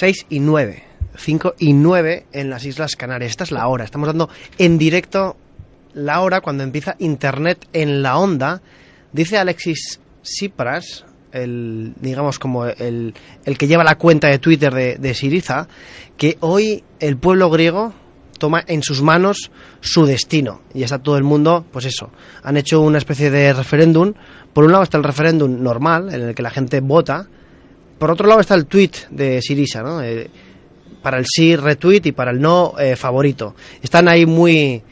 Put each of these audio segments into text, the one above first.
6 y 9. 5 y 9 en las Islas Canarias. Esta es la hora. Estamos dando en directo la hora cuando empieza Internet en la onda. Dice Alexis Tsipras, el, digamos como el, el que lleva la cuenta de Twitter de, de Siriza, que hoy el pueblo griego toma en sus manos su destino. Y está todo el mundo, pues eso, han hecho una especie de referéndum. Por un lado está el referéndum normal, en el que la gente vota. Por otro lado está el tweet de Sirisa, ¿no? Eh, para el sí retweet y para el no eh, favorito. Están ahí muy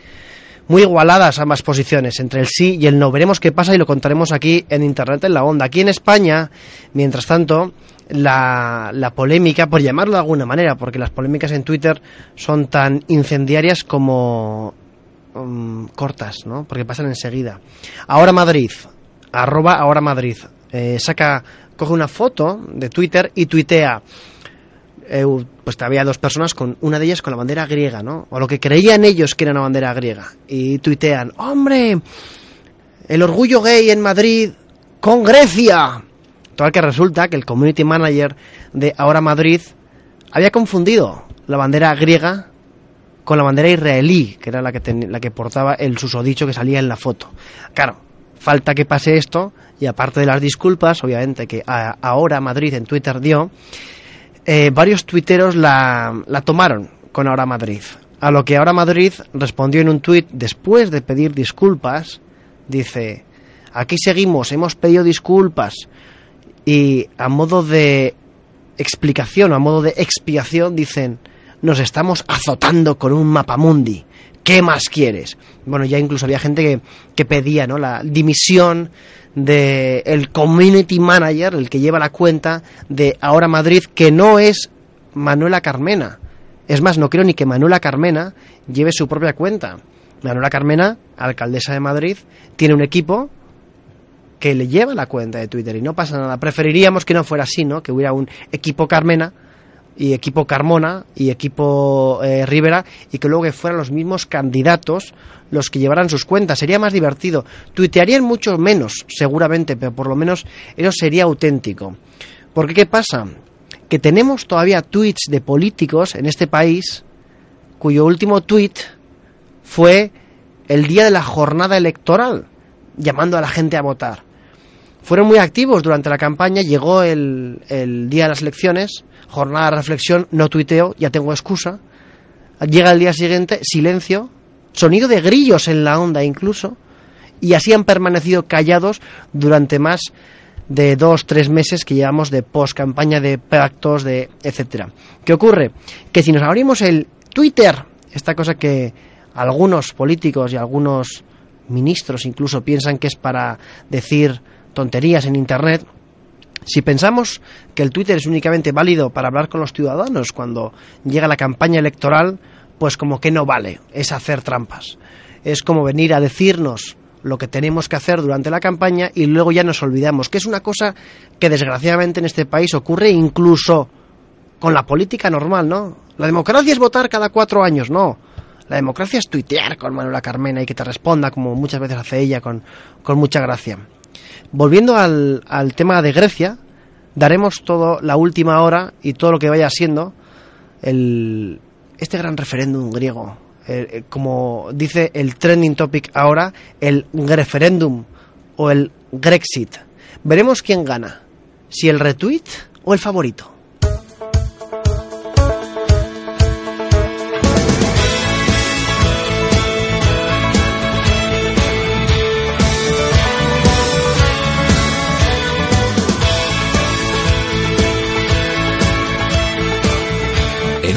muy igualadas ambas posiciones entre el sí y el no. Veremos qué pasa y lo contaremos aquí en Internet en la onda. Aquí en España, mientras tanto, la, la, polémica, por llamarlo de alguna manera, porque las polémicas en Twitter son tan incendiarias como um, cortas, ¿no? Porque pasan enseguida. Ahora Madrid, arroba ahora Madrid, eh, saca, coge una foto de Twitter y tuitea pues había dos personas con una de ellas con la bandera griega, ¿no? O lo que creían ellos que era una bandera griega. Y tuitean, hombre, el orgullo gay en Madrid con Grecia. Total que resulta que el community manager de Ahora Madrid había confundido la bandera griega con la bandera israelí, que era la que, la que portaba el susodicho que salía en la foto. Claro, falta que pase esto, y aparte de las disculpas, obviamente, que a, ahora Madrid en Twitter dio, eh, varios tuiteros la, tomaron con Ahora Madrid. A lo que Ahora Madrid respondió en un tuit después de pedir disculpas, dice, aquí seguimos, hemos pedido disculpas y a modo de explicación, a modo de expiación, dicen, nos estamos azotando con un mapamundi. ¿Qué más quieres? Bueno, ya incluso había gente que, que pedía ¿no? la dimisión del el community manager, el que lleva la cuenta de Ahora Madrid, que no es Manuela Carmena. Es más, no creo ni que Manuela Carmena lleve su propia cuenta. Manuela Carmena, alcaldesa de Madrid, tiene un equipo que le lleva la cuenta de Twitter y no pasa nada. Preferiríamos que no fuera así, ¿no? Que hubiera un equipo Carmena y equipo Carmona y equipo eh, Rivera y que luego que fueran los mismos candidatos los que llevaran sus cuentas. Sería más divertido. Tuitearían mucho menos, seguramente, pero por lo menos eso sería auténtico. Porque ¿qué pasa? Que tenemos todavía tweets de políticos en este país cuyo último tweet fue el día de la jornada electoral, llamando a la gente a votar. Fueron muy activos durante la campaña, llegó el, el día de las elecciones, jornada de reflexión, no tuiteo, ya tengo excusa. Llega el día siguiente, silencio, sonido de grillos en la onda incluso, y así han permanecido callados durante más de dos, tres meses que llevamos de post-campaña, de pactos, de etcétera. ¿Qué ocurre? Que si nos abrimos el Twitter, esta cosa que algunos políticos y algunos ministros incluso piensan que es para decir tonterías en Internet, si pensamos que el Twitter es únicamente válido para hablar con los ciudadanos cuando llega la campaña electoral, pues como que no vale, es hacer trampas. Es como venir a decirnos lo que tenemos que hacer durante la campaña y luego ya nos olvidamos, que es una cosa que desgraciadamente en este país ocurre incluso con la política normal, ¿no? La democracia es votar cada cuatro años, no. La democracia es tuitear con Manuela Carmena y que te responda, como muchas veces hace ella, con, con mucha gracia. Volviendo al, al tema de Grecia, daremos todo la última hora y todo lo que vaya siendo el, este gran referéndum griego. Eh, como dice el trending topic ahora, el referéndum o el Grexit. Veremos quién gana, si el retweet o el favorito.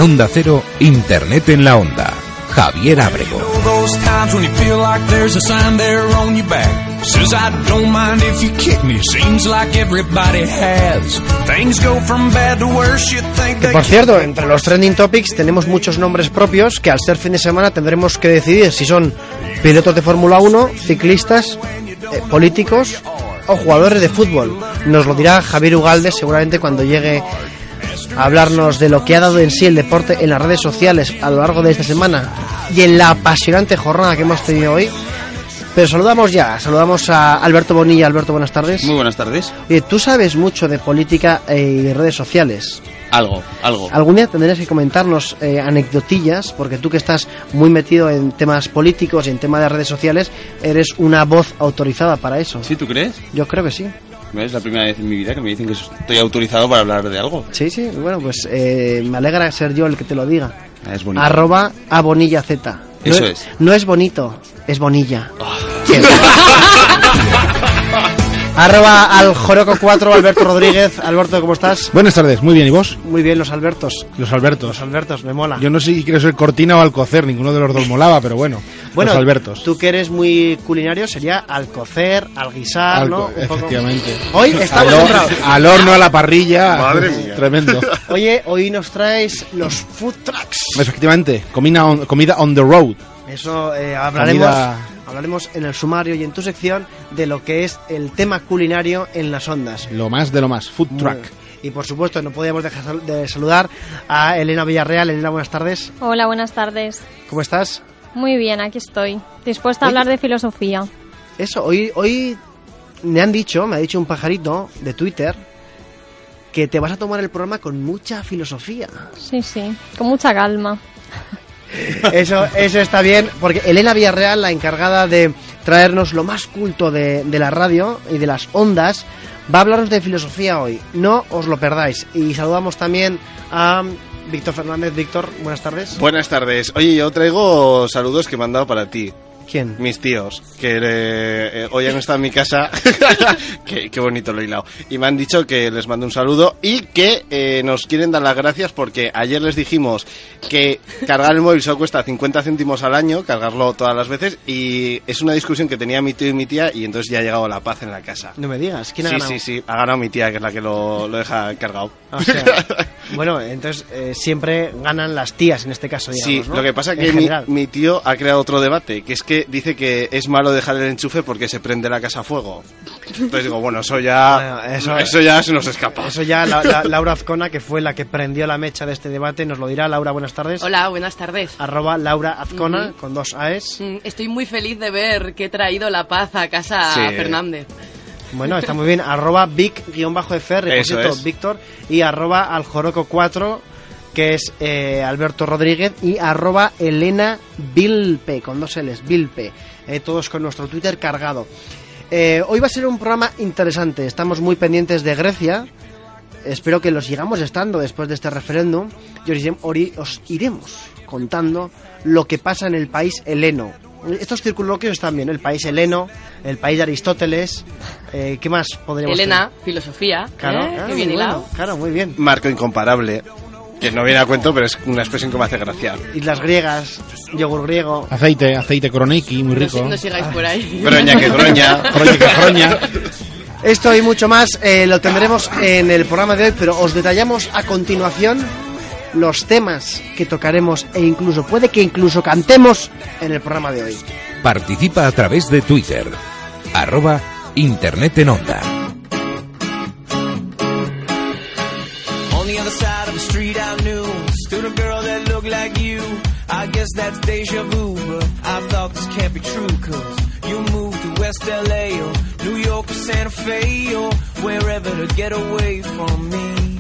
Onda Cero, Internet en la Onda. Javier Abrego. Que por cierto, entre los trending topics tenemos muchos nombres propios que al ser fin de semana tendremos que decidir si son pilotos de Fórmula 1, ciclistas, eh, políticos o jugadores de fútbol. Nos lo dirá Javier Ugalde seguramente cuando llegue a hablarnos de lo que ha dado en sí el deporte en las redes sociales a lo largo de esta semana y en la apasionante jornada que hemos tenido hoy. Pero saludamos ya, saludamos a Alberto Bonilla. Alberto, buenas tardes. Muy buenas tardes. Oye, tú sabes mucho de política y redes sociales. Algo, algo. Algún día tendrías que comentarnos eh, anecdotillas, porque tú que estás muy metido en temas políticos y en temas de redes sociales, eres una voz autorizada para eso. ¿Sí, tú crees? Yo creo que sí. Es la primera vez en mi vida que me dicen que estoy autorizado para hablar de algo. Sí, sí, bueno, pues eh, me alegra ser yo el que te lo diga. Ah, es bonito. Arroba a Bonilla Z. No Eso es. No es bonito, es Bonilla. Arroba al Joroco 4, Alberto Rodríguez. Alberto, ¿cómo estás? Buenas tardes, muy bien, ¿y vos? Muy bien, los Albertos. Los Albertos. Los Albertos, me mola. Yo no sé si quiero ser Cortina o Alcocer, ninguno de los dos molaba, pero bueno. Bueno, los Albertos. tú que eres muy culinario, sería al cocer, al guisar, ¿no? Alco- poco. efectivamente. Hoy estamos al, hor- al horno, a la parrilla. Madre mía. Tremendo. Oye, hoy nos traes los food trucks. Efectivamente, comida on, comida on the road. Eso eh, hablaremos, Comida- hablaremos en el sumario y en tu sección de lo que es el tema culinario en las ondas. Lo más de lo más, food truck. Y por supuesto, no podíamos dejar de saludar a Elena Villarreal. Elena, buenas tardes. Hola, buenas tardes. ¿Cómo estás? Muy bien, aquí estoy. Dispuesta a Oye. hablar de filosofía. Eso, hoy, hoy me han dicho, me ha dicho un pajarito de Twitter, que te vas a tomar el programa con mucha filosofía. Sí, sí, con mucha calma. Eso, eso está bien, porque Elena Villarreal, la encargada de traernos lo más culto de, de la radio y de las ondas, va a hablarnos de filosofía hoy. No os lo perdáis. Y saludamos también a Víctor Fernández. Víctor, buenas tardes. Buenas tardes. Oye, yo traigo saludos que me han dado para ti. ¿Quién? Mis tíos, que eh, hoy han estado en mi casa. qué, qué bonito lo he hilado. Y me han dicho que les mando un saludo y que eh, nos quieren dar las gracias porque ayer les dijimos que cargar el móvil solo cuesta 50 céntimos al año, cargarlo todas las veces. Y es una discusión que tenía mi tío y mi tía y entonces ya ha llegado la paz en la casa. No me digas, ¿quién ha sí, ganado? sí, sí. Ha ganado mi tía, que es la que lo, lo deja cargado. O sea, bueno, entonces eh, siempre ganan las tías en este caso, digamos, Sí, ¿no? lo que pasa es que mi tío ha creado otro debate, que es que dice que es malo dejar el enchufe porque se prende la casa a fuego. Entonces digo, bueno, eso ya, Bueno, eso- eso, ya se nos escapa. Eso ya la- la- Laura Azcona, que fue la que prendió la mecha de este debate, nos lo dirá. Laura, buenas tardes. Hola, buenas tardes. Arroba Laura Azcona, con dos AES. Mm, Estoy muy feliz de ver que he traído la paz a casa Sí. a Fernández. Bueno, está muy bien. Arroba Vic-FR, por cierto, es. Víctor. Y arroba Aljoroco4, que es eh, Alberto Rodríguez. Y arroba Elena Vilpe, con dos L's, Vilpe. Eh, todos con nuestro Twitter cargado. Eh, hoy va a ser un programa interesante. Estamos muy pendientes de Grecia. Espero que lo sigamos estando después de este referéndum. Y os iremos contando lo que pasa en el país heleno. Estos circunloquios están bien. El país heleno, el país de Aristóteles. eh, ¿Qué más podríamos Elena, filosofía. Claro, ¿eh? muy bueno, claro, muy bien. Marco incomparable, que no viene a cuento, pero es una expresión que me hace gracia. Islas griegas, yogur griego. Aceite, aceite Kroniki, muy No, rico. si- no sigáis por ahí. Groña que groña. Froña que froña. Esto y mucho más eh, lo tendremos en el programa de hoy, pero os detallamos a continuación los temas que tocaremos e incluso puede que incluso cantemos en el programa de hoy. Participa a través de Twitter. Arroba Internet en Onda. Guess that's deja vu, but I thought this can't be true, cause you moved to West LA or New York or Santa Fe or wherever to get away from me.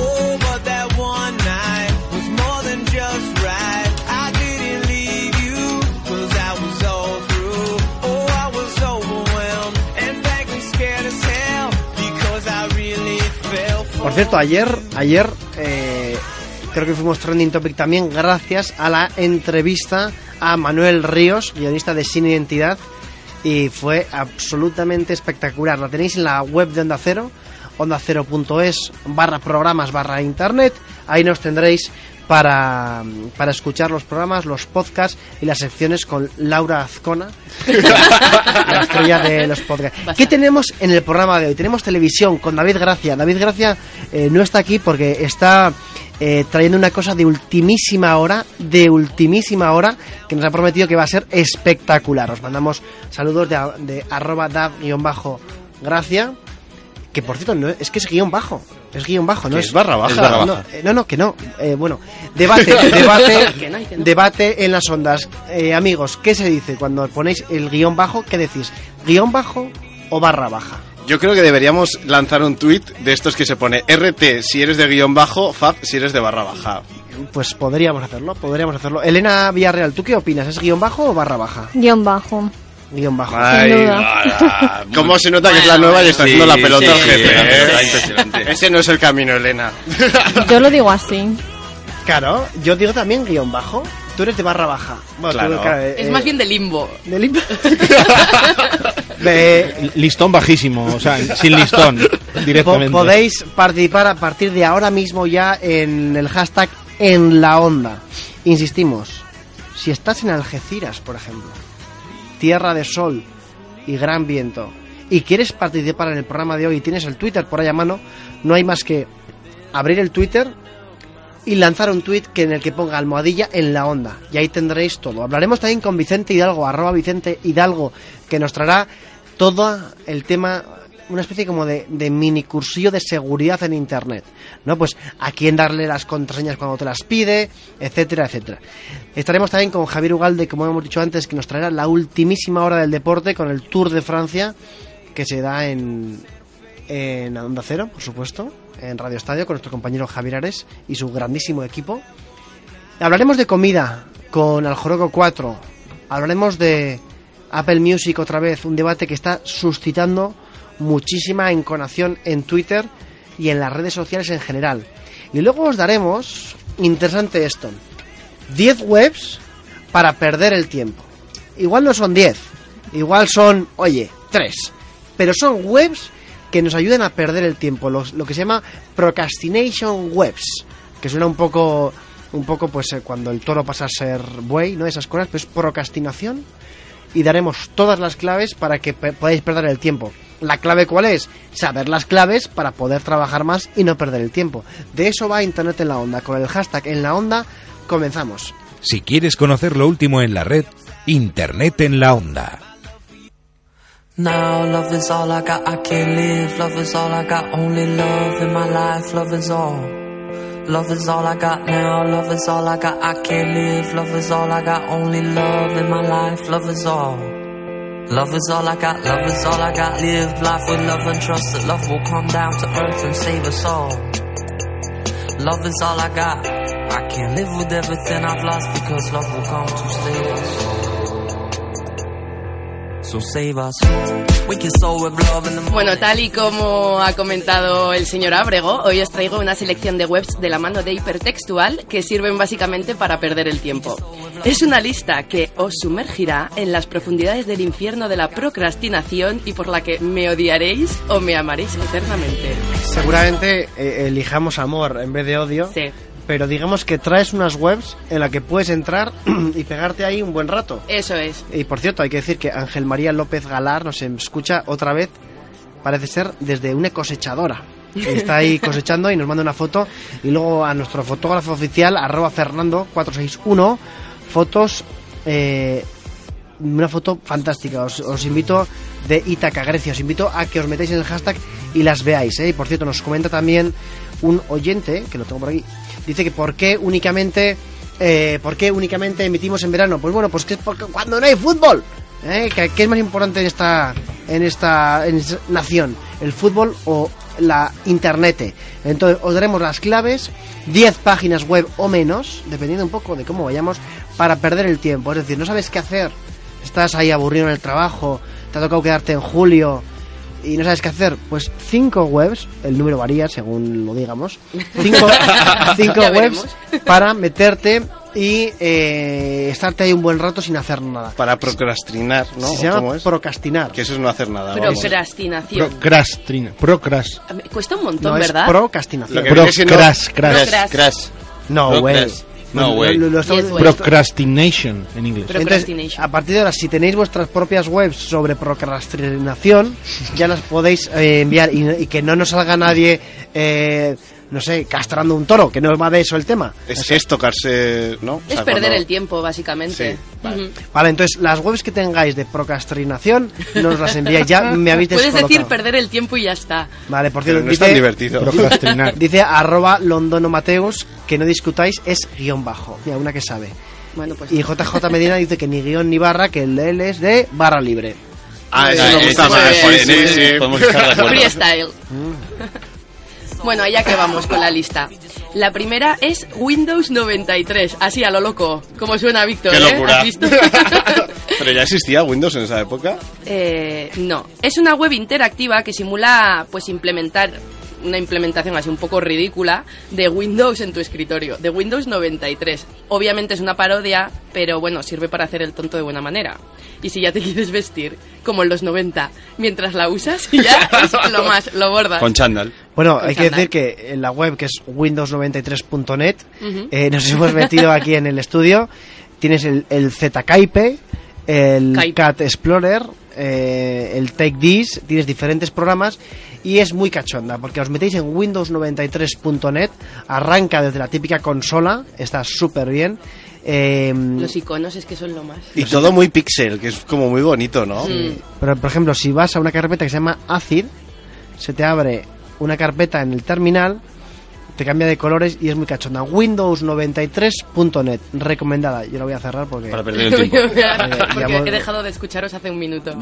Oh, but that one night was more than just right. I didn't leave you, cause I was all through. Oh, I was overwhelmed and scared as hell because I really fell for Por cierto, ayer, ayer eh, creo que fuimos trending topic también gracias a la entrevista a Manuel Ríos, guionista de Sin Identidad, y fue absolutamente espectacular. La tenéis en la web de Onda Cero, ondacero.es barra programas barra internet. Ahí nos tendréis para, para escuchar los programas, los podcasts y las secciones con Laura Azcona, la estrella de los podcasts. ¿Qué tenemos en el programa de hoy? Tenemos televisión con David Gracia. David Gracia eh, no está aquí porque está eh, trayendo una cosa de ultimísima hora, de ultimísima hora, que nos ha prometido que va a ser espectacular. Os mandamos saludos de, de arroba dav-gracia, que por cierto, no, es que es guion bajo. Es guion bajo, no es, es barra baja. Es barra No, baja. no, no, que no. Eh, bueno, debate, debate, Que no, que no. debate en las ondas. Eh, amigos, ¿qué se dice cuando ponéis el guion bajo? ¿Qué decís? ¿Guión bajo o barra baja? Yo creo que deberíamos lanzar un tuit de estos que se pone RT si eres de guion bajo, FAB si eres de barra baja. Pues podríamos hacerlo, podríamos hacerlo. Elena Villarreal, ¿tú qué opinas? ¿Es guion bajo o barra baja? Guión bajo. Guión bajo. Ay, duda. ¿Cómo se nota que es la nueva y está sí, haciendo la pelota sí, al jefe? eh? impresionante. Ese no es el camino, Elena. Yo lo digo así. Claro, yo digo también guion bajo. Tú eres de barra baja. Bueno, tú, Claro. eh, Es eh, más bien de limbo. de lim- de- Listón bajísimo, o sea, sin listón, directamente. podéis participar a partir de ahora mismo ya en el hashtag en la onda. Insistimos, si estás en Algeciras, por ejemplo, tierra de sol y gran viento, y quieres participar en el programa de hoy y tienes el Twitter por ahí a mano, no hay más que abrir el Twitter y lanzar un tweet que en el que ponga almohadilla en la onda. Y ahí tendréis todo. Hablaremos también con Vicente Hidalgo, arroba Vicente Hidalgo, que nos traerá todo el tema, una especie como de, mini cursillo de seguridad en Internet. ¿No? Pues a quién darle las contraseñas cuando te las pide, etcétera, etcétera. Estaremos también con Javier Ugalde, como hemos dicho antes, que nos traerá la ultimísima hora del deporte con el Tour de Francia, que se da en, en Cero, por supuesto, en Radio Estadio, con nuestro compañero Javier Ares y su grandísimo equipo. Hablaremos de comida con Aljoroco 4. Hablaremos de Apple Music otra vez, un debate que está suscitando muchísima enconación en Twitter y en las redes sociales en general. Y luego os daremos, interesante esto, 10 webs para perder el tiempo. Igual no son 10, igual son, oye, 3. Pero son webs que nos ayudan a perder el tiempo, los- lo que se llama procrastination webs, que suena un poco, un poco pues eh, cuando el toro pasa a ser buey, ¿no? Esas cosas, pues procrastinación y daremos todas las claves para que podáis perder el tiempo. ¿La clave cuál es? Saber las claves para poder trabajar más y no perder el tiempo. De eso va Internet en la onda. Con el hashtag en la onda comenzamos. Si quieres conocer lo último en la red, Internet en la onda. Now love is all I got, I can't live. Love is all I got, only love in my life. Love is all. Love is all I got now. Love is all I got, I can't live. Love is all I got, only love in my life. Love is all. Love is all I got, love is all I got. Live life with love and trust that love will come down to earth and save us all. Love is all I got. I can't live with everything I've lost because love will come to save us. So Bueno, tal y como ha comentado el señor Ábrego, hoy os traigo una selección de webs de la mano de hipertextual que sirven básicamente para perder el tiempo. Es una lista que os sumergirá en las profundidades del infierno de la procrastinación y por la que me odiaréis o me amaréis eternamente. Seguramente eh, elijamos amor en vez de odio. Sí. Pero digamos que traes unas webs en las que puedes entrar y pegarte ahí un buen rato. Eso es. Y por cierto, hay que decir que Ángel María López Galar nos escucha otra vez, parece ser desde una cosechadora. Está ahí cosechando y nos manda una foto. Y luego a nuestro fotógrafo oficial, arroba Fernando461, fotos, eh, una foto fantástica. Os, os invito de Ítaca, Grecia. Os invito a que os metáis en el hashtag y las veáis. ¿eh? Y por cierto, nos comenta también un oyente, que lo tengo por aquí, dice que por qué únicamente eh, ¿Por qué únicamente emitimos en verano? Pues bueno, pues que es porque cuando no hay fútbol. ¿eh? ¿Qué, es más importante en esta, en esta en esta nación? ¿El fútbol o la internet? Entonces os daremos las claves, 10 páginas web o menos, dependiendo un poco de cómo vayamos, para perder el tiempo. Es decir, no sabes qué hacer, estás ahí aburrido en el trabajo, te ha tocado quedarte en julio y no sabes qué hacer, pues cinco webs, el número varía según lo digamos, cinco, webs veremos. para meterte y eh, estarte ahí un buen rato sin hacer nada. Para procrastinar, ¿no? Se ¿O ¿Cómo llama es? procrastinar. Que eso es no hacer nada. Procrastinación. Procrastina. Procras. Me Cuesta un montón, No, es ¿verdad? procrastinación. Lo que Procras. No, güey. No, güey. Lo- lo estamos- Yes, güey. Procrastination en inglés. Entonces, Procrastination. a partir de ahora, si tenéis vuestras propias webs sobre procrastinación, ya las podéis eh, enviar y, y que no nos salga nadie eh, no sé, castrando un toro, que no va de eso el tema. Es, es tocarse, ¿no? O Es sea, perder cuando- el tiempo, básicamente. Sí, vale. Entonces las webs que tengáis de procrastinación nos las enviáis ya, me habéis Puedes decir perder el tiempo y ya está. Vale, por cierto, no es tan dice, divertido. Procrastinar. dice arroba Londono Mateus que no discutáis es guion bajo. Mira, una que sabe. Bueno, pues. Y JJ Medina dice que ni guion ni barra, que el de él es de barra libre. Ah, eso me gusta más. Freestyle. Bueno, allá que vamos con la lista. La primera es Windows 93, así a lo loco. Como suena Víctor, ¡Qué ¿eh? locura! ¿Has visto? Pero ya existía Windows en esa época. Eh, no, es una web interactiva que simula pues implementar una implementación así un poco ridícula de Windows en tu escritorio, de Windows 93. Obviamente es una parodia, pero bueno, sirve para hacer el tonto de buena manera. Y si ya te quieres vestir como en los 90 mientras la usas, ya es lo más, lo bordas. Con chándal. Bueno, Con hay que decir que en la web, que es windows93.net, Ujú. eh, nos hemos metido aquí en el estudio. Tienes el, el Zkaipe, el Kaipe. Cat Explorer, eh, el Take This, tienes diferentes programas y es muy cachonda porque os metéis en windows93.net, arranca desde la típica consola, está súper bien. eh, Los iconos es que son lo más. Y todo muy pixel, que es como muy bonito, ¿no? Mm. Pero, por ejemplo, si vas a una carpeta que se llama ACID, se te abre una carpeta en el terminal, te cambia de colores y es muy cachonda. Windows93.net, recomendada. Yo la voy a cerrar porque... Para perder el tiempo. Porque he dejado de escucharos hace un minuto.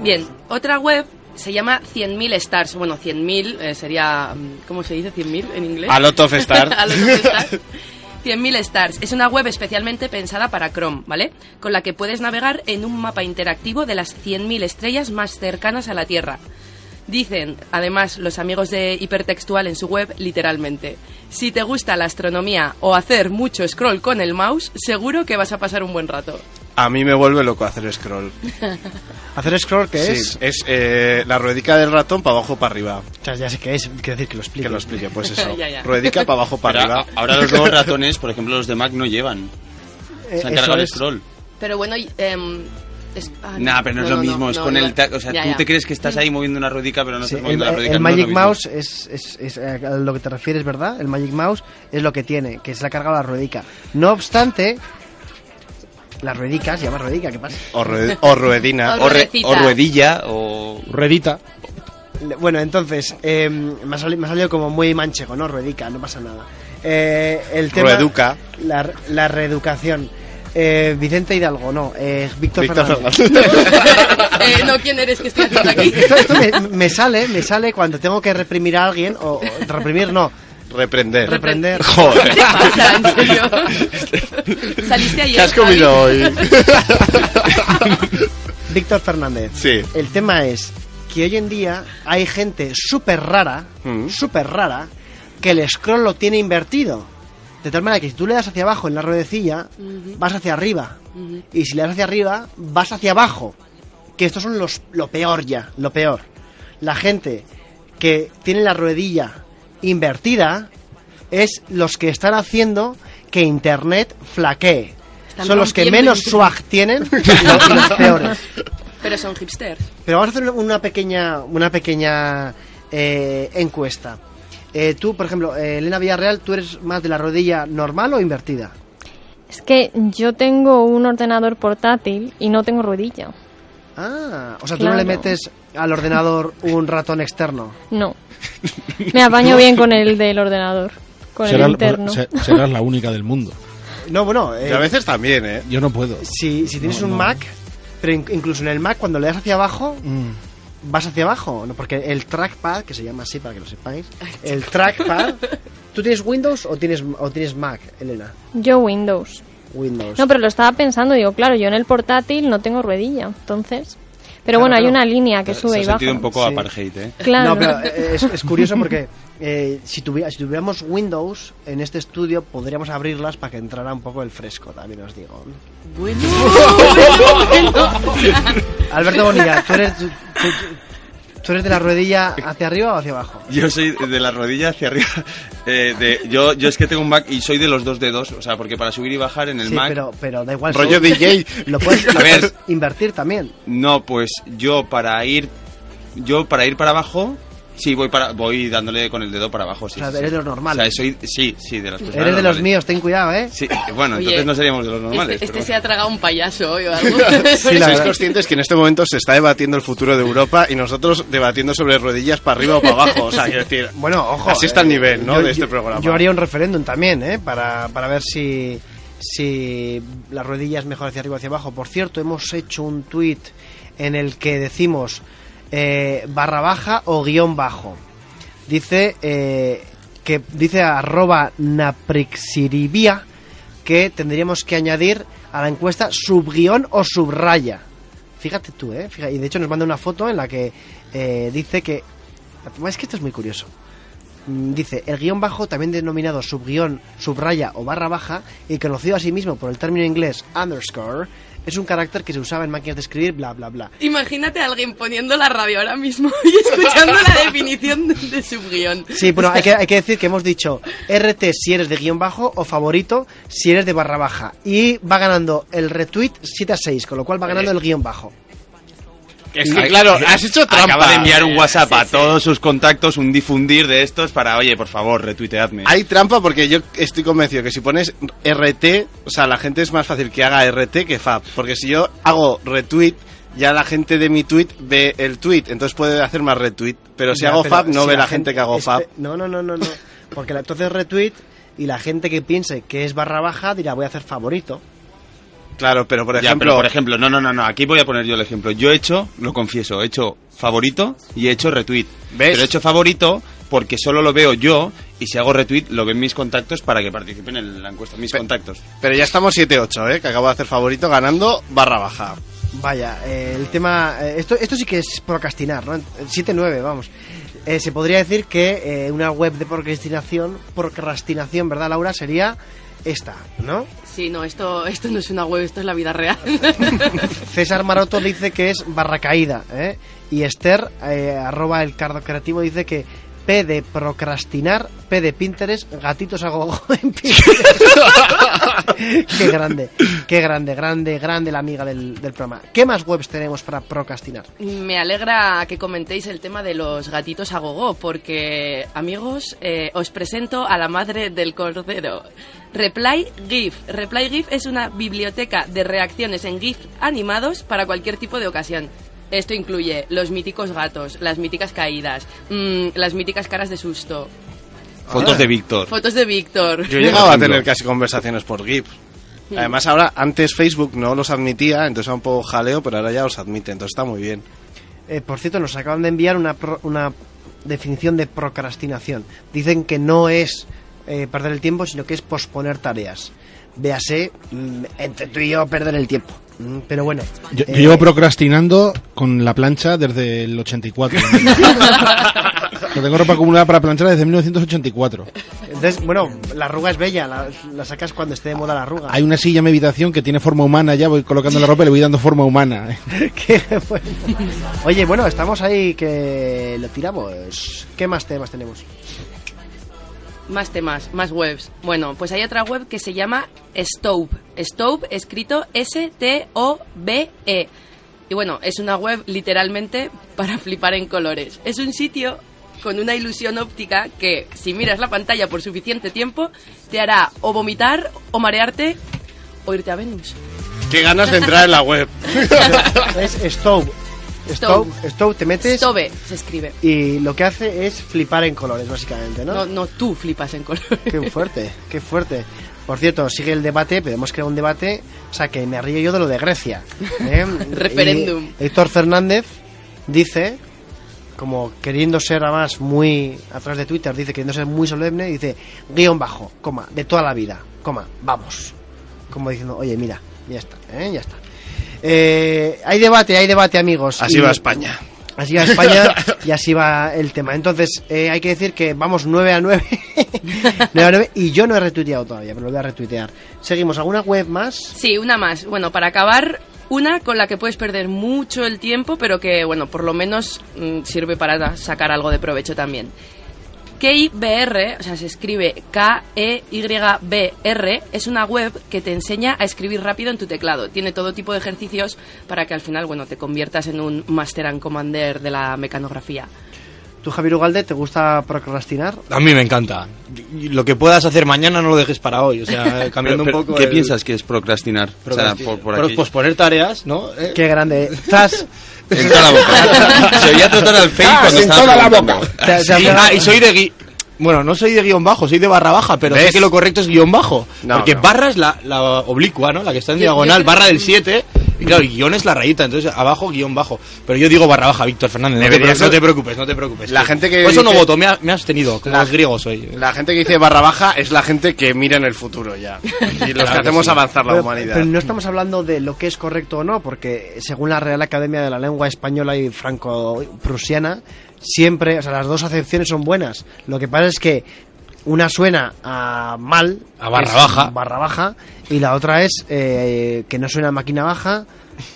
Bien, otra web se llama 100.000 Stars. Bueno, 100.000 eh, sería... mm, ¿Cómo se dice 100.000 en inglés? A lot of stars. A lot of stars. 100.000 Stars es una web especialmente pensada para Chrome, ¿vale? Con la que puedes navegar en un mapa interactivo de las 100.000 estrellas más cercanas a la Tierra. Dicen, además, los amigos de Hipertextual en su web, literalmente, si te gusta la astronomía o hacer mucho scroll con el mouse, seguro que vas a pasar un buen rato. A mí me vuelve loco hacer scroll. Hacer scroll, ¿qué Sí, es? es eh, la ruedica del ratón para abajo para arriba. O sea, ya sé qué es, quiero decir que lo explique. Que lo explique, pues eso. Ya, ya. Ruedica para abajo para Pero arriba. a- ahora los nuevos ratones, por ejemplo, los de Mac no llevan. Eh, Se han cargado el scroll. Pero bueno, em, es- ah, Nah, pero no, es lo mismo, es no, con no. el... ta- O sea, Ya, tú ya. te crees que estás ahí moviendo una ruedica, pero no Sí, estás el, moviendo la el ruedica. no es lo Magic. Mouse es, es- es a lo que te refieres, ¿verdad? El Magic Mouse es lo que tiene, que se le ha cargado la ruedica. No obstante, las ruedicas, se llama ruedica, ¿qué pasa? O, rue- o ruedina. O O, re- Ruedecita. o ruedilla, o... Ruedita. Bueno, entonces, eh, me, ha salido, me ha salido como muy manchego, ¿no? Ruedica, no pasa nada. Eh, el tema... Rueduca. La, la reeducación. Eh, Vicente Hidalgo, no. Eh, Víctor, Víctor Fernández. Fernández. Eh, no, ¿quién eres que estoy haciendo aquí? Esto, esto me, me sale, me sale cuando tengo que reprimir a alguien, o, o reprimir no, Reprender. reprender. ¿Qué Joder. te pasa, en serio? Saliste ayer. ¿Qué has comido Javi? hoy? Víctor Fernández. Sí. El tema es que hoy en día hay gente súper rara, Mm. súper rara, que el scroll lo tiene invertido. De tal manera que si tú le das hacia abajo en la ruedecilla, vas hacia arriba. Y si le das hacia arriba, vas hacia abajo. Que estos son los, lo peor ya, lo peor. La gente que tiene la ruedilla invertida es los que están haciendo que Internet flaquee. Están son los que menos swag tienen y los, y los peores. Pero son hipsters. Pero vamos a hacer una pequeña, una pequeña eh, encuesta. Eh, tú, por ejemplo, eh, Elena Villarreal, ¿tú eres más de la rodilla normal o invertida? Es que yo tengo un ordenador portátil y no tengo ruedilla. Ah, o sea, tú no le metes al ordenador un ratón externo. No. Me apaño bien con el del ordenador. Con Será- el interno. se- serás la única del mundo. No, bueno, eh, a veces también, ¿eh? Yo no puedo. si, si tienes No, un no. Mac, pero in- incluso en el Mac, cuando le das hacia abajo, Mm. Vas hacia abajo, ¿no? porque el trackpad, que se llama así para que lo sepáis, el trackpad, ¿tú tienes Windows o tienes, o tienes Mac, Elena? Yo Windows. Windows. No, pero lo estaba pensando, digo, claro, yo en el portátil no tengo ruedilla, entonces... Pero bueno, hay una línea que sube y baja. sentido un poco Sí. apartheid, ¿eh? Claro. No, pero eh, es, es curioso porque eh, si, tuvi- si tuviéramos Windows en este estudio podríamos abrirlas para que entrara un poco el fresco, también os digo. Bueno, bueno, bueno. Alberto Bonilla, ¿tú eres, tú, eres de la ruedilla hacia arriba o hacia abajo? Yo soy de la rodilla hacia arriba. eh, de, yo, yo es que tengo un Mac y soy de los dos dedos. O sea, porque para subir y bajar en el sí, Mac... pero, pero da igual. Rollo DJ. Lo puedes, lo A ver. puedes invertir también. No, pues yo para ir... Yo para ir para abajo Sí, voy para voy dándole con el dedo para abajo, sí. O sea, sí, eres sí. de los normales. O sea, soy, sí, sí, de las personas Eres de los míos, ten cuidado, ¿eh? Sí, bueno, Oye, entonces no seríamos de los normales. Este, este pero se ha tragado un payaso hoy o algo. Sí, la ¿Sois conscientes que en este momento se está debatiendo el futuro de Europa y nosotros debatiendo sobre rodillas para arriba o para abajo? O sea, quiero decir, Bueno, ojo. así está el eh, nivel, ¿no? yo- de este programa. Yo haría un referéndum también, ¿eh? Para, para ver si, si la rodilla es mejor hacia arriba o hacia abajo. Por cierto, hemos hecho un tuit en el que decimos eh, barra baja o guion bajo. Dice eh, que dice arroba naprixiribia que tendríamos que añadir a la encuesta subguión o subraya. Fíjate tú, ¿eh? Fíjate, y de hecho nos manda una foto en la que eh, dice que... Es que esto es muy curioso. Mm, Dice, el guion bajo, también denominado subguión, subraya o barra baja, y conocido asimismo por el término inglés underscore, es un carácter que se usaba en máquinas de escribir, bla, bla, bla. Imagínate a alguien poniendo la radio ahora mismo y escuchando la definición de, de subguión. Sí, bueno, hay que, hay que decir que hemos dicho RT si eres de guion bajo o favorito si eres de barra baja. Y va ganando el retweet 7 a 6, con lo cual va ganando el guion bajo. Es que, claro, has hecho trampa. Acaba de enviar un WhatsApp a todos sus contactos, un difundir de estos para, oye, por favor, retuiteadme. Hay trampa porque yo estoy convencido que si pones RT, o sea, la gente es más fácil que haga RT que Fab. Porque si yo hago retweet, ya la gente de mi tweet ve el tweet, entonces puede hacer más retweet. Pero si Ya, hago pero Fab, no si ve la gente que hago espe- Fab. No, no, no, no, no. Porque la- entonces retweet y la gente que piense que es barra baja dirá voy a hacer favorito. Claro, pero por Ya, ejemplo, pero por ejemplo, no, no, no, no, aquí voy a poner yo el ejemplo. Yo he hecho, lo confieso, he hecho favorito y he hecho retweet. ¿Ves? Pero he hecho favorito porque solo lo veo yo y si hago retweet lo ven mis contactos para que participen en la encuesta, mis Pe- contactos. pero ya estamos 7-8, ¿eh? Que acabo de hacer favorito ganando barra baja. Vaya, eh, el tema... eh, esto, esto sí que es procrastinar, ¿no? 7-9, vamos. Eh, se podría decir que eh, una web de procrastinación, procrastinación, ¿verdad, Laura? Sería esta, ¿no? Sí, no, esto, esto no es una web, esto es la vida real. César Maroto dice que es barra caída, ¿eh? Y Esther, eh, arroba el cardo creativo, dice que P de procrastinar, P de Pinterest, gatitos a gogo en Pinterest. qué grande, qué grande, grande, grande la amiga del, del programa. ¿Qué más webs tenemos para procrastinar? Me alegra que comentéis el tema de los gatitos a gogo, porque, amigos, eh, os presento a la madre del cordero. Reply GIF. Reply GIF es una biblioteca de reacciones en GIF animados para cualquier tipo de ocasión. Esto incluye los míticos gatos, las míticas caídas, mm, las míticas caras de susto, Fotos de Víctor. fotos de Víctor. Yo he llegado a tener casi conversaciones por GIF. Además, ahora, antes Facebook no los admitía, entonces era un poco jaleo, pero ahora ya los admite, entonces está muy bien. Eh, por cierto, nos acaban de enviar una, pro- una definición de procrastinación. Dicen que no es eh, perder el tiempo, sino que es posponer tareas. Véase, mm, entre tú y yo, perder el tiempo. Mm, pero bueno. Yo, eh, llevo procrastinando con la plancha desde el 84. Lo tengo ropa acumulada para planchar desde 1984. Entonces, bueno, la arruga es bella, la, la sacas cuando esté de moda la arruga. Hay una silla en mi habitación que tiene forma humana, ya voy colocando la ropa y le voy dando forma humana. Qué bueno. Oye, bueno, estamos ahí que lo tiramos. ¿Qué más temas tenemos? Más temas, más webs. Bueno, pues hay otra web que se llama Stove. Stove escrito S-T-O-B-E. Y bueno, es una web literalmente para flipar en colores. Es un sitio con una ilusión óptica que, si miras la pantalla por suficiente tiempo, te hará o vomitar, o marearte, o irte a Venus. Qué ganas de entrar en la web. Es Stove. Stove, Stove te metes Stove se escribe. y lo que hace es flipar en colores, básicamente, ¿no? No, no, tú flipas en colores. Qué fuerte, qué fuerte. Por cierto, sigue el debate, podemos crear un debate, o sea, que me río yo de lo de Grecia. ¿eh? Referéndum. Héctor Fernández dice, como queriendo ser además muy, a través de Twitter, dice queriendo ser muy solemne, dice, guion bajo, coma, de toda la vida, coma, vamos. Como diciendo, oye, mira, ya está, ¿eh? ya está. Eh, hay debate, hay debate, amigos. Así Y- va España. Así va España y así va el tema. Entonces, eh, hay que decir que vamos 9 a 9. 9 a 9 y yo no he retuiteado todavía, pero lo voy a retuitear. Seguimos, ¿alguna web más? Sí, una más. Bueno, para acabar, una con la que puedes perder mucho el tiempo, pero que, bueno, por lo menos mm, sirve para sacar algo de provecho también. KeyBR, o sea, se escribe K-E-Y-B-R, es una web que te enseña a escribir rápido en tu teclado. Tiene todo tipo de ejercicios para que al final, bueno, te conviertas en un Master and Commander de la mecanografía. ¿Tú, Javier Ugalde, te gusta procrastinar? A mí me encanta. Lo que puedas hacer mañana no lo dejes para hoy. O sea, cambiando Pero- un poco. ¿Qué el- piensas que es procrastinar? O sea, por, por aquí. posponer tareas, ¿no? Eh, Qué grande. Zas, En toda la boca. Se oía trotar al fake cuando en estaba toda la boca. Sí, ah, y soy de gui- Bueno, no soy de guion bajo, soy de barra baja, pero sé ¿Ves? que lo correcto es guion bajo. No, porque no. barra es la, la oblicua, ¿no? La que está en Yo- diagonal, barra del 7. Y claro, guion es la rayita, entonces abajo guion bajo. Pero yo digo barra baja, Víctor Fernández. No te, no preocupes, no te preocupes. La gente que Por eso no voto, me, ha- me has tenido, como La- los griegos hoy. La gente que dice barra baja es la gente que mira en el futuro ya. Y los que que hacemos sí. avanzar la pero, humanidad. pero no estamos hablando de lo que es correcto o no, porque según la Real Academia de la Lengua Española y Franco-Prusiana, siempre, o sea, las dos acepciones son buenas. Lo que pasa es que una suena a mal, A barra baja. barra baja, y la otra es eh, que no suena a máquina baja,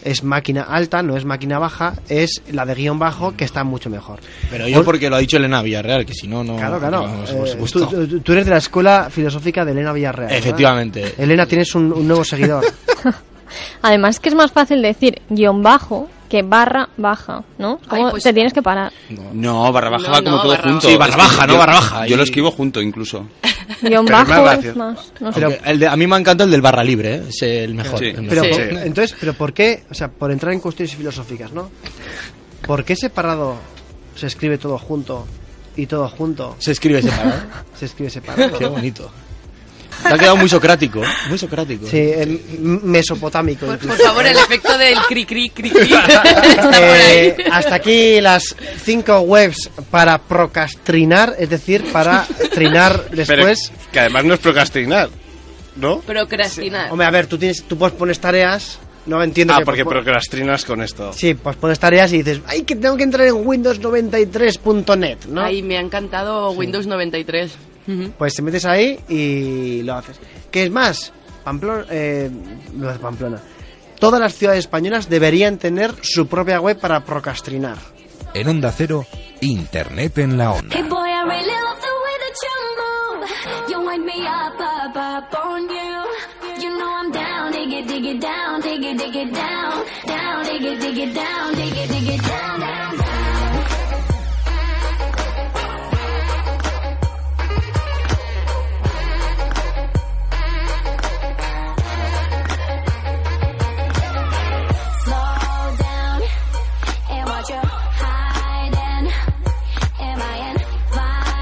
es máquina alta, no es máquina baja, es la de guion bajo, que está mucho mejor. Pero yo porque lo ha dicho Elena Villarreal, que si no, no... Claro, claro. no, Eh, tú, eres de la escuela filosófica de Elena Villarreal. ¿verdad? Efectivamente. Elena, tienes un, un nuevo seguidor. Además que es más fácil decir guion bajo que barra baja, ¿no? Ay, Como pues- te tienes que parar. No, barra baja No, va como no, todo barra junto. baja. Sí, barra Es que baja, no yo- barra baja. Yo lo Y- escribo junto incluso. Guión Pero es más bajo gracioso. es más... no sé. Aunque el de- a mí me encanta el del barra libre, ¿eh? es el mejor. Sí. el Pero, mejor. por- entonces, pero ¿por qué? O sea, por entrar en cuestiones filosóficas, ¿no? ¿Por qué separado se escribe todo junto y todo junto Se escribe separado. se escribe separado? Qué bonito. Te ha quedado muy socrático, ¿eh? muy socrático. Sí, m- mesopotámico. Por, por favor, el efecto del cri cri cri cri Eh, hasta aquí las cinco webs para procrastinar, es decir, para trinar Pero después. que además no es procrastinar, ¿no? Procrastinar. Hombre, a ver, tú tienes, tú puedes pones tareas, no entiendo Ah, que porque procrastinas con esto. Sí, pues pones tareas y dices, ay, que tengo que entrar en Windows 93.net, ¿no? Ay, me ha encantado Windows 93. Pues te metes ahí y lo haces. ¿Qué es más? Pamplona, eh, no es Pamplona. Todas las ciudades españolas deberían tener su propia web para procrastinar. En Onda Cero, Internet en la Onda. Hey boy, I really love the way that you move. You wind me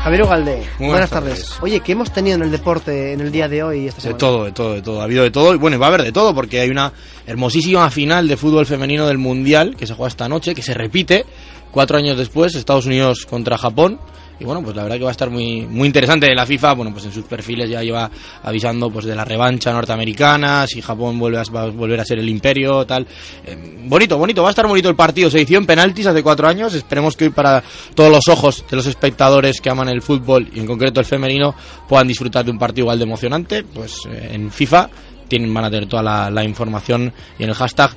Javier Ugalde, buenas, Buenas tardes. tardes. Oye, ¿qué hemos tenido en el deporte en el día de hoy esta De semana? todo, de todo, de todo. Ha habido de todo. Y bueno, y va a haber de todo porque hay una hermosísima final de fútbol femenino del Mundial que se juega esta noche, que se repite cuatro años después, Estados Unidos contra Japón. Y bueno, pues la verdad que va a estar muy, muy interesante. La FIFA, bueno, pues en sus perfiles ya lleva avisando pues de la revancha norteamericana, si Japón vuelve a, va a volver a ser el imperio, tal. Eh, bonito, bonito, va a estar bonito el partido. Se hizo en penaltis hace cuatro años. Esperemos que hoy para todos los ojos de los espectadores que aman el fútbol y en concreto el femenino puedan disfrutar de un partido igual de emocionante. Pues eh, en FIFA tienen, van a tener toda la, la información y en el hashtag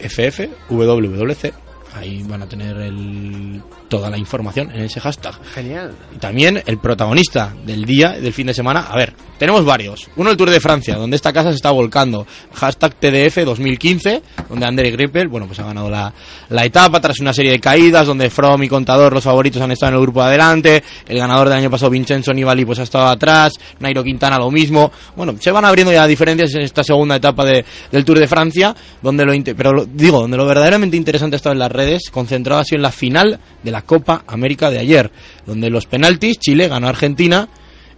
FFWWC. Ahí van a tener el- toda la información en ese hashtag. Genial. Y también el protagonista del día, del fin de semana. A ver, tenemos varios. Uno el Tour de Francia, donde esta casa se está volcando. Hashtag TDF 2015, donde André Greipel, bueno, pues ha ganado la, la etapa tras una serie de caídas, donde From y Contador, los favoritos, han estado en el grupo de adelante. El ganador del año pasado, Vincenzo Nibali, pues ha estado atrás. Nairo Quintana lo mismo. Bueno, se van abriendo ya diferencias en esta segunda etapa de- del Tour de Francia, donde lo, pero lo- digo, donde lo verdaderamente interesante ha estado en las redes, concentrado así en la final de la Copa América de ayer, donde los penaltis, Chile ganó a Argentina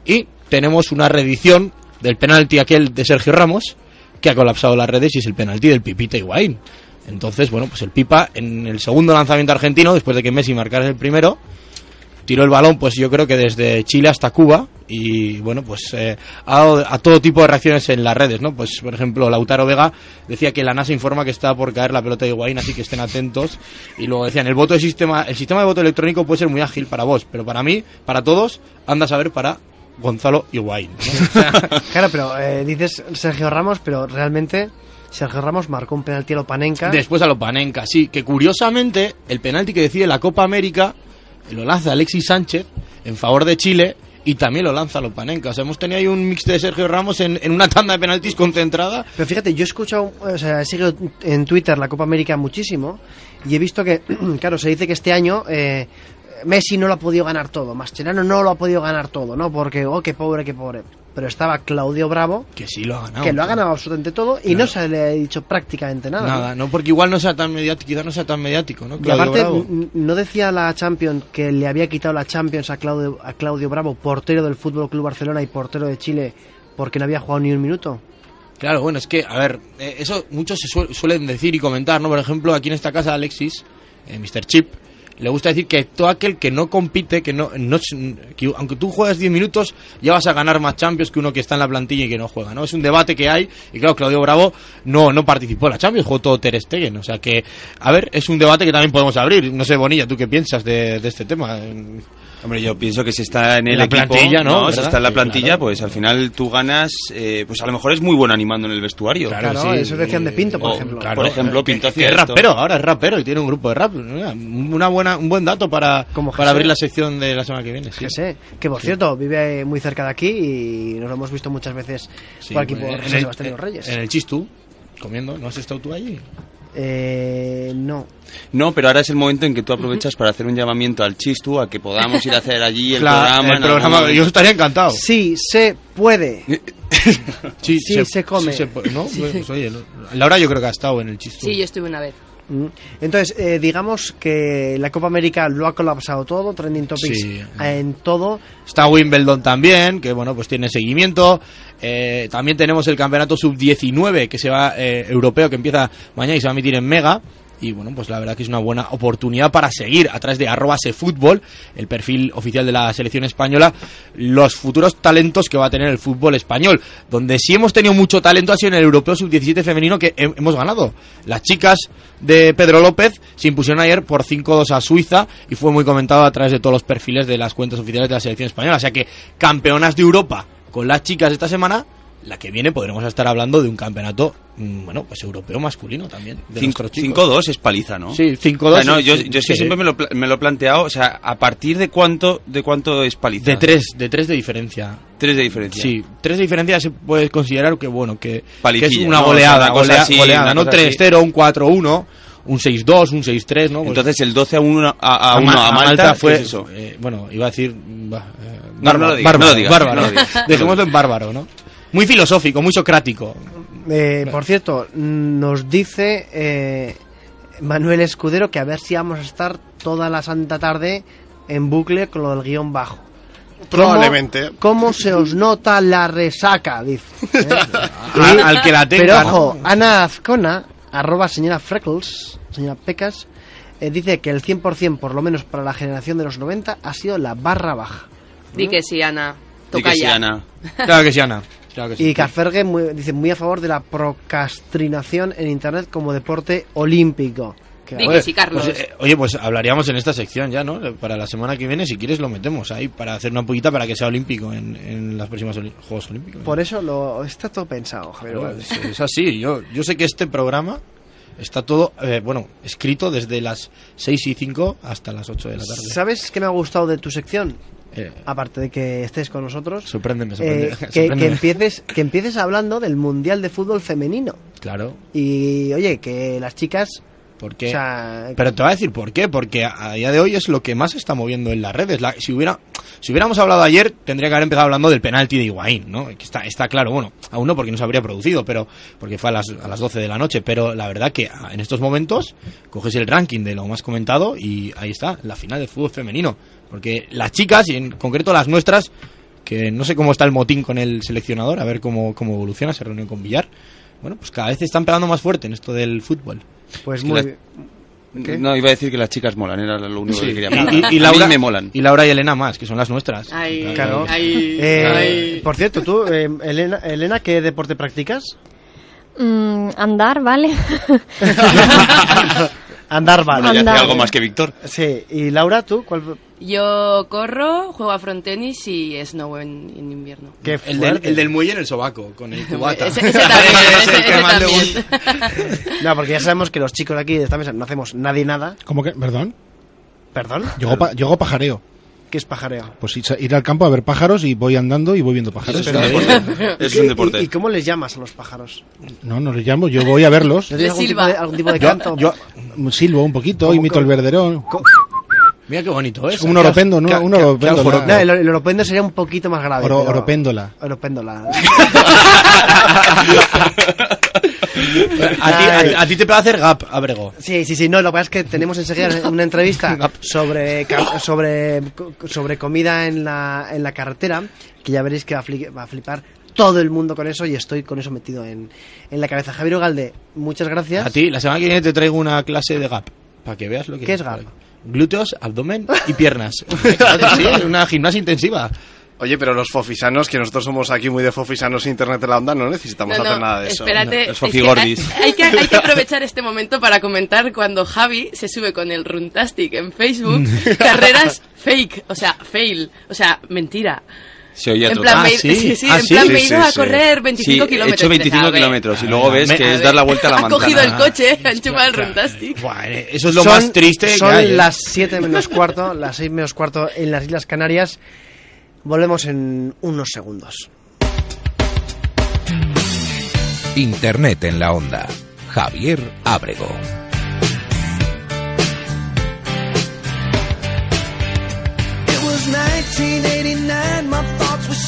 y tenemos una reedición del penalti aquel de Sergio Ramos, que ha colapsado las redes y es el penalti del Pipita Higuaín. Entonces, bueno, pues el Pipa en el segundo lanzamiento argentino, después de que Messi marcara el primero, tiró el balón, pues yo creo que desde Chile hasta Cuba y bueno, pues eh, ha dado a todo tipo de reacciones en las redes, ¿no? Pues por ejemplo, Lautaro Vega decía que la NASA informa que está por caer la pelota de Higuaín, así que estén atentos y luego decían, el voto de sistema el sistema de voto electrónico puede ser muy ágil para vos, pero para mí, para todos, anda a saber para Gonzalo Higuaín. ¿no? O sea, Claro, pero eh, dices Sergio Ramos, pero realmente Sergio Ramos marcó un penalti a Lopanenka. Después a Lopanenka, sí, que curiosamente el penalti que decide la Copa América lo lanza Alexis Sánchez en favor de Chile y también lo lanza Lopanenka. O sea, hemos tenido ahí un mix de Sergio Ramos en, en una tanda de penaltis concentrada. Pero fíjate, yo he escuchado, o sea, he seguido en Twitter la Copa América muchísimo y he visto que, claro, se dice que este año eh, Messi no lo ha podido ganar todo, Mascherano no lo ha podido ganar todo, ¿no? Porque, oh, qué pobre, qué pobre. Pero estaba Claudio Bravo, Que sí lo ha ganado. que lo ha ganado absolutamente todo y no se le ha dicho prácticamente nada. Nada, no, porque igual no sea tan mediático, quizás no sea tan mediático, ¿no? Y aparte, Bravo. ¿no decía la Champions que le había quitado la Champions a Claudio, a Claudio Bravo, portero del Fútbol Club Barcelona y portero de Chile, porque no había jugado ni un minuto? Claro, bueno, es que, a ver, eh, eso muchos se suel- suelen decir y comentar, ¿no? Por ejemplo, aquí en esta casa Alexis, eh, Mr. Chip, le gusta decir que todo aquel que no compite, que no, no aunque tú juegas 10 minutos, ya vas a ganar más Champions que uno que está en la plantilla y que no juega, ¿no? Es un debate que hay y claro, Claudio Bravo no, no participó en la Champions, jugó todo Ter Stegen, o sea que, a ver, es un debate que también podemos abrir. No sé, Bonilla, ¿tú qué piensas de este tema? Hombre, yo pienso que si está en el la equipo, plantilla, ¿no? Si ¿Verdad? está en la Sí, plantilla, claro. pues al final tú ganas, eh, pues a lo mejor es muy bueno animando en el vestuario. Claro, Claro, sí. eso decían de Pinto, por O, ejemplo. por ejemplo, que- Pinto que es hacía esto. rapero, ahora es rapero y tiene un grupo de rap. Una buena, un buen dato para, Como para abrir la sección de la semana que viene. sí. Que sé, que por cierto, vive muy cerca de aquí y nos lo hemos visto muchas veces Sí, por aquí pues, por en San el- Sebastián de los Reyes. En el Chistú, comiendo. ¿No has estado tú allí? Eh, no. No, pero ahora es el momento en que tú aprovechas para hacer un llamamiento al Chistu a que podamos ir a hacer allí el programa. el programa, algún- yo estaría encantado. Sí, se puede. Sí, Sí, se come. sí se ¿no? Pues, oye, Laura yo creo que ha estado en el Chistú. Sí, yo estuve una vez. Mm. Entonces, eh, digamos que la Copa América lo ha colapsado todo, trending topics Sí. en todo. Está Wimbledon también, que bueno, pues tiene seguimiento. Eh, también tenemos el campeonato sub-19, que se va, eh, europeo, que empieza mañana y se va a emitir en Mega. Y bueno, pues la verdad que es una buena oportunidad para seguir a través de arroba fútbol, el perfil oficial de la selección española, los futuros talentos que va a tener el fútbol español. Donde sí hemos tenido mucho talento ha sido en el europeo sub-17 femenino que he- hemos ganado. Las chicas de Pedro López se impusieron ayer por 5-2 a Suiza y fue muy comentado a través de todos los perfiles de las cuentas oficiales de la selección española. O sea que campeonas de Europa con las chicas esta semana, la que viene podremos estar hablando de un campeonato, bueno, pues europeo masculino también. De Cinco- nuestros chicos. 5-2 es paliza, ¿no? Sí, 5-2. Ah, no, yo, yo sí. siempre me lo, me lo he planteado, o sea, ¿a partir de cuánto, de cuánto es paliza? De 3, de tres de diferencia. Tres de diferencia. Sí, 3 de diferencia se puede considerar que, bueno, que, que es una ¿no? goleada, O sea, una golea- así, goleada, no cosa así. 3-0, un 4-1, un 6-2, un 6-3, ¿no? Pues- Entonces el 12 a 1 a, a, a, uno Ma- a Malta, fue, ¿qué es eso? eh, bueno, iba a decir bah, eh, No, no lo digas, bárbaro, no lo digas, bárbaro. no lo digas. Dejémoslo en bárbaro, ¿no? Muy filosófico, muy socrático. Eh, por cierto, nos dice eh, Manuel Escudero que a ver si vamos a estar toda la santa tarde en bucle con lo del guion bajo. ¿Cómo- Probablemente. ¿Cómo se os nota la resaca? Dice. ¿eh? Al- al que la tenga, Pero ¿no? ojo, Ana Azcona, arroba señora Freckles, señora Pecas, eh, dice que el 100%, por lo menos para la generación de los 90, ha sido la barra baja. Di que sí, Ana. Di que sí. Ana. Claro que sí, Ana. Claro que sí. Y Carfergue muy- dice muy a favor de la procrastinación en Internet como deporte olímpico. Que sí, Carlos. Pues, eh, oye, pues hablaríamos en esta sección ya, ¿no? Para la semana que viene, si quieres, lo metemos ahí para hacer una poquita para que sea olímpico en, en los próximos oli- Juegos Olímpicos. Por eso lo está todo pensado, Javier Pero Valde. es, es así. Yo, yo sé que este programa está todo, eh, bueno, escrito desde las 6 y 5 hasta las 8 de la tarde. ¿Sabes qué me ha gustado de tu sección? Eh, Aparte de que estés con nosotros, sorpréndeme, eh, que, que empieces que empieces hablando del mundial de fútbol femenino. Claro, y oye que las chicas porque... o sea, Pero te voy a decir por qué, porque a día de hoy es lo que más se está moviendo en las redes. La- si hubiera si hubiéramos hablado ayer, tendría que haber empezado hablando del penalti de Higuaín, ¿no? Que está, está claro, bueno, aún no porque no se habría producido, pero porque fue a las, a las 12 de la noche, pero la verdad que ah, en estos momentos coges el ranking de lo más comentado y ahí está, la final de fútbol femenino. Porque las chicas, y en concreto las nuestras, que no sé cómo está el motín con el seleccionador, a ver cómo, cómo evoluciona, se reunió con Villar. Bueno, pues cada vez están pegando más fuerte en esto del fútbol. pues que muy las-. No, iba a decir que las chicas molan, era lo único que quería Y, y- A Laura, mí me molan. y Laura y Elena más, que son las nuestras. Ay, Claro. ay, Eh, ay. por cierto, tú eh, Elena, Elena ¿qué deporte practicas? Mm, andar, ¿vale? Andar vale. Bueno, ya Anda. hace algo más que Víctor. Sí, y Laura, tú cuál Yo corro, juego a frontenis y snow en, en invierno. qué El del, el del muelle en el sobaco, con el cubata. Ese, ese también, ese, ese también. No, porque ya sabemos que los chicos aquí de esta mesa no hacemos nadie nada. ¿Cómo que? ¿Perdón? ¿Perdón? Yo hago, pa- yo hago pajareo. ¿Qué es pajareo? Pues ir al campo a ver pájaros y voy andando y voy viendo pájaros. Es un deporte. Es un deporte. ¿Y, y cómo les llamas a los pájaros? No, no les llamo, yo voy a verlos. ¿No tienes algún tipo silba. de, algún tipo de Yo, canto? yo silbo un poquito, ¿Cómo imito el verderón. Co- Mira qué bonito, ¿eh? Es como un oropendo, ¿no? Un. No, el, el oropendo sería un poquito más grave. Oro- pero- oropéndola. Oropéndola. A ti, a- a ti te puede hacer gap, Abrego. Sí, sí, sí, no, lo que pasa es que tenemos enseguida una entrevista sobre, sobre, sobre comida en la, en la carretera, que ya veréis que va a, fli- va a flipar todo el mundo con eso y estoy con eso metido en, en la cabeza. Javier Ugalde, muchas gracias. A ti, la semana que viene te traigo una clase de gap. Para que veas lo que ¿Qué es gap? Glúteos, abdomen y piernas. Claro que sí, es una gimnasia intensiva. Oye, pero los fofisanos, que nosotros somos aquí muy de fofisanos Internet de la onda, no necesitamos No, no, hacer nada de eso. Espérate, Los es que fofigordis. hay, hay que, hay que aprovechar este momento para comentar cuando Javi se sube con el Runtastic en Facebook, carreras fake, o sea, fail, o sea, mentira. Se oía En trotar. plan, me- sí, sí, en plan, me he ido a correr 25 Sí, kilómetros. He hecho 25 A ver, kilómetros y luego ves me- que es dar la vuelta a la Ha manzana. cogido el coche, ha enchufado el Runtastic. Eso es lo Son- más triste que Son hay. ¿eh? las 7 menos cuarto, las 6 menos cuarto en las Islas Canarias. Volvemos en unos segundos. Internet en la onda. Javier Ábrego.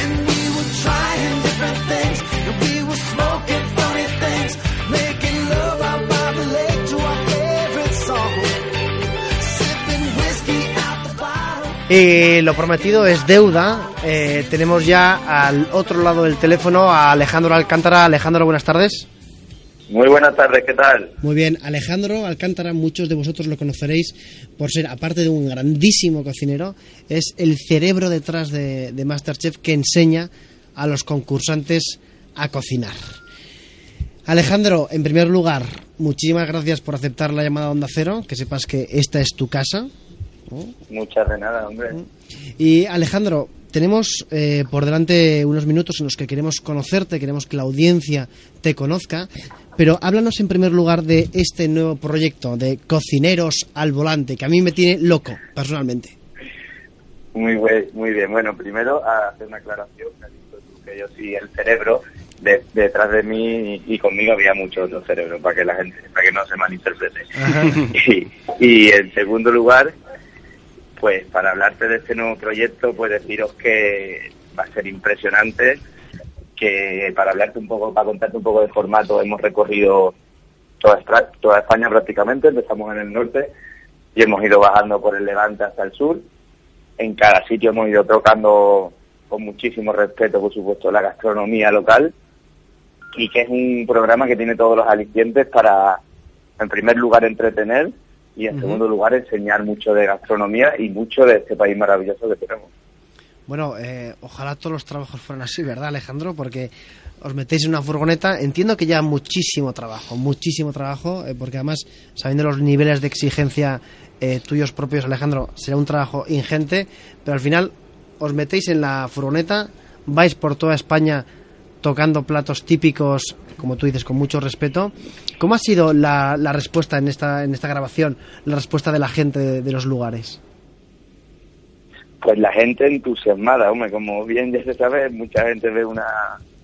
And we were trying different things, and we were smoking funny things, making love lake to our favorite song. Y lo prometido es deuda. Eh, tenemos ya al otro lado del teléfono a Alejandro Alcántara. Alejandro, buenas tardes. Muy buenas tardes, ¿qué tal? Muy bien, Alejandro Alcántara, muchos de vosotros lo conoceréis por ser, aparte de un grandísimo cocinero, es el cerebro detrás de, de Masterchef que enseña a los concursantes a cocinar. Alejandro, en primer lugar, muchísimas gracias por aceptar la llamada Onda Cero, que sepas que esta es tu casa. Muchas de nada, hombre. Y Alejandro, tenemos eh, por delante unos minutos en los que queremos conocerte, queremos que la audiencia te conozca, pero háblanos en primer lugar de este nuevo proyecto de Cocineros al Volante, que a mí me tiene loco, personalmente. Muy, buen- muy bien. Bueno, primero a hacer una aclaración. que has dicho tú que yo sí el cerebro. De- detrás de mí y, y conmigo había mucho otro cerebro, para que la gente, para que no se malinterprete. Y, y en segundo lugar, pues para hablarte de este nuevo proyecto, pues deciros que va a ser impresionante, que para hablarte un poco, para contarte un poco de formato, hemos recorrido toda, España prácticamente, empezamos en el norte y hemos ido bajando por el Levante hasta el sur. En cada sitio hemos ido tocando con muchísimo respeto, por supuesto, la gastronomía local y que es un programa que tiene todos los alicientes para, en primer lugar, entretener y en segundo lugar, enseñar mucho de gastronomía y mucho de este país maravilloso que tenemos. Bueno, eh, ojalá todos los trabajos fueran así, ¿verdad, Alejandro? Porque os metéis en una furgoneta. Entiendo que ya muchísimo trabajo, muchísimo trabajo, eh, porque además, sabiendo los niveles de exigencia eh, tuyos propios, Alejandro, será un trabajo ingente, pero al final os metéis en la furgoneta, vais por toda España tocando platos típicos, como tú dices, con mucho respeto. ¿Cómo ha sido la, respuesta en esta, en esta grabación, la respuesta de la gente de los lugares? Pues la gente entusiasmada, hombre, como bien ya se sabe, mucha gente ve una,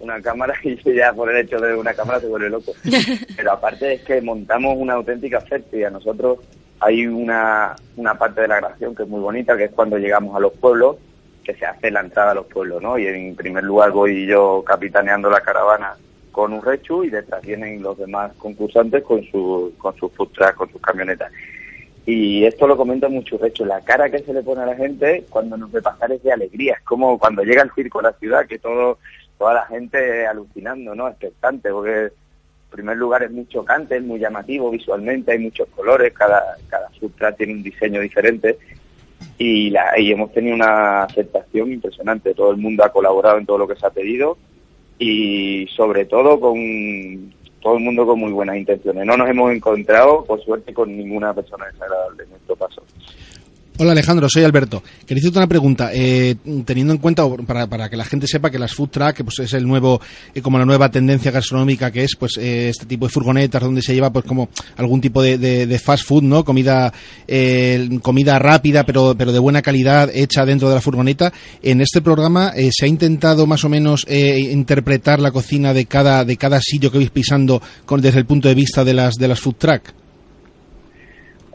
una cámara y ya por el hecho de ver una cámara se vuelve loco. Pero aparte es que montamos una auténtica fiesta y a nosotros hay una, una parte de la grabación que es muy bonita, que es cuando llegamos a los pueblos, que se hace la entrada a los pueblos, ¿no? Y en primer lugar voy yo capitaneando la caravana con un rechu y detrás vienen los demás concursantes con, su, con sus trucks, con sus camionetas. Y esto lo comenta mucho Recho, la cara que se le pone a la gente cuando nos ve pasar es de alegría, es como cuando llega el circo a la ciudad, que todo, toda la gente alucinando, ¿no? Expectante, porque en primer lugar es muy chocante, es muy llamativo visualmente, hay muchos colores, cada, cada subtra tiene un diseño diferente y, la, y hemos tenido una aceptación impresionante. Todo el mundo ha colaborado en todo lo que se ha pedido y sobre todo con todo el mundo con muy buenas intenciones. No nos hemos encontrado, por suerte, con ninguna persona desagradable en nuestro paso. Hola Alejandro, soy Alberto. Quería hacerte una pregunta. Eh, teniendo en cuenta, para, para que la gente sepa que las food truck pues, es el nuevo, eh, como la nueva tendencia gastronómica que es, pues eh, este tipo de furgonetas donde se lleva pues como algún tipo de, de- fast food, ¿no? Comida, eh, comida rápida pero, pero de buena calidad hecha dentro de la furgoneta. En este programa eh, se ha intentado más o menos interpretar la cocina de cada, de cada sitio que vais pisando con, desde el punto de vista de las, de las food truck.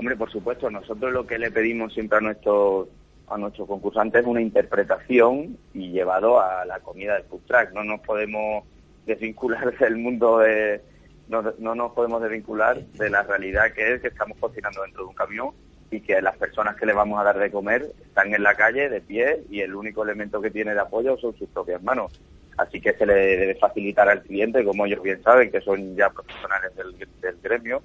Hombre, por supuesto, nosotros lo que le pedimos siempre a nuestros a nuestros concursantes es una interpretación y llevado a la comida del food truck. No nos podemos desvincular del mundo de no, no nos podemos desvincular de la realidad que es que estamos cocinando dentro de un camión y que las personas que le vamos a dar de comer están en la calle de pie y el único elemento que tiene de apoyo son sus propias manos. Así que se le debe facilitar al cliente, como ellos bien saben, que son ya profesionales del, del gremio,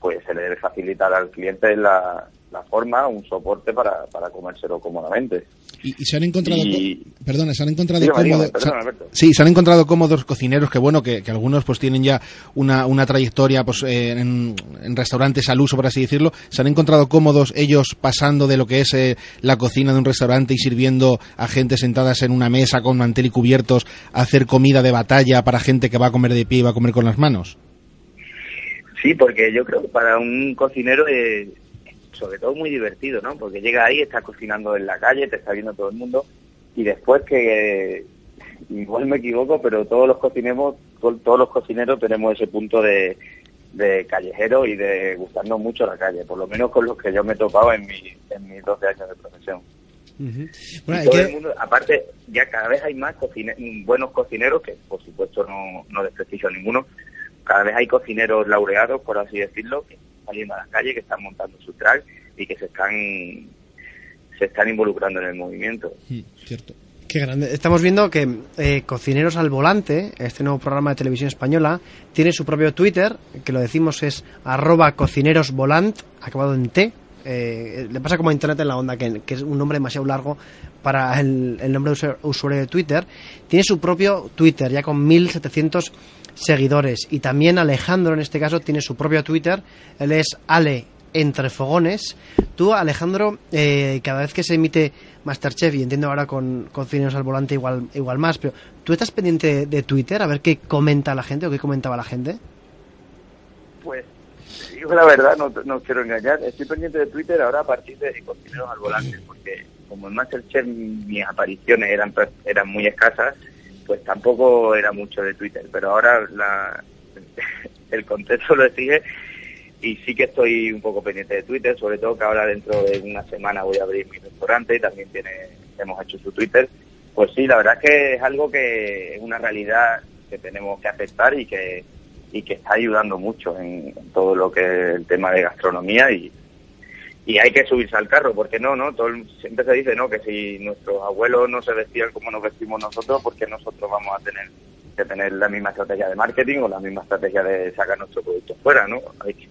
pues se le debe facilitar al cliente la, la forma, un soporte para, para comérselo cómodamente. Y, y se han encontrado, Y- perdona, se han encontrado dígame, cómodos, perdona, se- sí, se han encontrado cómodos cocineros que bueno, que, que algunos pues tienen ya una, una trayectoria pues eh, en, en restaurantes al uso, por así decirlo. Se han encontrado cómodos ellos pasando de lo que es eh, la cocina de un restaurante y sirviendo a gente sentadas en una mesa con mantel y cubiertos a hacer comida de batalla para gente que va a comer de pie y va a comer con las manos. Sí, porque yo creo que para un cocinero es sobre todo muy divertido, ¿no? Porque llega ahí, está cocinando en la calle, te está viendo todo el mundo y después que igual me equivoco, pero todos los cocineros, todos los cocineros tenemos ese punto de, de callejero y de gustarnos mucho la calle, por lo menos con los que yo me he topado en, mi, en mis 12 años de profesión. Bueno, Y hay todo que- el mundo, aparte, ya cada vez hay más cocine- buenos cocineros, que por supuesto no, no desprestigio a ninguno, cada vez hay cocineros laureados, por así decirlo, que están saliendo a la calle, que están montando su track y que se están se están involucrando en el movimiento. cierto. Qué grande. Estamos viendo que eh, Cocineros al Volante, este nuevo programa de televisión española, tiene su propio Twitter, que lo decimos es arroba cocinerosvolant, acabado en T. Eh, le pasa como a Internet en la onda, que, que es un nombre demasiado largo para el, el nombre de usuario de Twitter. Tiene su propio Twitter, ya con 1700 seguidores. Y también Alejandro, en este caso, tiene su propio Twitter. Él es Ale entre fogones. Tú, Alejandro, eh, cada vez que se emite Masterchef, y entiendo ahora con Cocineros al Volante igual, igual más, pero ¿tú estás pendiente de Twitter a ver qué comenta la gente o qué comentaba la gente? Pues, digo la verdad, no, no quiero engañar, estoy pendiente de Twitter ahora a partir de Cocineros al Volante, porque como en Masterchef mis apariciones eran, eran muy escasas, pues tampoco era mucho de Twitter, pero ahora la, el contexto lo exige y sí que estoy un poco pendiente de Twitter, sobre todo que ahora dentro de una semana voy a abrir mi restaurante y también tiene, hemos hecho su Twitter. Pues sí, la verdad es que es algo que es una realidad que tenemos que aceptar y que y que está ayudando mucho en, en todo lo que es el tema de gastronomía y, y hay que subirse al carro, porque no, no, todo siempre se dice no que si nuestros abuelos no se vestían como nos vestimos nosotros, porque nosotros vamos a tener que tener la misma estrategia de marketing o la misma estrategia de sacar nuestro producto fuera, ¿no? Hay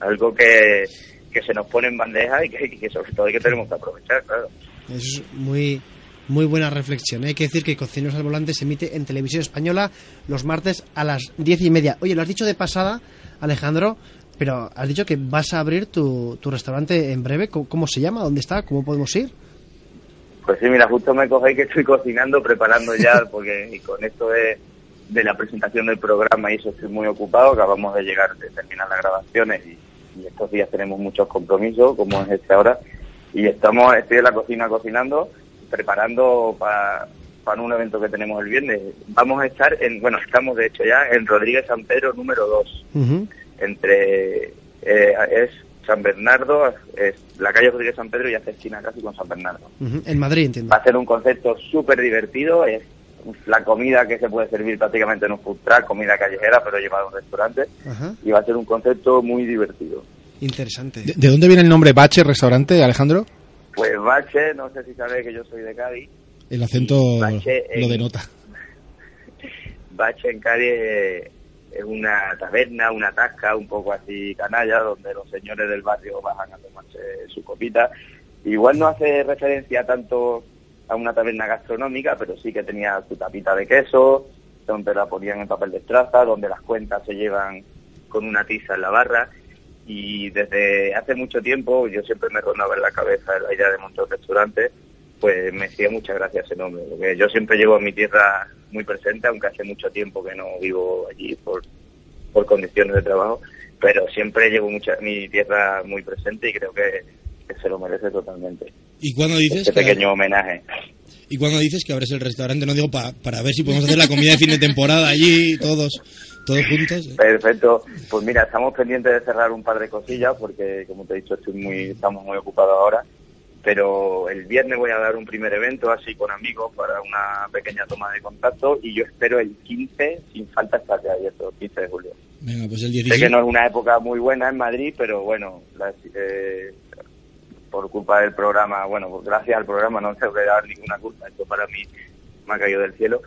algo que, que se nos pone en bandeja y que, sobre todo hay que tenemos que aprovechar, claro. Es muy, muy buena reflexión. ¿eh? Hay que decir que Cocineros al Volante se emite en televisión española los martes a las diez y media. Oye, lo has dicho de pasada, Alejandro, pero has dicho que vas a abrir tu, tu restaurante en breve. ¿Cómo, cómo se llama? ¿Dónde está? ¿Cómo podemos ir? Pues sí, mira, justo me cogéis que estoy cocinando, preparando ya, porque y con esto de, de la presentación del programa y eso estoy muy ocupado, acabamos de llegar, de terminar las grabaciones y, y estos días tenemos muchos compromisos, como es este ahora, y estamos, estoy en la cocina cocinando, preparando para un evento que tenemos el viernes. Vamos a estar en, bueno, estamos de hecho ya en Rodríguez San Pedro número 2, entre, eh, es San Bernardo, es la calle Rodríguez San Pedro y hace esquina casi con San Bernardo. En Madrid, entiendo. Va a ser un concepto súper divertido, es la comida que se puede servir prácticamente en un food truck, comida callejera, pero llevada a un restaurante, y va a ser un concepto muy divertido. Interesante. ¿De, de dónde viene el nombre Bache Restaurante, Alejandro? Pues Bache, no sé si sabéis que yo soy de Cádiz, El acento Bache lo en- denota. Bache en Cádiz es- una taberna, una tasca un poco así canalla, donde los señores del barrio bajan a tomarse su copita igual no hace referencia tanto a una taberna gastronómica, pero sí que tenía su tapita de queso, donde la ponían en papel de estraza, donde las cuentas se llevan con una tiza en la barra. Y desde hace mucho tiempo yo siempre me rondaba en la cabeza la idea de montar un restaurante, pues me hacía muchas gracias ese nombre, porque yo siempre llevo a mi tierra muy presente, aunque hace mucho tiempo que no vivo allí por, por condiciones de trabajo, pero siempre llevo mucha, mi tierra muy presente y creo que, que se lo merece totalmente. ¿Y cuando dices Este que, pequeño homenaje. y cuando dices que abres el restaurante, no digo pa- para ver si podemos hacer la comida de fin de temporada allí, todos, todos juntos? Perfecto. Pues mira, estamos pendientes de cerrar un par de cosillas porque, como te he dicho, estoy muy, estamos muy ocupados ahora. Pero el viernes voy a dar un primer evento así con amigos para una pequeña toma de contacto y yo espero el 15, sin falta estar ya abierto, el 15 de julio. Venga, pues el Sé 16. que no es una época muy buena en Madrid, pero bueno, la- eh, por culpa del programa, bueno, pues gracias al programa no tengo que dar ninguna culpa, esto para mí me ha caído del cielo,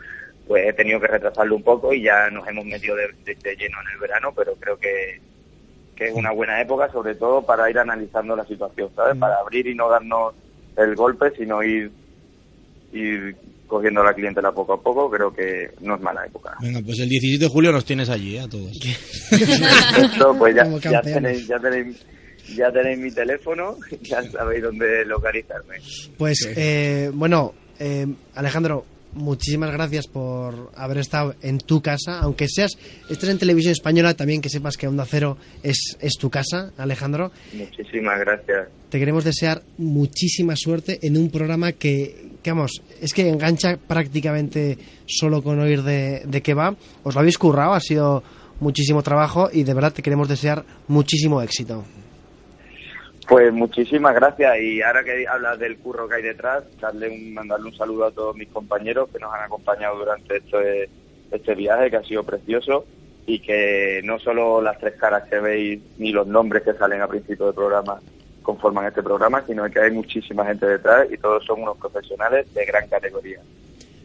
pues he tenido que retrasarlo un poco y ya nos hemos metido de, de- de lleno en el verano, pero creo que, que es una buena época, sobre todo para ir analizando la situación, ¿sabes? Para abrir y no darnos el golpe, sino ir, ir cogiendo la clientela poco a poco, creo que no es mala época. Venga, pues el 17 de julio nos tienes allí, ¿eh? a todos. Esto, pues ya, ya, tenéis, ya, tenéis, ya tenéis mi teléfono, ya sabéis dónde localizarme. Pues eh, bueno, eh, Alejandro, muchísimas gracias por haber estado en tu casa, aunque seas, estés en televisión española, también que sepas que Onda Cero es, es tu casa, Alejandro. Muchísimas gracias. Te queremos desear muchísima suerte en un programa que, que, vamos, es que engancha prácticamente solo con oír de, de qué va. Os lo habéis currado, ha sido muchísimo trabajo y de verdad te queremos desear muchísimo éxito. Pues muchísimas gracias y ahora que hablas del curro que hay detrás, darle un, mandarle un saludo a todos mis compañeros que nos han acompañado durante este, este viaje que ha sido precioso y que no solo las tres caras que veis ni los nombres que salen a principio del programa conforman este programa, sino que hay muchísima gente detrás y todos son unos profesionales de gran categoría.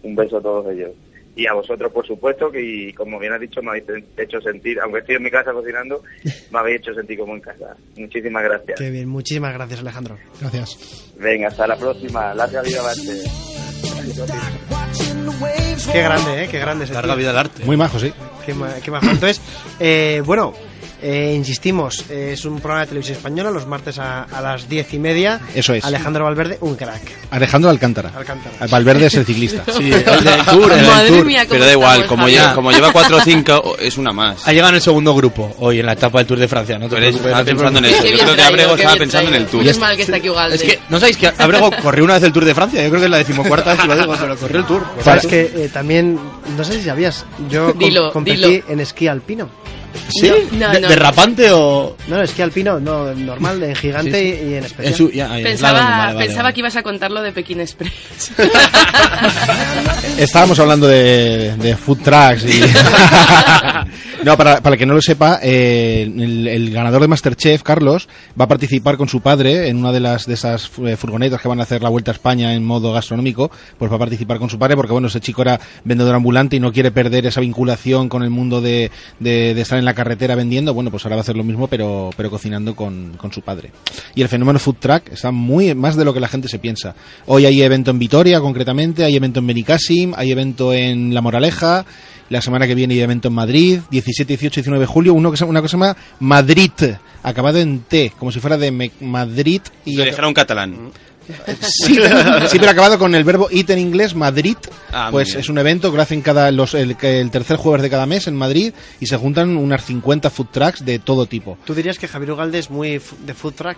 Un beso a todos ellos. Y a vosotros, por supuesto, que y como bien has dicho, me habéis hecho sentir, aunque estoy en mi casa cocinando, me habéis hecho sentir como en casa. Muchísimas gracias. Qué bien, muchísimas gracias Alejandro. Gracias. Venga, hasta la próxima. Larga vida al arte. Qué grande, ¿eh? Qué grande. Larga tío. vida al arte. Muy majo, sí. Qué, ma- qué majo. Entonces, eh, bueno, eh, insistimos, eh, es un programa de televisión española los martes a, a las diez y media. Eso es. Alejandro Valverde, un crack. Alejandro Alcántara. Alcántara. Valverde es el ciclista. Sí, el del Tour, el Tour. mía, Pero da igual, como lleva, como lleva 4 o 5, es una más. Ha llegado en el segundo grupo hoy en la etapa del Tour de Francia. No te Pero es- preocupes, pensando en eso. Yo creo que Abrego estaba pensando en el. Tour. Menos mal que está aquí Ugalde. Es que, ¿no sabéis que Abrego corrió una vez el Tour de Francia? Yo creo que es la decimocuarta vez que lo digo, pero corrió el Tour. Sabes que eh, también, no sé si sabías, yo com- Dilo, competí dilo. en esquí alpino. ¿Sí? No, ¿De- no. ¿Derrapante o...? No, esquí alpino, no, normal, en gigante Sí, sí. y en especial. En su- ya, ahí, Pensaba, slalom, vale, vale, pensaba vale. que ibas a contar lo de Pekín Express. Estábamos hablando de, de food trucks y... no, para, para el que no lo sepa, eh, el, el ganador de Masterchef, Carlos, va a participar con su padre en una de las de esas eh, furgonetas que van a hacer la Vuelta a España en modo gastronómico, pues va a participar con su padre porque, bueno, ese chico era vendedor ambulante y no quiere perder esa vinculación con el mundo de, de, de estar en la carretera vendiendo, bueno, pues ahora va a hacer lo mismo, pero, pero cocinando con, con su padre. Y el fenómeno food truck está muy más de lo que la gente se piensa. Hoy hay evento en Vitoria, concretamente, hay evento en Benicassim, hay evento en La Moraleja, la semana que viene hay evento en Madrid, 17, 18 y 19 de julio, uno que se, una cosa que se llama Madrid, acabado en T, como si fuera de Me- Madrid y... Le dijera un catalán. Sí, sí, pero acabado con el verbo it en inglés, Madrid. Ah, pues es un evento que lo hacen cada, los, el, el tercer jueves de cada mes en Madrid y se juntan unas 50 food trucks de todo tipo. ¿Tú dirías que Javier Ugalde es muy f- de food truck?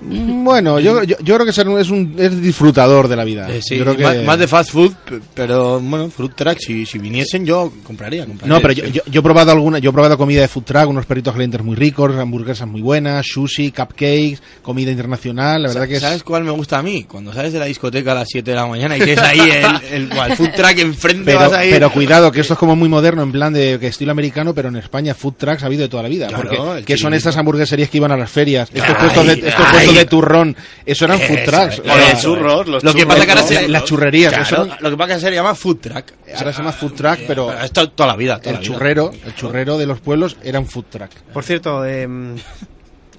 Bueno, yo, yo, yo creo que es un, es es disfrutador de la vida. Eh, sí, Yo creo que- más, más de fast food, pero bueno, fruit truck, si, si viniesen yo compraría, compraría. No, pero yo, yo, yo he probado alguna, yo he probado comida de food truck, unos perritos calientes muy ricos, hamburguesas muy buenas, sushi, cupcakes, comida internacional, la verdad que es... ¿Sabes cuál me gusta a mí? Cuando sales de la discoteca a las 7 de la mañana y tienes ahí el, el, el food truck enfrente, Pero, vas a ir... pero cuidado, que esto es como muy moderno, en plan de que estilo americano, pero en España food trucks ha habido de toda la vida. Claro, porque ¿qué son estas hamburgueserías que iban a las ferias? Estos Ay, puestos de, estos ay. De turrón, eso eran food trucks. O eso. churros, los Lo que churros. pasa que ahora se... La- las churrerías, Claro, eso- lo que pasa que se llama food truck. ahora se llama food truck, pero Pero esto toda la vida, toda el la vida. churrero, el churrero de los pueblos era un food truck. Por cierto, eh,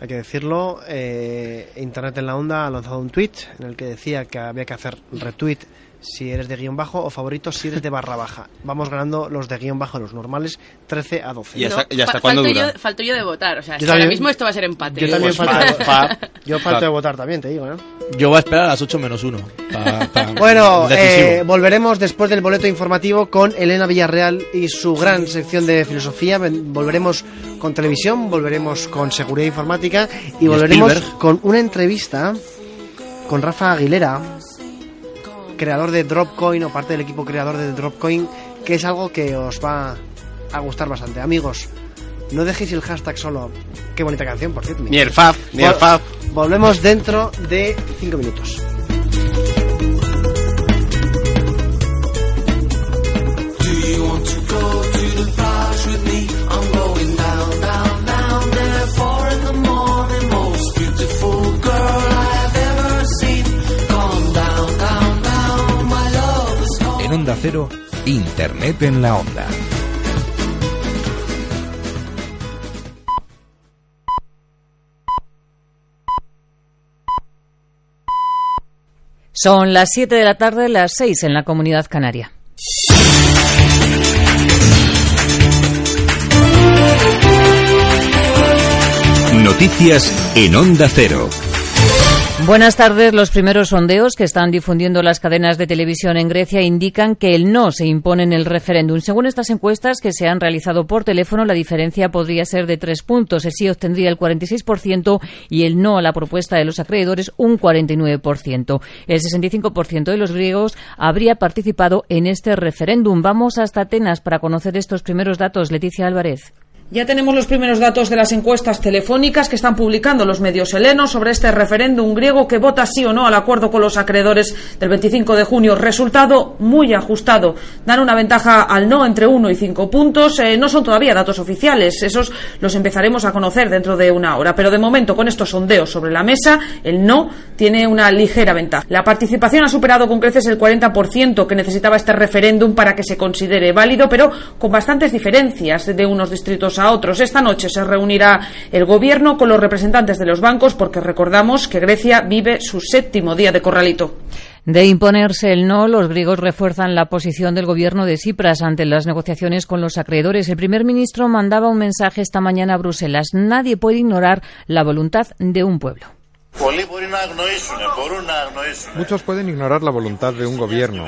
hay que decirlo. Eh, Internet en la Onda ha lanzado un tweet en el que decía que había que hacer retweet si eres de guion bajo o favorito si eres de barra baja. Vamos ganando los de guion bajo, los normales, 13 a 12. ¿Y hasta, y hasta Fa- cuándo falto dura? Yo, falto yo de votar, o sea, Yo que ahora también- mismo esto va a ser empate. Yo también Pues falto, fa- yo falto de votar también, te digo, ¿no? Yo voy a esperar a las 8 menos 1. Bueno, eh, volveremos después del boleto informativo con Elena Villarreal y su gran sección de filosofía. Volveremos con televisión, volveremos con seguridad informática y, Y volveremos Spielberg. con una entrevista con Rafa Aguilera, creador de Dropcoin o parte del equipo creador de Dropcoin, que es algo que os va a gustar bastante. Amigos, no dejéis el hashtag solo. Qué bonita canción, por cierto. Ni el fab, ni el fab. Volvemos dentro de 5 minutos. Cero, Internet en la Onda. Son las 7 de la tarde, las 6 en la comunidad canaria. Noticias en Onda Cero. Buenas tardes. Los primeros sondeos que están difundiendo las cadenas de televisión en Grecia indican que el no se impone en el referéndum. Según estas encuestas que se han realizado por teléfono, la diferencia podría ser de tres puntos. El sí obtendría el 46% y el no a la propuesta de los acreedores un 49%. El 65% de los griegos habría participado en este referéndum. Vamos hasta Atenas para conocer estos primeros datos. Leticia Álvarez. Ya tenemos los primeros datos de las encuestas telefónicas que están publicando los medios helenos sobre este referéndum griego que vota sí o no al acuerdo con los acreedores del 25 de junio. Resultado muy ajustado. Dan una ventaja al no entre 1 y 5 puntos. Eh, no son todavía datos oficiales. Esos los empezaremos a conocer dentro de una hora. Pero de momento, con estos sondeos sobre la mesa, el no tiene una ligera ventaja. La participación ha superado con creces el 40% que necesitaba este referéndum para que se considere válido, pero con bastantes diferencias de unos distritos a otros. Esta noche se reunirá el gobierno con los representantes de los bancos porque recordamos que Grecia vive su séptimo día de corralito. De imponerse el no, los griegos refuerzan la posición del gobierno de Cipras ante las negociaciones con los acreedores. El primer ministro mandaba un mensaje esta mañana a Bruselas. Nadie puede ignorar la voluntad de un pueblo. Muchos pueden ignorar la voluntad de un gobierno.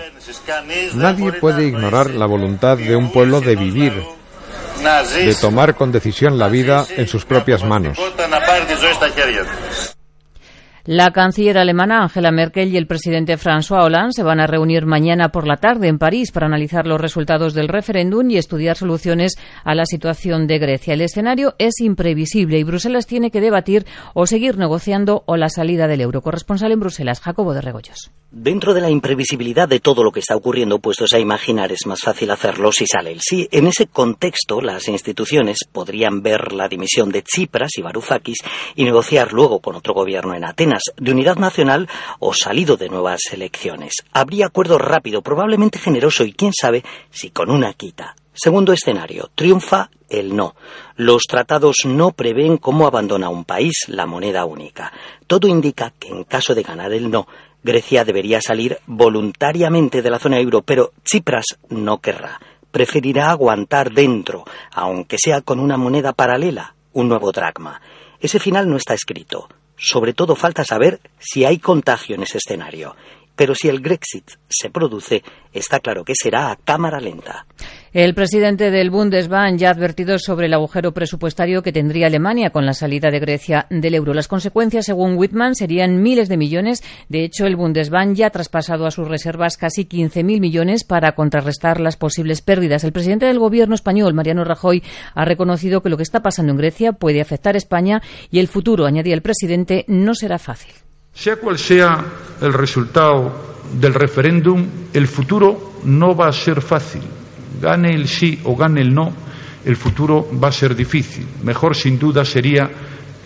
Nadie puede ignorar la voluntad de un pueblo de vivir, de tomar con decisión la vida en sus propias manos. La canciller alemana Angela Merkel y el presidente François Hollande se van a reunir mañana por la tarde en París para analizar los resultados del referéndum y estudiar soluciones a la situación de Grecia. El escenario es imprevisible y Bruselas tiene que debatir o seguir negociando o la salida del euro. Corresponsal en Bruselas, Jacobo de Regoyos. Dentro de la imprevisibilidad de todo lo que está ocurriendo, puestos a imaginar, es más fácil hacerlo si sale el sí. En ese contexto, las instituciones podrían ver la dimisión de Tsipras y Varoufakis y negociar luego con otro gobierno en Atenas de unidad nacional o salido de nuevas elecciones. Habría acuerdo rápido, probablemente generoso y quién sabe si con una quita. Segundo escenario, triunfa el no. Los tratados no prevén cómo abandona un país la moneda única. Todo indica que en caso de ganar el no, Grecia debería salir voluntariamente de la zona euro, pero Tsipras no querrá. Preferirá aguantar dentro, aunque sea con una moneda paralela, un nuevo dracma. Ese final no está escrito. Sobre todo falta saber si hay contagio en ese escenario. Pero si el Grexit se produce, está claro que será a cámara lenta. El presidente del Bundesbank ya ha advertido sobre el agujero presupuestario que tendría Alemania con la salida de Grecia del euro. Las consecuencias, según Whitman, serían miles de millones. De hecho, el Bundesbank ya ha traspasado a sus reservas casi 15.000 millones para contrarrestar las posibles pérdidas. El presidente del gobierno español, Mariano Rajoy, ha reconocido que lo que está pasando en Grecia puede afectar a España y el futuro, añadía el presidente, no será fácil. Sea cual sea el resultado del referéndum, el futuro no va a ser fácil. Gane el sí o gane el no, el futuro va a ser difícil. Mejor, sin duda, sería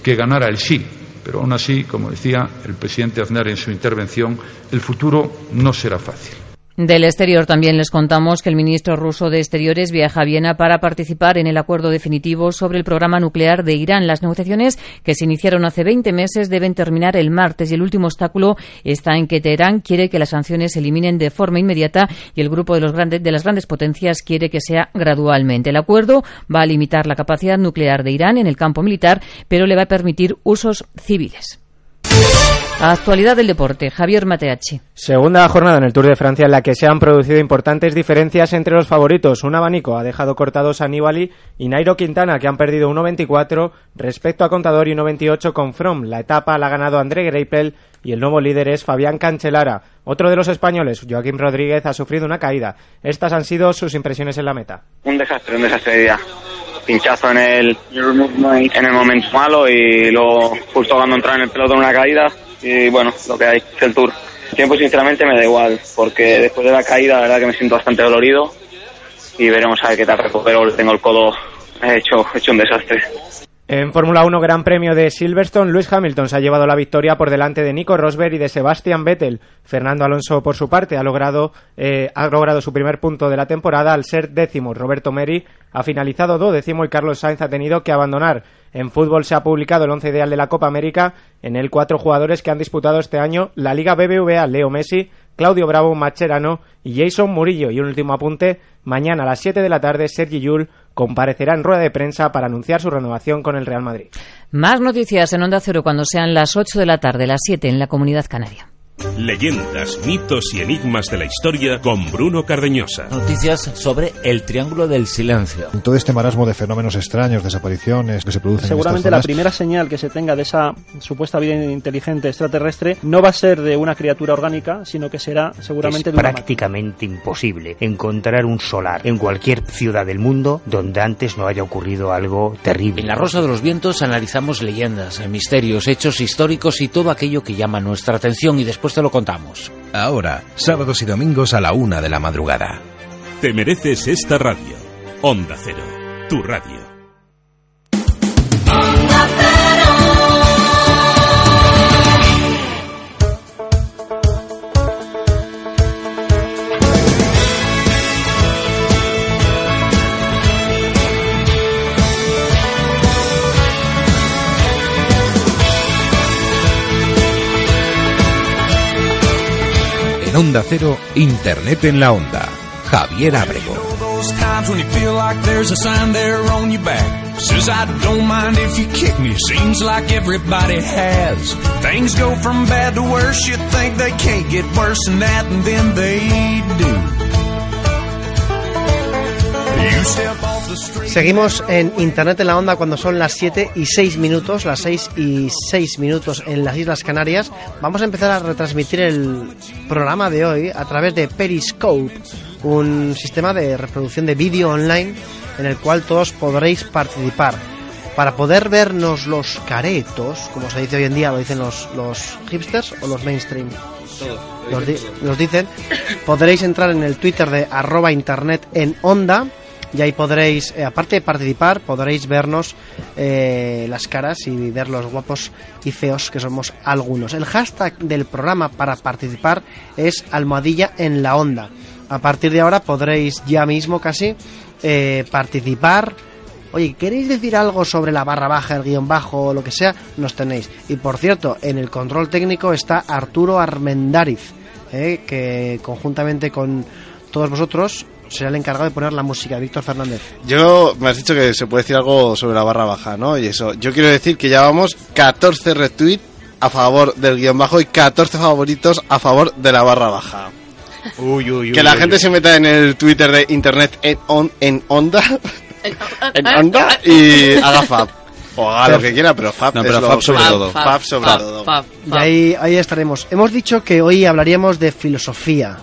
que ganara el sí. Pero aún así, como decía el presidente Aznar en su intervención, el futuro no será fácil. Del exterior también les contamos que el ministro ruso de Exteriores viaja a Viena para participar en el acuerdo definitivo sobre el programa nuclear de Irán. Las negociaciones que se iniciaron hace 20 meses deben terminar el martes y el último obstáculo está en que Teherán quiere que las sanciones se eliminen de forma inmediata y el grupo de, de las grandes potencias quiere que sea gradualmente. El acuerdo va a limitar la capacidad nuclear de Irán en el campo militar, pero le va a permitir usos civiles. Actualidad del deporte. Javier Mateachi. Segunda jornada en el Tour de Francia en la que se han producido importantes diferencias entre los favoritos. Un abanico ha dejado cortados a Nibali y Nairo Quintana, que han perdido 1.24 respecto a Contador y 1.28 con From. La etapa la ha ganado André Greipel y el nuevo líder es Fabián Cancelara. Otro de los españoles, Joaquín Rodríguez, ha sufrido una caída. Estas han sido sus impresiones en la meta. Un desastre, un desastre de día. Pinchazo en el, en el momento malo y luego justo cuando entra en el pelotón una caída y bueno, lo que hay, es el tour. Tiempo sinceramente me da igual, porque después de la caída la verdad que me siento bastante dolorido y veremos a ver qué tal recupero, tengo el codo hecho, hecho un desastre. En Fórmula 1 Gran Premio de Silverstone, Lewis Hamilton se ha llevado la victoria por delante de Nico Rosberg y de Sebastian Vettel. Fernando Alonso, por su parte, ha logrado, eh, ha logrado su primer punto de la temporada al ser décimo. Roberto Meri ha finalizado duodécimo y Carlos Sainz ha tenido que abandonar. En fútbol se ha publicado el once ideal de la Copa América, en el cuatro jugadores que han disputado este año la Liga BBVA, Leo Messi, Claudio Bravo Macherano y Jason Murillo. Y un último apunte, mañana a las 7 de la tarde Sergi Yul comparecerá en rueda de prensa para anunciar su renovación con el Real Madrid. Más noticias en Onda Cero cuando sean las 8 de la tarde, las 7 en la Comunidad Canaria. Leyendas, mitos y enigmas de la historia con Bruno Cardeñosa. Noticias sobre el Triángulo del Silencio. Todo este marasmo de fenómenos extraños, desapariciones que se producen Seguramente en la estas zonas, primera señal que se tenga de esa supuesta vida inteligente extraterrestre no va a ser de una criatura orgánica, sino que será seguramente es de una máquina. prácticamente imposible encontrar un solar en cualquier ciudad del mundo donde antes no haya ocurrido algo terrible. En La Rosa de los Vientos analizamos leyendas, misterios, hechos históricos y todo aquello que llama nuestra atención y después te lo contamos. Ahora, sábados y domingos a la una de la madrugada. Te mereces esta radio. Onda Cero, tu radio. En Onda Cero, Internet en la Onda. Javier Abrego. Says I don't mind if you kick me. Seems like everybody has. Things go from bad to worse. You think they can't get worse than that, and then they do. You step. Seguimos en Internet en la Onda cuando son las 7 y 6 minutos, las 6 y 6 minutos en las Islas Canarias. Vamos a empezar a retransmitir el programa de hoy a través de Periscope, un sistema de reproducción de vídeo online en el cual todos podréis participar. Para poder vernos los caretos, como se dice hoy en día, lo dicen los, los hipsters o los mainstream. Nos, di- nos dicen, podréis entrar en el Twitter de arroba internet en onda y ahí podréis, eh, aparte de participar, podréis vernos eh, las caras y ver los guapos y feos que somos algunos. El hashtag del programa para participar es almohadilla en la onda. A partir de ahora podréis ya mismo casi eh, participar. Oye, ¿queréis decir algo sobre la barra baja, el guion bajo o lo que sea? Nos tenéis. Y por cierto, en el control técnico está Arturo Armendariz, eh, que conjuntamente con todos vosotros será el encargado de poner la música. Víctor Fernández. Yo, me has dicho que se puede decir algo sobre la barra baja, ¿no? Y eso, yo quiero decir que llevamos 14 retweets a favor del guion bajo y 14 favoritos a favor de la barra baja. Uy, uy, que uy, la uy, gente uy. se meta en el Twitter de Internet en, on- en onda, en onda y haga fab. O haga lo que quiera, pero fab, No, es pero lo- fab sobre todo. Fab, sobre todo. Y ahí, ahí estaremos. Hemos dicho que hoy hablaríamos de filosofía.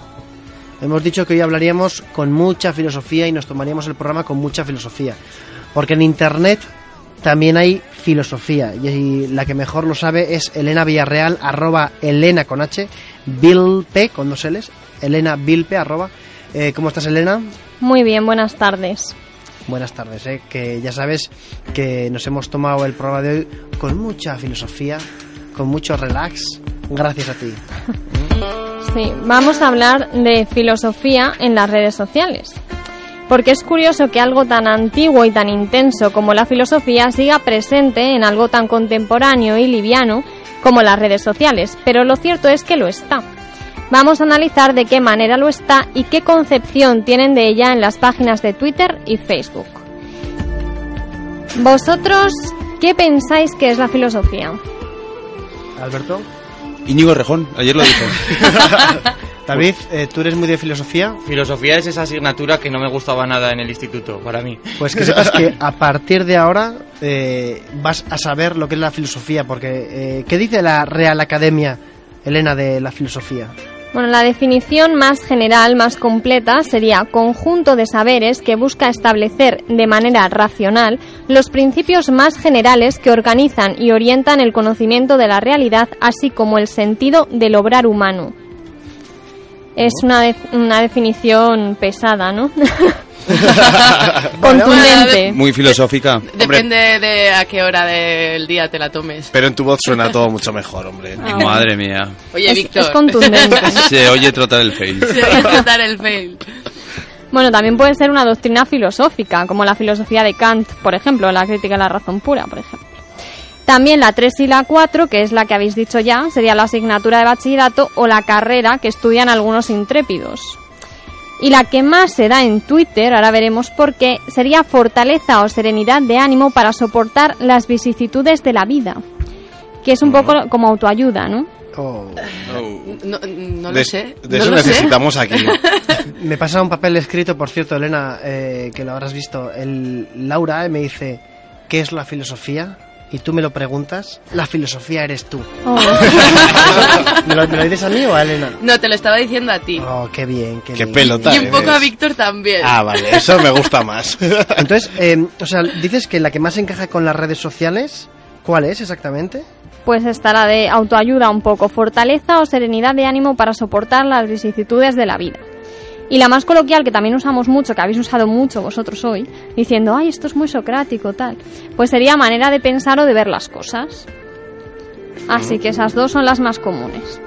Hemos dicho que hoy hablaríamos con mucha filosofía y nos tomaríamos el programa con mucha filosofía. Porque en Internet también hay filosofía. Y la que mejor lo sabe es Elena Villarreal, arroba Elena con H, Bilpe con dos L's, Elena Bilpe, arroba. Eh, ¿Cómo estás, Elena? Muy bien, buenas tardes. Buenas tardes, eh, que ya sabes que nos hemos tomado el programa de hoy con mucha filosofía, con mucho relax, gracias a ti. Sí, vamos a hablar de filosofía en las redes sociales. Porque es curioso que algo tan antiguo y tan intenso como la filosofía siga presente en algo tan contemporáneo y liviano como las redes sociales, pero lo cierto es que lo está. Vamos a analizar de qué manera lo está y qué concepción tienen de ella en las páginas de Twitter y Facebook. ¿Vosotros qué pensáis que es la filosofía? Alberto. Íñigo Rejón, ayer lo dijo. David, eh, ¿tú eres muy de filosofía? Filosofía es esa asignatura que no me gustaba nada en el instituto, para mí. Pues que sepas que a partir de ahora eh, vas a saber lo que es la filosofía, porque eh, ¿qué dice la Real Academia, Elena, de la filosofía? Bueno, la definición más general, más completa, sería conjunto de saberes que busca establecer de manera racional los principios más generales que organizan y orientan el conocimiento de la realidad, así como el sentido del obrar humano. Es una, de- una definición pesada, ¿no? Contundente. Muy filosófica. Depende de a qué hora del día te la tomes. Pero en tu voz suena todo mucho mejor, hombre. Ah. Madre mía. Oye, Es- Víctor. es contundente. Se oye trotar el fail. Se oye tratar el fail. Bueno, también puede ser una doctrina filosófica, como la filosofía de Kant, por ejemplo, la crítica a la razón pura, por ejemplo. También la 3 y la 4, que es la que habéis dicho ya, sería la asignatura de bachillerato o la carrera que estudian algunos intrépidos. Y la que más se da en Twitter, ahora veremos por qué, sería fortaleza o serenidad de ánimo para soportar las vicisitudes de la vida. Que es un poco como autoayuda, ¿no? No, no lo De- sé. de no eso sé. necesitamos aquí. Me pasa un papel escrito, por cierto, Elena, eh, que lo habrás visto. El Laura eh, me dice, ¿qué es la filosofía? Y tú me lo preguntas, la filosofía eres tú. Oh. ¿Me, lo, me lo dices a mí o a Elena? No, te lo estaba diciendo a ti. Oh, qué bien, qué, Qué bien. pelota y un poco eres. a Víctor también. Ah, vale, eso me gusta más. Entonces, eh, o sea, dices que la que más encaja con las redes sociales, ¿cuál es exactamente? Pues está la de autoayuda un poco, fortaleza o serenidad de ánimo para soportar las vicisitudes de la vida. Y la más coloquial, que también usamos mucho, que habéis usado mucho vosotros hoy, diciendo, ay, esto es muy socrático, tal, pues sería manera de pensar o de ver las cosas. Así que esas dos son las más comunes.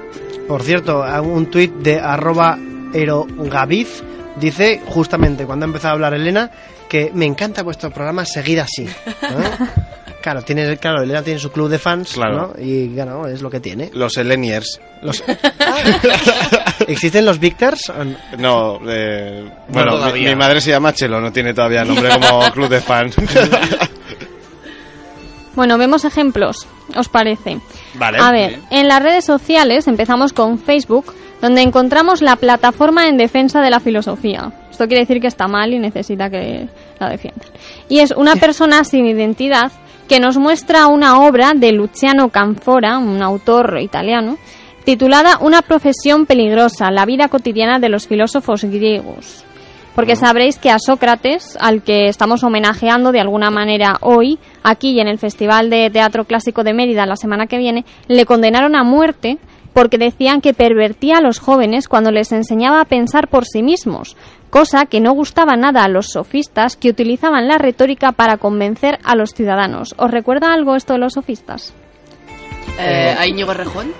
Por cierto, un tuit de arroba erogaviz dice, justamente cuando ha empezado a hablar Elena, que me encanta vuestro programa, seguir así. ¿no? Claro, tiene, claro, Elena tiene su club de fans, Claro. ¿no? Y claro, es lo que tiene. Los Eleniers. Los... ¿Existen los Victors? No, eh, bueno, mi, todavía. mi madre se llama Chelo, no tiene todavía nombre como club de fans. Bueno, vemos ejemplos, ¿os parece? Vale. A ver, en las redes sociales empezamos con Facebook, donde encontramos la plataforma en defensa de la filosofía. Esto quiere decir que está mal y necesita que la defiendan. Y es una persona sin identidad que nos muestra una obra de Luciano Canfora, un autor italiano, titulada Una profesión peligrosa, la vida cotidiana de los filósofos griegos. Porque sabréis que a Sócrates, al que estamos homenajeando de alguna manera hoy, aquí y en el Festival de Teatro Clásico de Mérida la semana que viene, le condenaron a muerte porque decían que pervertía a los jóvenes cuando les enseñaba a pensar por sí mismos, cosa que no gustaba nada a los sofistas que utilizaban la retórica para convencer a los ciudadanos. ¿Os recuerda algo esto de los sofistas? Eh, ¿A Íñigo Rejón?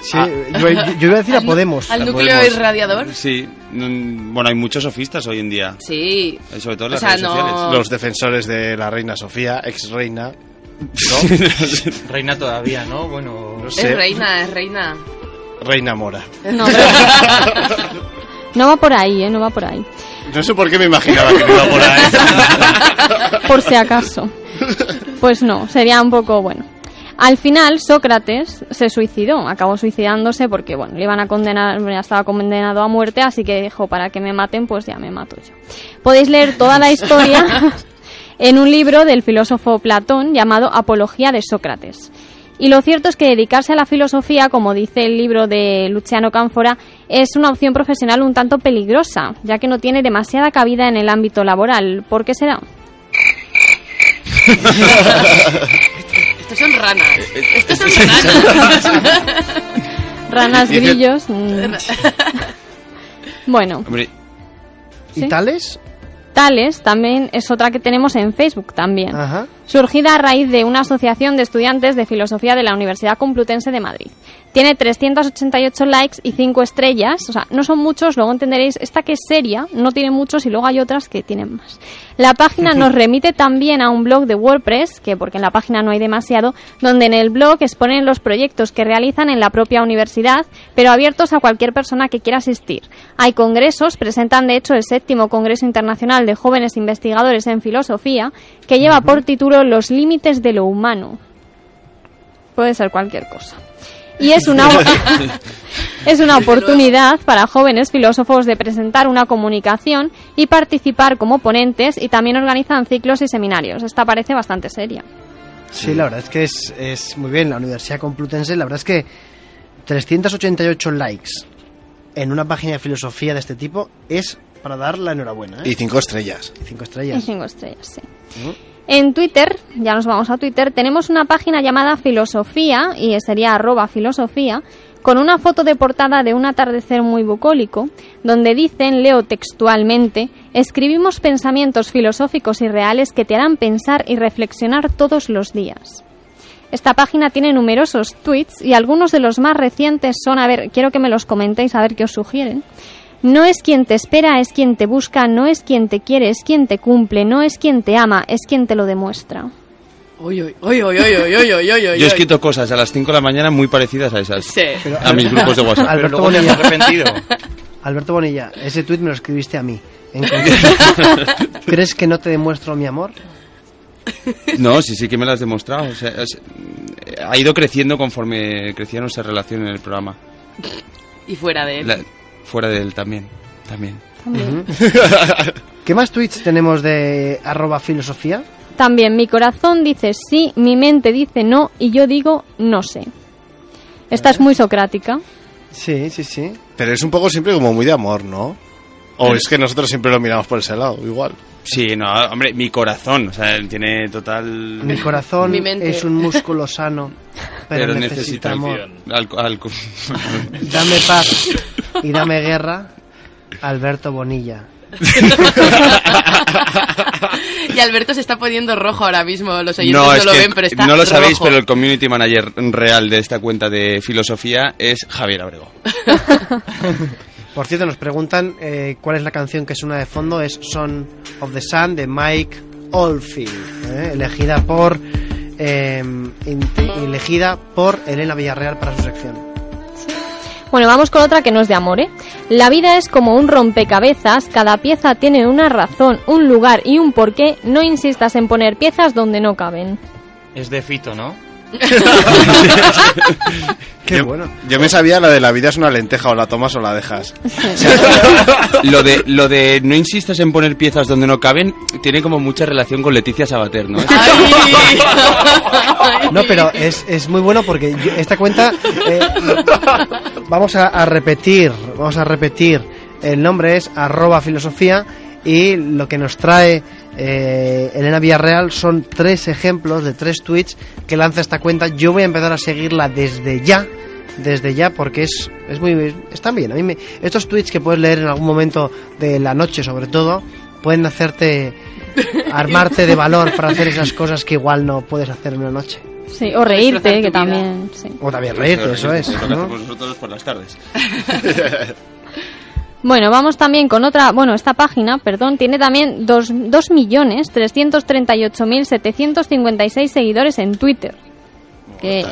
Sí, yo, yo iba a decir a Podemos. ¿Al núcleo Podemos. irradiador? Sí. Bueno, hay muchos sofistas hoy en día. Sí. Sobre todo en O las sea, redes no- sociales. Los defensores de la reina Sofía, ex reina. Reina todavía, ¿no? Bueno, No Es sé. reina, es reina. Reina Mora. No, no va por ahí, ¿eh? No va por ahí. No sé por qué me imaginaba que me iba por ahí. por si acaso. Pues no, sería un poco bueno. Al final, Sócrates se suicidó, acabó suicidándose porque, bueno, le iban a condenar, ya estaba condenado a muerte, así que dijo, para que me maten, pues ya me mato yo. Podéis leer toda la historia en un libro del filósofo Platón llamado Apología de Sócrates. Y lo cierto es que dedicarse a la filosofía, como dice el libro de Luciano Cánfora, es una opción profesional un tanto peligrosa, ya que no tiene demasiada cabida en el ámbito laboral. ¿Por qué será? Estos son ranas. Eh, Estos son ranas. Ranas, grillos. Bueno, Hombre, ¿Y ¿Sí? tales? También es otra que tenemos en Facebook también. Surgida a raíz de una asociación de estudiantes de filosofía de la Universidad Complutense de Madrid. Tiene 388 likes y 5 estrellas, o sea, no son muchos, luego entenderéis, esta que es seria, no tiene muchos y luego hay otras que tienen más. La página nos remite también a un blog de WordPress, que porque en la página no hay demasiado, donde en el blog exponen los proyectos que realizan en la propia universidad, pero abiertos a cualquier persona que quiera asistir. Hay congresos, presentan de hecho el séptimo Congreso Internacional de Jóvenes Investigadores en Filosofía, que lleva por título Los Límites de lo Humano. Puede ser cualquier cosa. Y es una, es una oportunidad para jóvenes filósofos de presentar una comunicación y participar como ponentes y también organizan ciclos y seminarios. Esta parece bastante seria. Sí, la verdad es que es, es muy bien. La Universidad Complutense, la verdad es que 388 likes en una página de filosofía de este tipo es para dar la enhorabuena. ¿eh? Y cinco estrellas. Y cinco Y estrellas. cinco estrellas, sí. En Twitter, ya nos vamos a Twitter, tenemos una página llamada Filosofía, y sería arroba filosofía, con una foto de portada de un atardecer muy bucólico, donde dicen, leo textualmente, escribimos pensamientos filosóficos y reales que te harán pensar y reflexionar todos los días. Esta página tiene numerosos tweets y algunos de los más recientes son, a ver, quiero que me los comentéis a ver qué os sugieren. No es quien te espera, es quien te busca, no es quien te quiere, es quien te cumple, no es quien te ama, es quien te lo demuestra. Oy, oy, oy, Yo he escrito cosas a las 5 de la mañana muy parecidas a esas. Sí. A mis grupos de WhatsApp. Alberto Bonilla. arrepentido. Alberto Bonilla, ese tuit me lo escribiste a mí. ¿Crees que no te demuestro mi amor? No, sí, sí que me lo has demostrado. O sea, ha ido creciendo conforme crecía nuestra relación en el programa. Y fuera de él fuera de él también. También. También. ¿Qué más tweets tenemos de arroba filosofía? También mi corazón dice sí, mi mente dice no y yo digo no sé. Esta es muy socrática. Sí, sí, sí. Pero es un poco siempre como muy de amor, ¿no? O es que nosotros siempre lo miramos por ese lado, igual. Sí, no, hombre, mi corazón, o sea, él tiene total... Mi corazón Mi mente. es un músculo sano, pero, necesita, amor. al- al- Dame paz y dame guerra, Alberto Bonilla. Y Alberto se está poniendo rojo ahora mismo. Los oyentes No, no, es lo que ven, pero está no lo sabéis, rojo. pero el community manager real de esta cuenta de filosofía es Javier Abrego. Por cierto, nos preguntan eh, cuál es la canción que suena de fondo. Es Son of the Sun de Mike Oldfield, ¿eh? elegida por eh, in- elegida por Elena Villarreal para su sección. Bueno, vamos con otra que no es de amor, ¿eh? La vida es como un rompecabezas, cada pieza tiene una razón, un lugar y un porqué. No insistas en poner piezas donde no caben. Es de Fito, ¿no? Qué yo, bueno. Yo me sabía la de la vida es una lenteja, o la tomas o la dejas. lo de lo de no insistas en poner piezas donde no caben tiene como mucha relación con Leticia Sabater, ¿no? No, pero es, es muy bueno porque yo- esta cuenta eh, vamos a, a repetir, vamos a repetir. El nombre es arroba filosofía y lo que nos trae eh, Elena Villarreal son tres ejemplos de tres tweets que lanza esta cuenta. Yo voy a empezar a seguirla desde ya, desde ya porque es, es muy están bien. A mí me- estos tweets que puedes leer en algún momento de la noche, sobre todo, pueden hacerte armarte de valor para hacer esas cosas que igual no puedes hacer en una noche. Sí, o reírte, que también. Sí. O también reírte, eso es. lo que ¿no? hacemos nosotros por las tardes. Bueno, vamos también con otra, bueno, esta página, perdón, tiene también 2.338.756 seguidores en Twitter. Que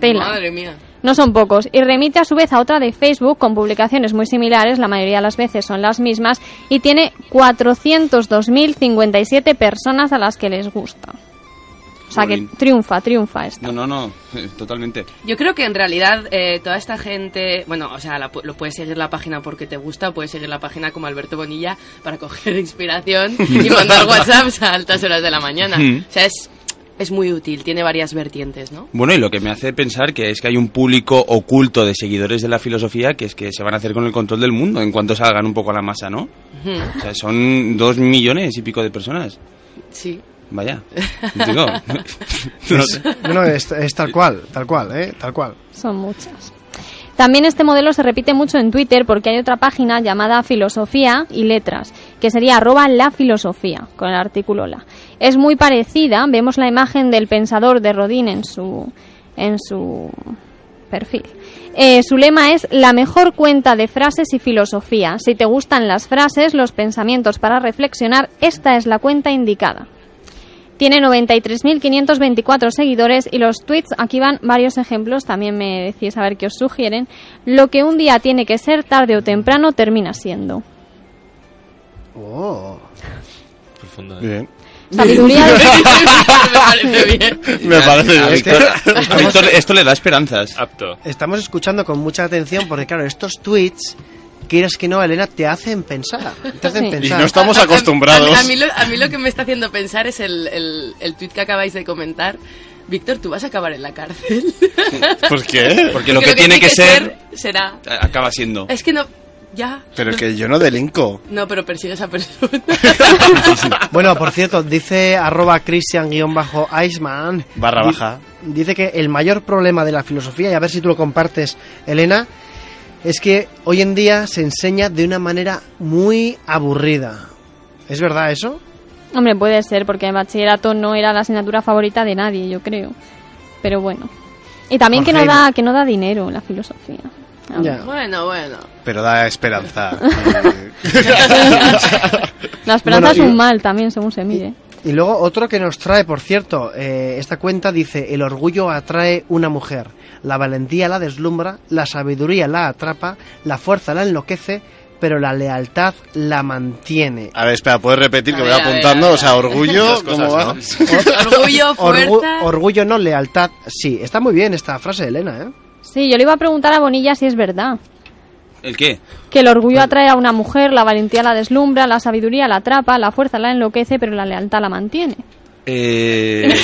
tela. Madre mía. No son pocos. Y remite a su vez a otra de Facebook con publicaciones muy similares, la mayoría de las veces son las mismas, y tiene 402.057 personas a las que les gusta. O sea que triunfa, triunfa esta. No, no, no, eh, totalmente. Yo creo que en realidad eh, toda esta gente, bueno, o sea, la pu- lo puedes seguir la página porque te gusta, puedes seguir la página como Alberto Bonilla para coger inspiración y mandar WhatsApps a altas horas de la mañana. Mm. O sea, es, es muy útil, tiene varias vertientes, ¿no? Bueno, y lo que me hace pensar que es que hay un público oculto de seguidores de la filosofía que es que se van a hacer con el control del mundo en cuanto salgan un poco a la masa, ¿no? O sea, son dos millones y pico de personas. Sí. Vaya. Digo, no sé. No, no, es, es tal cual, tal cual, ¿eh? Tal cual. Son muchas. También este modelo se repite mucho en Twitter porque hay otra página llamada Filosofía y Letras, que sería arroba la filosofía, con el artículo la. Es muy parecida, vemos la imagen del pensador de Rodin en su, en su perfil. Eh, su lema es la mejor cuenta de frases y filosofía. Si te gustan las frases, los pensamientos para reflexionar, esta es la cuenta indicada. Tiene 93.524 seguidores y los tweets, aquí van varios ejemplos, también me decís a ver qué os sugieren. Lo que un día tiene que ser tarde o temprano termina siendo. Oh. Profundo. ¿eh? Bien. Sabiduría de... Me parece bien. Me parece bien. Víctor, a Víctor esto le da esperanzas. Apto. Estamos escuchando con mucha atención porque, claro, estos tweets, quieres que no, Elena, te hacen pensar. Te hacen Sí. pensar. Y no estamos A- a- acostumbrados. A, mí, a mí lo, a mí lo que me está haciendo pensar es el, el, el tuit que acabáis de comentar. Víctor, tú vas a acabar en la cárcel. ¿Por qué? Porque lo que tiene que ser será. acaba siendo. Es que no. Ya. Pero que yo no delinco. No, pero persigue a esa persona. Bueno, por cierto, dice arroba Christian-Iceman. Barra baja. Dice que el mayor problema de la filosofía, y a ver si tú lo compartes, Elena, es que hoy en día se enseña de una manera muy aburrida. ¿Es verdad eso? Hombre, puede ser, porque el bachillerato no era la asignatura favorita de nadie, yo creo. Pero bueno. Y también que no, da, que no da dinero la filosofía. Bueno, bueno. Pero da esperanza. La esperanza Bueno, es un mal también, según se mire. Y luego otro que nos trae, por cierto, eh, esta cuenta dice, el orgullo atrae una mujer, la valentía la deslumbra, la sabiduría la atrapa, la fuerza la enloquece, pero la lealtad la mantiene. A ver, espera, ¿puedes repetir que A voy ver, a ver, apuntando? a ver. O sea, orgullo, cosas, ¿cómo va? ¿no? Orgullo, Orgu- orgullo no, lealtad sí. Está muy bien esta frase de Elena, ¿eh? Sí, yo le iba a preguntar a Bonilla si es verdad. ¿El qué? Que el orgullo atrae a una mujer, la valentía la deslumbra, la sabiduría la atrapa, la fuerza la enloquece, pero la lealtad la mantiene. Eh...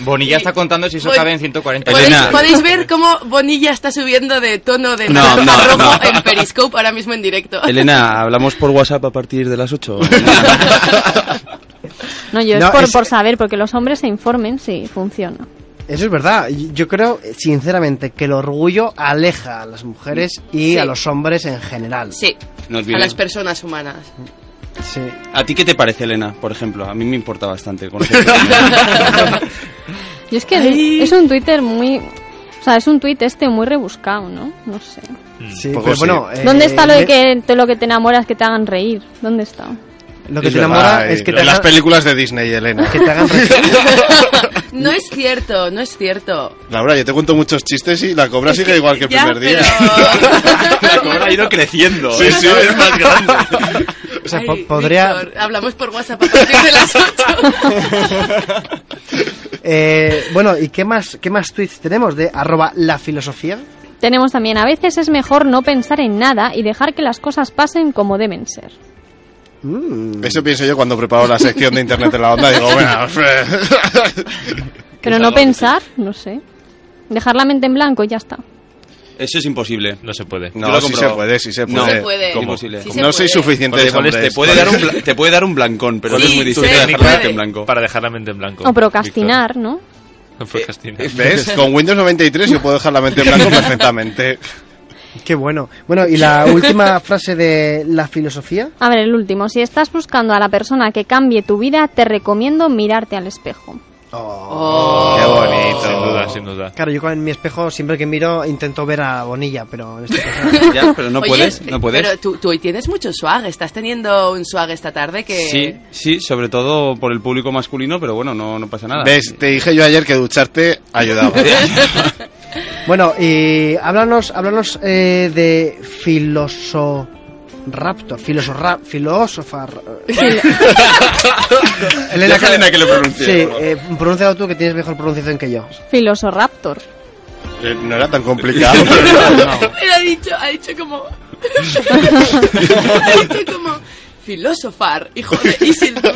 Bonilla está contando si eso cabe en 140 ¿Podéis, Elena. podéis ver cómo Bonilla está subiendo de tono de No, no, rojo no. en Periscope ahora mismo en directo. Elena, ¿hablamos por WhatsApp a partir de las 8? No, yo No, es, por, es- por saber, porque los hombres se informen si funciona. Eso es verdad. Yo creo, sinceramente, que el orgullo aleja a las mujeres y Sí. a los hombres en general. Sí, Nos a las personas humanas. Sí. ¿A ti qué te parece, Elena, por ejemplo? A mí me importa bastante conocer. Y es que es un Twitter muy... O sea, es un tweet este muy rebuscado, ¿no? No sé. Sí, Poco pero sí. bueno, eh, ¿Dónde está lo de que te, lo que te enamoras que te hagan reír? ¿Dónde está? Lo que Es te verdad, enamora eh, es que te las hagan, películas de Disney, Elena. que te hagan reír. No es cierto, no es cierto. Laura, yo te cuento muchos chistes y la cobra sigue igual que el Ya, primer día. La cobra ha ido creciendo. Sí, ¿eh? sí, es más grande. O sea, Ay, po- podría... Víctor, hablamos por WhatsApp a partir de las 8. Eh, bueno, ¿y qué más, qué más tweets tenemos de arroba la filosofía? Tenemos también, a veces es mejor no pensar en nada y dejar que las cosas pasen como deben ser. Mm. Eso pienso yo cuando preparo la sección de Internet en la onda. Digo, bueno, Pero no pensar, no sé. Dejar la mente en blanco y ya está. Eso es imposible. No se puede. No, sí se puede, sí se No, puede. se puede. ¿Cómo? Sí se no soy puede. suficiente es- hombres. te puede dar un te puede dar un blancón, pero Sí, es muy difícil dejar la mente en blanco. Para dejar la mente en blanco. O procrastinar, ¿no? Víctor. Procrastinar. ¿Ves? Con Windows 93 yo puedo dejar la mente en blanco perfectamente. Qué bueno. Bueno, y la última frase de la filosofía. A ver, el último. Si estás buscando a la persona que cambie tu vida, te recomiendo mirarte al espejo. Oh. Qué bonito. Sin duda, sin duda. Claro, yo con mi espejo siempre que miro intento ver a Bonilla, pero en este caso... Ya, pero no Oye, puedes, no puedes. Pero tú, tú hoy tienes mucho swag. Estás teniendo un swag esta tarde que... Sí, sí, sobre todo por el público masculino, pero bueno, no, no pasa nada. ¿Ves? Te dije yo ayer que ducharte ayudaba. Bueno, y háblanos, háblanos eh, de filosoraptor, filosorra, filósofa... Deja a Elena que lo pronuncie, Sí, eh, pronúncialo tú que tienes mejor pronunciación que yo. Filosoraptor. Eh, No era tan complicado. Él ha dicho, ha dicho como... ha dicho como... Filosofar, hijo de Isildur.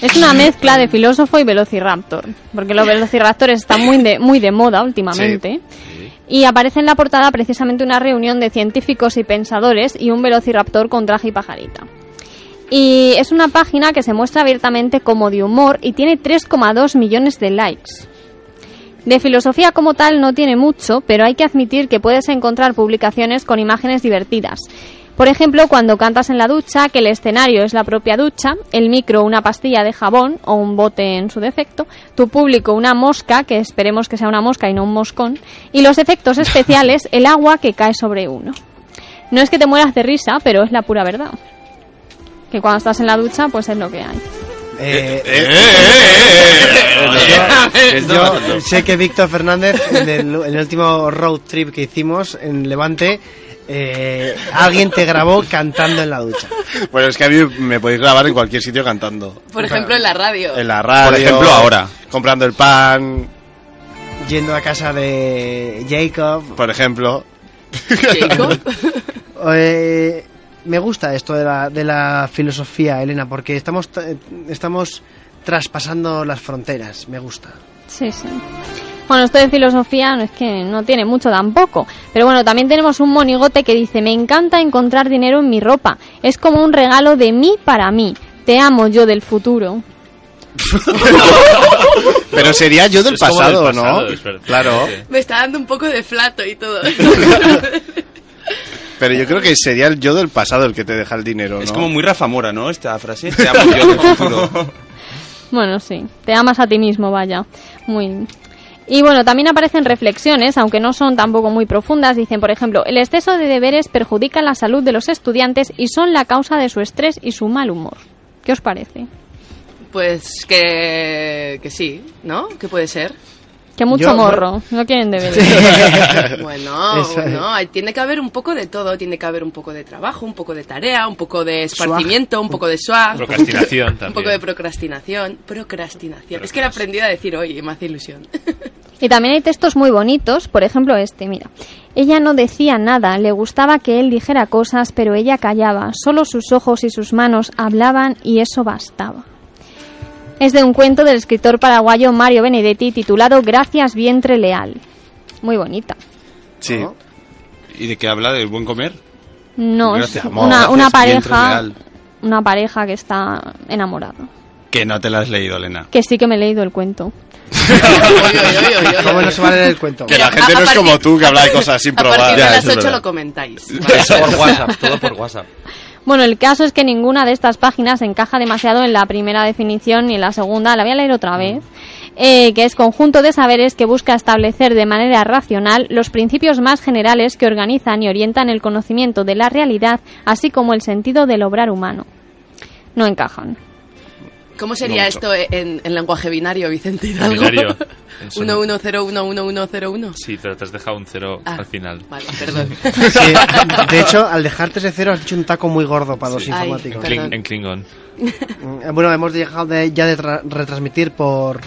Es una mezcla de filósofo y velociraptor. Porque los velociraptores están muy de, muy de moda últimamente. Y aparece en la portada precisamente una reunión de científicos y pensadores y un velociraptor con traje y pajarita. Y es una página que se muestra abiertamente como de humor y tiene 3,2 millones de likes. De filosofía como tal no tiene mucho, pero hay que admitir que puedes encontrar publicaciones con imágenes divertidas. Por ejemplo, cuando cantas en la ducha, que el escenario es la propia ducha, el micro una pastilla de jabón o un bote en su defecto, tu público una mosca, que esperemos que sea una mosca y no un moscón, y los efectos especiales el agua que cae sobre uno. No es que te mueras de risa, pero es la pura verdad. Que cuando estás en la ducha, pues es lo que hay. Eh, eh, yo, yo sé que Víctor Fernández, en el, en el último road trip que hicimos en Levante, eh, alguien te grabó cantando en la ducha. Bueno, es que a mí me podéis grabar en cualquier sitio cantando. Por ejemplo, en la radio. En la radio. Por ejemplo, ahora. Comprando el pan, Yendo a casa de Jacob. por ejemplo. Jacob. Eh, me gusta esto de la, de la filosofía, Elena, porque estamos, t- estamos traspasando las fronteras. Me gusta. Sí, sí. Bueno, esto de filosofía no es que no tiene mucho tampoco. Pero bueno, también tenemos un monigote que dice, me encanta encontrar dinero en mi ropa. Es como un regalo de mí para mí. Te amo yo del futuro. Pero sería yo del pasado, del pasado, ¿no? Claro. Me está dando un poco de flato y todo. Pero yo creo que sería el yo del pasado el que te deja el dinero, ¿no? Es como muy Rafa Mora, ¿no? Esta frase. Te amo yo del futuro. Bueno, sí. Te amas a ti mismo, vaya. Muy... Y bueno, también aparecen reflexiones, aunque no son tampoco muy profundas. Dicen, por ejemplo, el exceso de deberes perjudica la salud de los estudiantes y son la causa de su estrés y su mal humor. ¿Qué os parece? Pues que, que sí, ¿no? ¿Qué puede ser? Que mucho Yo- morro. No quieren deberes. Bueno, Eso bueno, hay- tiene que haber un poco de todo, tiene que haber un poco de trabajo, un poco de tarea, un poco de esparcimiento, un poco de swag, Procrastinación un también. poco de procrastinación, procrastinación. Es que lo he aprendido a decir hoy y me hace ilusión. Y también hay textos muy bonitos, por ejemplo este, mira. Ella no decía nada, le gustaba que él dijera cosas, pero ella callaba. Solo sus ojos y sus manos hablaban y eso bastaba. Es de un cuento del escritor paraguayo Mario Benedetti titulado Gracias vientre leal. Muy bonita. Sí. ¿Y de qué habla? ¿Del buen comer? No, Gracias, es amor, una, gracias, una pareja, una pareja que está enamorada. Que no te la has leído, Elena. Que sí que me he leído el cuento. ¿Cómo no se vale el cuento? Que la gente a- no a es como tú, que habla de cosas sin A probar. partir de Ya, las eso es 8 verdad. lo comentáis. Por WhatsApp, todo por WhatsApp. Bueno, el caso es que ninguna de estas páginas encaja demasiado en la primera definición ni en la segunda. La voy a leer otra vez. eh, que es conjunto de saberes que busca establecer de manera racional los principios más generales que organizan y orientan el conocimiento de la realidad, así como el sentido del obrar humano. No encajan. ¿Cómo sería No esto en, en lenguaje binario, Vicente Hidalgo? Binario. En son- 11011101. Sí, pero te has dejado un cero Ah. al final. Vale, perdón. Sí, de hecho, al dejarte ese cero has hecho un taco muy gordo para los Sí. Ay, informáticos. Kling- en Klingon. Mm, Bueno, hemos dejado de, ya de tra- retransmitir por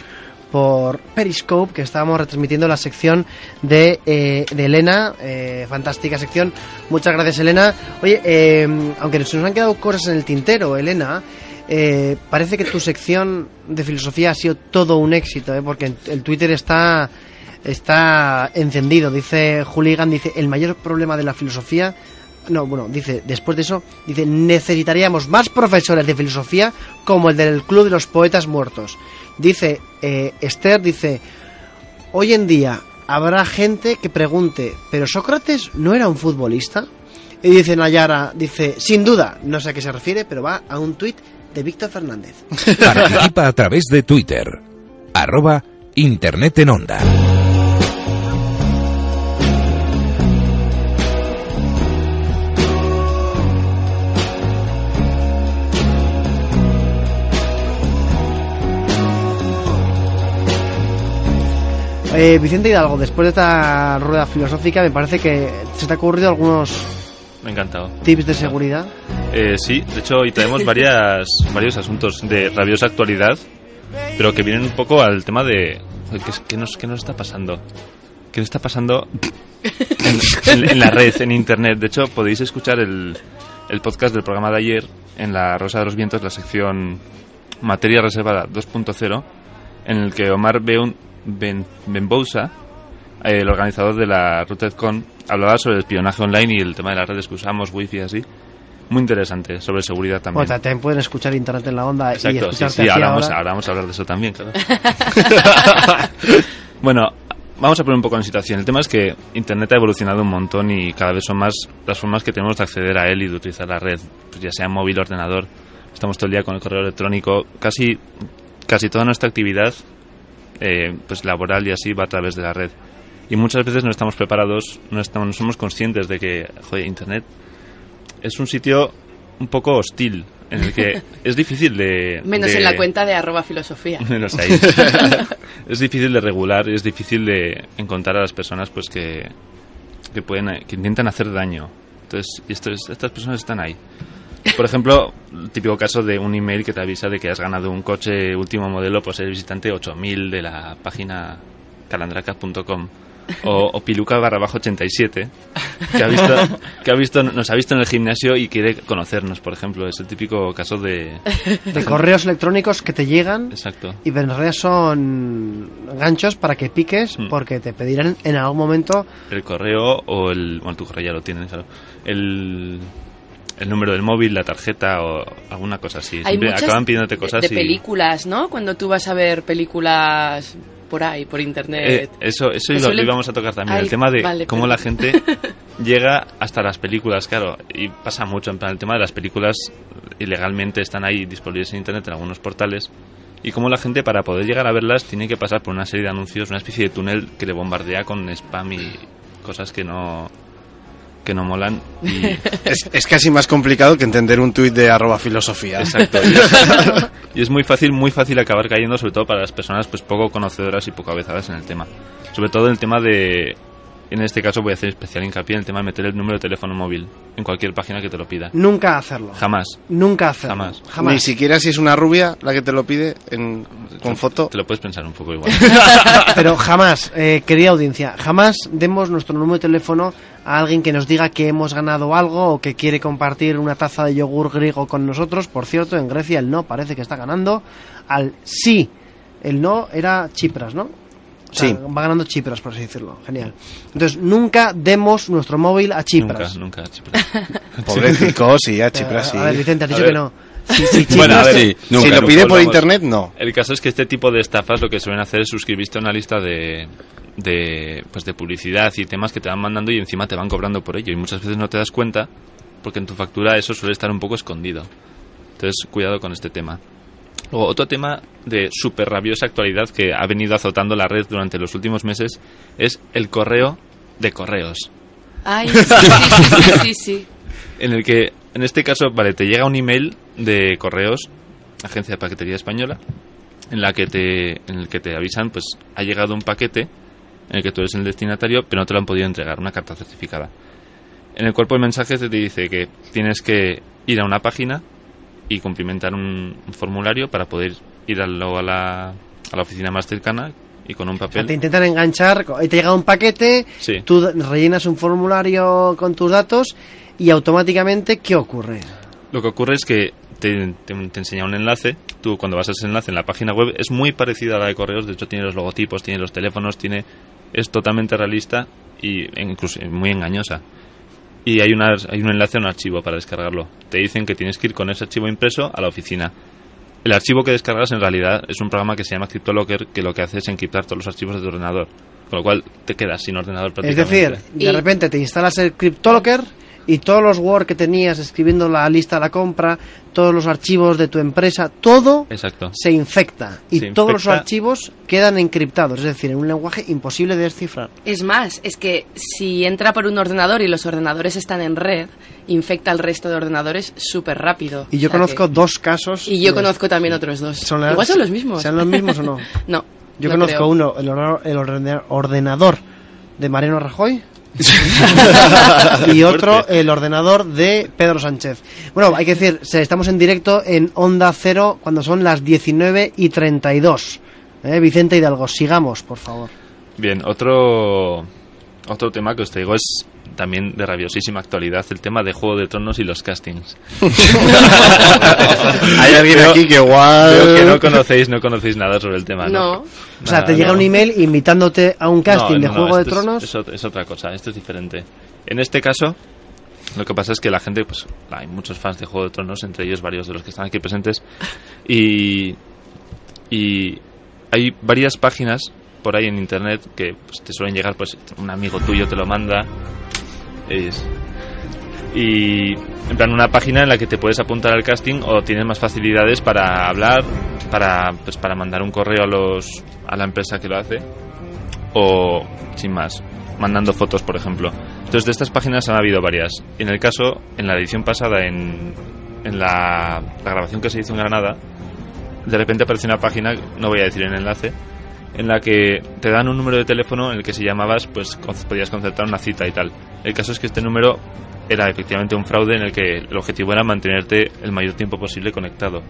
por Periscope, que estábamos retransmitiendo la sección de, eh, de Elena, eh, fantástica sección. Muchas gracias, Elena. Oye, eh, aunque se nos han quedado cosas en el tintero, Elena, eh, parece que tu sección de filosofía ha sido todo un éxito, ¿eh? porque el Twitter está está encendido. Dice Hooligan, dice, el mayor problema de la filosofía no, bueno, dice, después de eso, dice, necesitaríamos más profesores de filosofía como el del Club de los Poetas Muertos. Dice, eh, Esther, dice, hoy en día habrá gente que pregunte, ¿pero Sócrates no era un futbolista? Y dice Nayara, dice, sin duda, no sé a qué se refiere, pero va a un tuit de Víctor Fernández. Participa a través de Twitter. Arroba Internet en Onda. Eh, Vicente Hidalgo, después de esta rueda filosófica, me parece que se te ha ocurrido algunos Me ha encantado. tips de seguridad. Eh, sí, de hecho hoy traemos varias, varios asuntos de rabiosa actualidad, pero que vienen un poco al tema de ¿qué, qué nos, qué nos está pasando? ¿Qué nos está pasando en la red, en internet? De hecho, podéis escuchar el, el podcast del programa de ayer en la Rosa de los Vientos, la sección Materia Reservada 2.0, en el que Omar Beun, ben, Benbousa, eh, el organizador de la RootedCon, hablaba sobre el espionaje online y el tema de las redes que usamos, wifi y así. Muy interesante, sobre seguridad también. Bueno, también pueden escuchar Internet en la onda y Exacto, sí, escucharte sí, aquí ahora vamos, ahora. ahora vamos a hablar de eso también, claro. bueno, vamos a poner un poco en situación. El tema es que Internet ha evolucionado un montón y cada vez son más las formas que tenemos de acceder a él y de utilizar la red, pues ya sea móvil, ordenador. Estamos todo el día con el correo electrónico. Casi, casi toda nuestra actividad, eh, pues laboral y así, va a través de la red. Y muchas veces no estamos preparados, no, estamos, no somos conscientes de que, joder, Internet es un sitio un poco hostil, en el que es difícil de... Menos de- en la cuenta de arroba filosofía. Menos ahí. es difícil de regular, es difícil de encontrar a las personas pues que, que pueden que intentan hacer daño. Entonces, y estos- estas personas están ahí. Por ejemplo, el típico caso de un email que te avisa de que has ganado un coche último modelo por ser visitante 8000 de la página calandraca.com o, o piluca barra bajo 87 que ha visto que ha visto nos ha visto en el gimnasio y quiere conocernos por ejemplo es el típico caso de De correos electrónicos que te llegan exacto y en realidad son ganchos para que piques Mm. porque te pedirán en algún momento el correo o el bueno tu correo ya lo tienes claro el el número del móvil la tarjeta o alguna cosa así Hay siempre acaban pidiéndote de- cosas de, y películas, ¿no? Cuando tú vas a ver películas por ahí, por Eh, internet. eso eso Te lo, íbamos a tocar también Ay, el tema de vale, cómo la gente llega hasta las películas claro y pasa mucho en plan el tema de las películas ilegalmente están ahí disponibles en internet en algunos portales y cómo la gente para poder llegar a verlas tiene que pasar por una serie de anuncios una especie de túnel que le bombardea con spam y cosas que no que no molan y Es, es casi más complicado que entender un tuit de arroba filosofía. Exacto. Y es, y es muy fácil, muy fácil acabar cayendo, sobre todo para las personas pues poco conocedoras y poco avezadas en el tema. Sobre todo en el tema de, en este caso voy a hacer especial hincapié en el tema de meter el número de teléfono móvil en cualquier página que te lo pida. nunca hacerlo. Jamás. Nunca hacerlo. Jamás. Jamás. Ni siquiera si es una rubia la que te lo pide en, con foto. Te lo puedes pensar un poco igual. Pero jamás, eh, querida audiencia, jamás demos nuestro número de teléfono a alguien que nos diga que hemos ganado algo o que quiere compartir una taza de yogur griego con nosotros. Por cierto, en Grecia el no parece que está ganando al sí. El no era Chipras, ¿no? O sea, Sí. Va ganando Chipras, por así decirlo. Genial. Entonces, nunca demos nuestro móvil a Chipras. Nunca, nunca, Chipras. Pobrecito, sí, a Chipras sí. A ver, Vicente, has A dicho que no. Sí, sí, Bueno, a Chipras- ver, Sí, nunca, si lo nunca, pide por internet, no. El caso es que este tipo de estafas lo que suelen hacer es suscribirte a una lista de, de, pues de publicidad y temas que te van mandando y encima te van cobrando por ello. Y muchas veces no te das cuenta porque en tu factura eso suele estar un poco escondido. Entonces, cuidado con este tema. Luego, otro tema de súper rabiosa actualidad que ha venido azotando la red durante los últimos meses es el correo de correos. Ay, sí, sí, sí, sí. En el que, en este caso, vale, te llega un email de correos, agencia de paquetería española, en la que te, en el que te avisan, pues ha llegado un paquete en el que tú eres el destinatario, pero no te lo han podido entregar, una carta certificada. En el cuerpo del mensaje te dice que tienes que ir a una página y cumplimentar un, un formulario para poder ir a, a la, a la oficina más cercana y con un O sea, papel. te intentan enganchar, te llega un paquete, Sí. tú rellenas un formulario con tus datos y automáticamente, ¿qué ocurre? Lo que ocurre es que te, te- te enseña un enlace. Tú, cuando vas a ese enlace en la página web, es muy parecida a la de correos. De hecho, tiene los logotipos, tiene los teléfonos, tiene es totalmente realista y e incluso muy engañosa. Y hay, unas, hay un enlace a un archivo para descargarlo. Te dicen que tienes que ir con ese archivo impreso a la oficina. El archivo que descargas en realidad es un programa que se llama CryptoLocker que lo que hace es encriptar todos los archivos de tu ordenador. Con lo cual te quedas sin ordenador Es decir, de repente te instalas el CryptoLocker y todos los Word que tenías escribiendo la lista de la compra, todos los archivos de tu empresa, todo Exacto. se infecta y Se todos los archivos quedan encriptados, es decir, en un lenguaje imposible de descifrar. Es más, es que si entra por un ordenador y los ordenadores están en red, infecta al resto de ordenadores súper rápido. Y yo O sea conozco que- dos casos. Y yo de- conozco también otros dos. Son las- Igual son los mismos. ¿Sean los mismos o no? no. Yo no conozco creo. uno, el, or- el ordena- ordenador de Mariano Rajoy. y otro, el ordenador de Pedro Sánchez. Bueno, hay que decir, estamos en directo en Onda Cero cuando son las 19 y 32. ¿Eh? Vicente Hidalgo, sigamos, por favor. Bien, otro, otro tema que os traigo es también de rabiosísima actualidad, el tema de Juego de Tronos y los castings. Hay alguien aquí que igual... Que no conocéis, no conocéis nada sobre el tema, ¿no? O sea, Nada, te llega no. un email invitándote a un casting No, de no, Juego de Tronos. Es, es otra cosa, esto es diferente. En este caso, lo que pasa es que la gente, pues hay muchos fans de Juego de Tronos, entre ellos varios de los que están aquí presentes, y, y hay varias páginas por ahí en internet que pues, te suelen llegar, pues un amigo tuyo te lo manda. Y en plan una página en la que te puedes apuntar al casting o tienes más facilidades para hablar, para pues para mandar un correo a los a la empresa que lo hace o sin más, mandando fotos, por ejemplo. Entonces de estas páginas han habido varias. En el caso, en la edición pasada, en, en la, la grabación que se hizo en Granada, de repente apareció una página, no voy a decir el enlace, en la que te dan un número de teléfono en el que si llamabas, pues podías concertar una cita y tal. El caso es que este número era efectivamente un fraude en el que el objetivo era mantenerte el mayor tiempo posible conectado,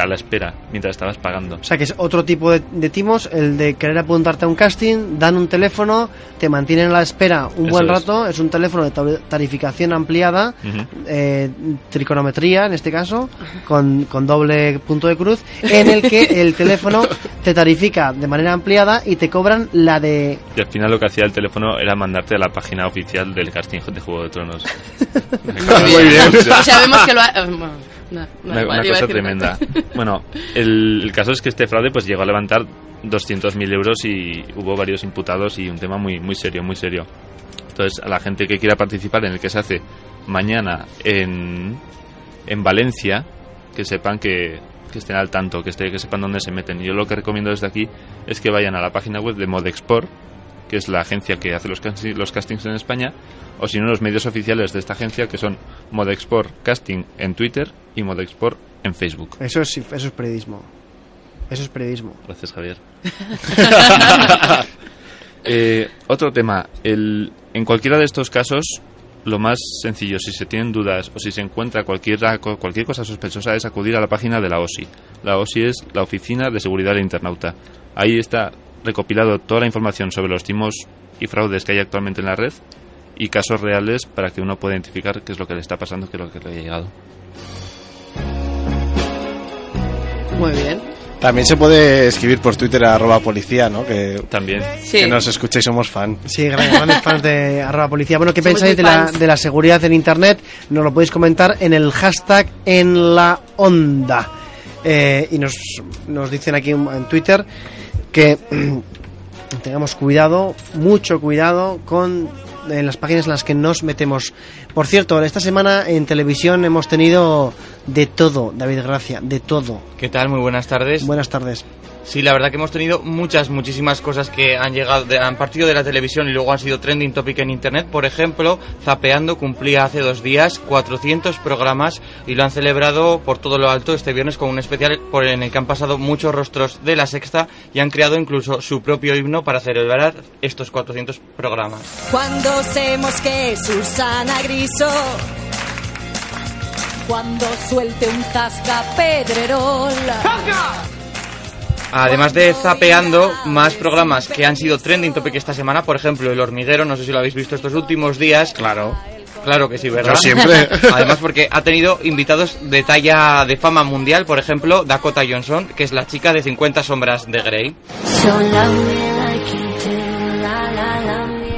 a la espera, mientras estabas pagando. O sea, que es otro tipo de, de timos, el de querer apuntarte a un casting, dan un teléfono, te mantienen a la espera un Eso buen rato, es un teléfono de ta- tarificación ampliada, eh, trigonometría en este caso, con, con doble punto de cruz, en el que el teléfono te tarifica de manera ampliada y te cobran la de... Y al final lo que hacía el teléfono era mandarte a la página oficial del casting de Juego de Tronos. Muy bien. Sabemos que lo ha... no, no, una, una cosa tremenda. Bueno, el, el caso es que este fraude pues llegó a levantar 200.000 euros y hubo varios imputados y un tema muy, muy serio, muy serio. Entonces, a la gente que quiera participar en el que se hace mañana en, en Valencia, que sepan que, que estén al tanto, que, esté, que sepan dónde se meten. Yo lo que recomiendo desde aquí es que vayan a la página web de Modexport, que es la agencia que hace los, los castings en España, o si no, los medios oficiales de esta agencia, que son Modexport Casting en Twitter y Modexport en Facebook. Eso es, eso es periodismo. Eso es periodismo. Gracias, Javier. Eh, otro tema. El, en cualquiera de estos casos, lo más sencillo, si se tienen dudas o si se encuentra cualquier, cualquier cosa sospechosa, es acudir a la página de la OSI. La OSI es la Oficina de Seguridad del Internauta. Ahí está recopilado toda la información sobre los timos y fraudes que hay actualmente en la red y casos reales para que uno pueda identificar qué es lo que le está pasando, qué es lo que le ha llegado. Muy bien. También se puede escribir por Twitter a arroba policía, ¿no? Que, También. Sí. que nos escuchéis, somos fan. Sí, gran- grandes fans de arroba policía. Bueno, ¿qué Somos pensáis de la, de la seguridad en Internet? Nos lo podéis comentar en el hashtag en la onda. Eh, y nos, nos dicen aquí en Twitter que tengamos cuidado, mucho cuidado con en las páginas en las que nos metemos. Por cierto, esta semana en televisión hemos tenido de todo, David Gracia, de todo. ¿Qué tal? Muy buenas tardes. Buenas tardes. Sí, la verdad que hemos tenido muchas, muchísimas cosas que han llegado, de- han partido de la televisión y luego han sido trending topic en internet. Por ejemplo, Zapeando cumplía hace dos días 400 programas y lo han celebrado por todo lo alto este viernes con un especial por en el que han pasado muchos rostros de la sexta y han creado incluso su propio himno para celebrar estos 400 programas. Cuando se mosquee Susana Griso, cuando suelte un zasca Pedrerol. Además de Zapeando, más programas que han sido trending topic esta semana, por ejemplo, El Hormiguero, no sé si lo habéis visto estos últimos días. Claro. Claro que sí, ¿verdad? Yo siempre. Además porque ha tenido invitados de talla de fama mundial, por ejemplo, Dakota Johnson, que es la chica de 50 sombras de Grey.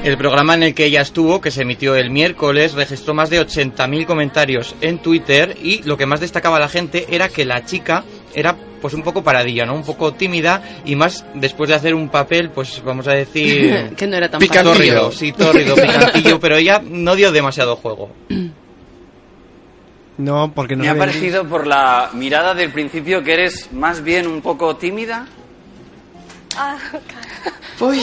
El programa en el que ella estuvo, que se emitió el miércoles, registró más de 80.000 comentarios en Twitter y lo que más destacaba la gente era que la chica era pues un poco paradilla, ¿no? Un poco tímida y más después de hacer un papel, pues vamos a decir... que no era tan Tórrido, paradillo. sí, tórrido, picantillo, pero ella no dio demasiado juego. No, porque no Me ha parecido por la mirada del principio que eres más bien un poco tímida. Uy,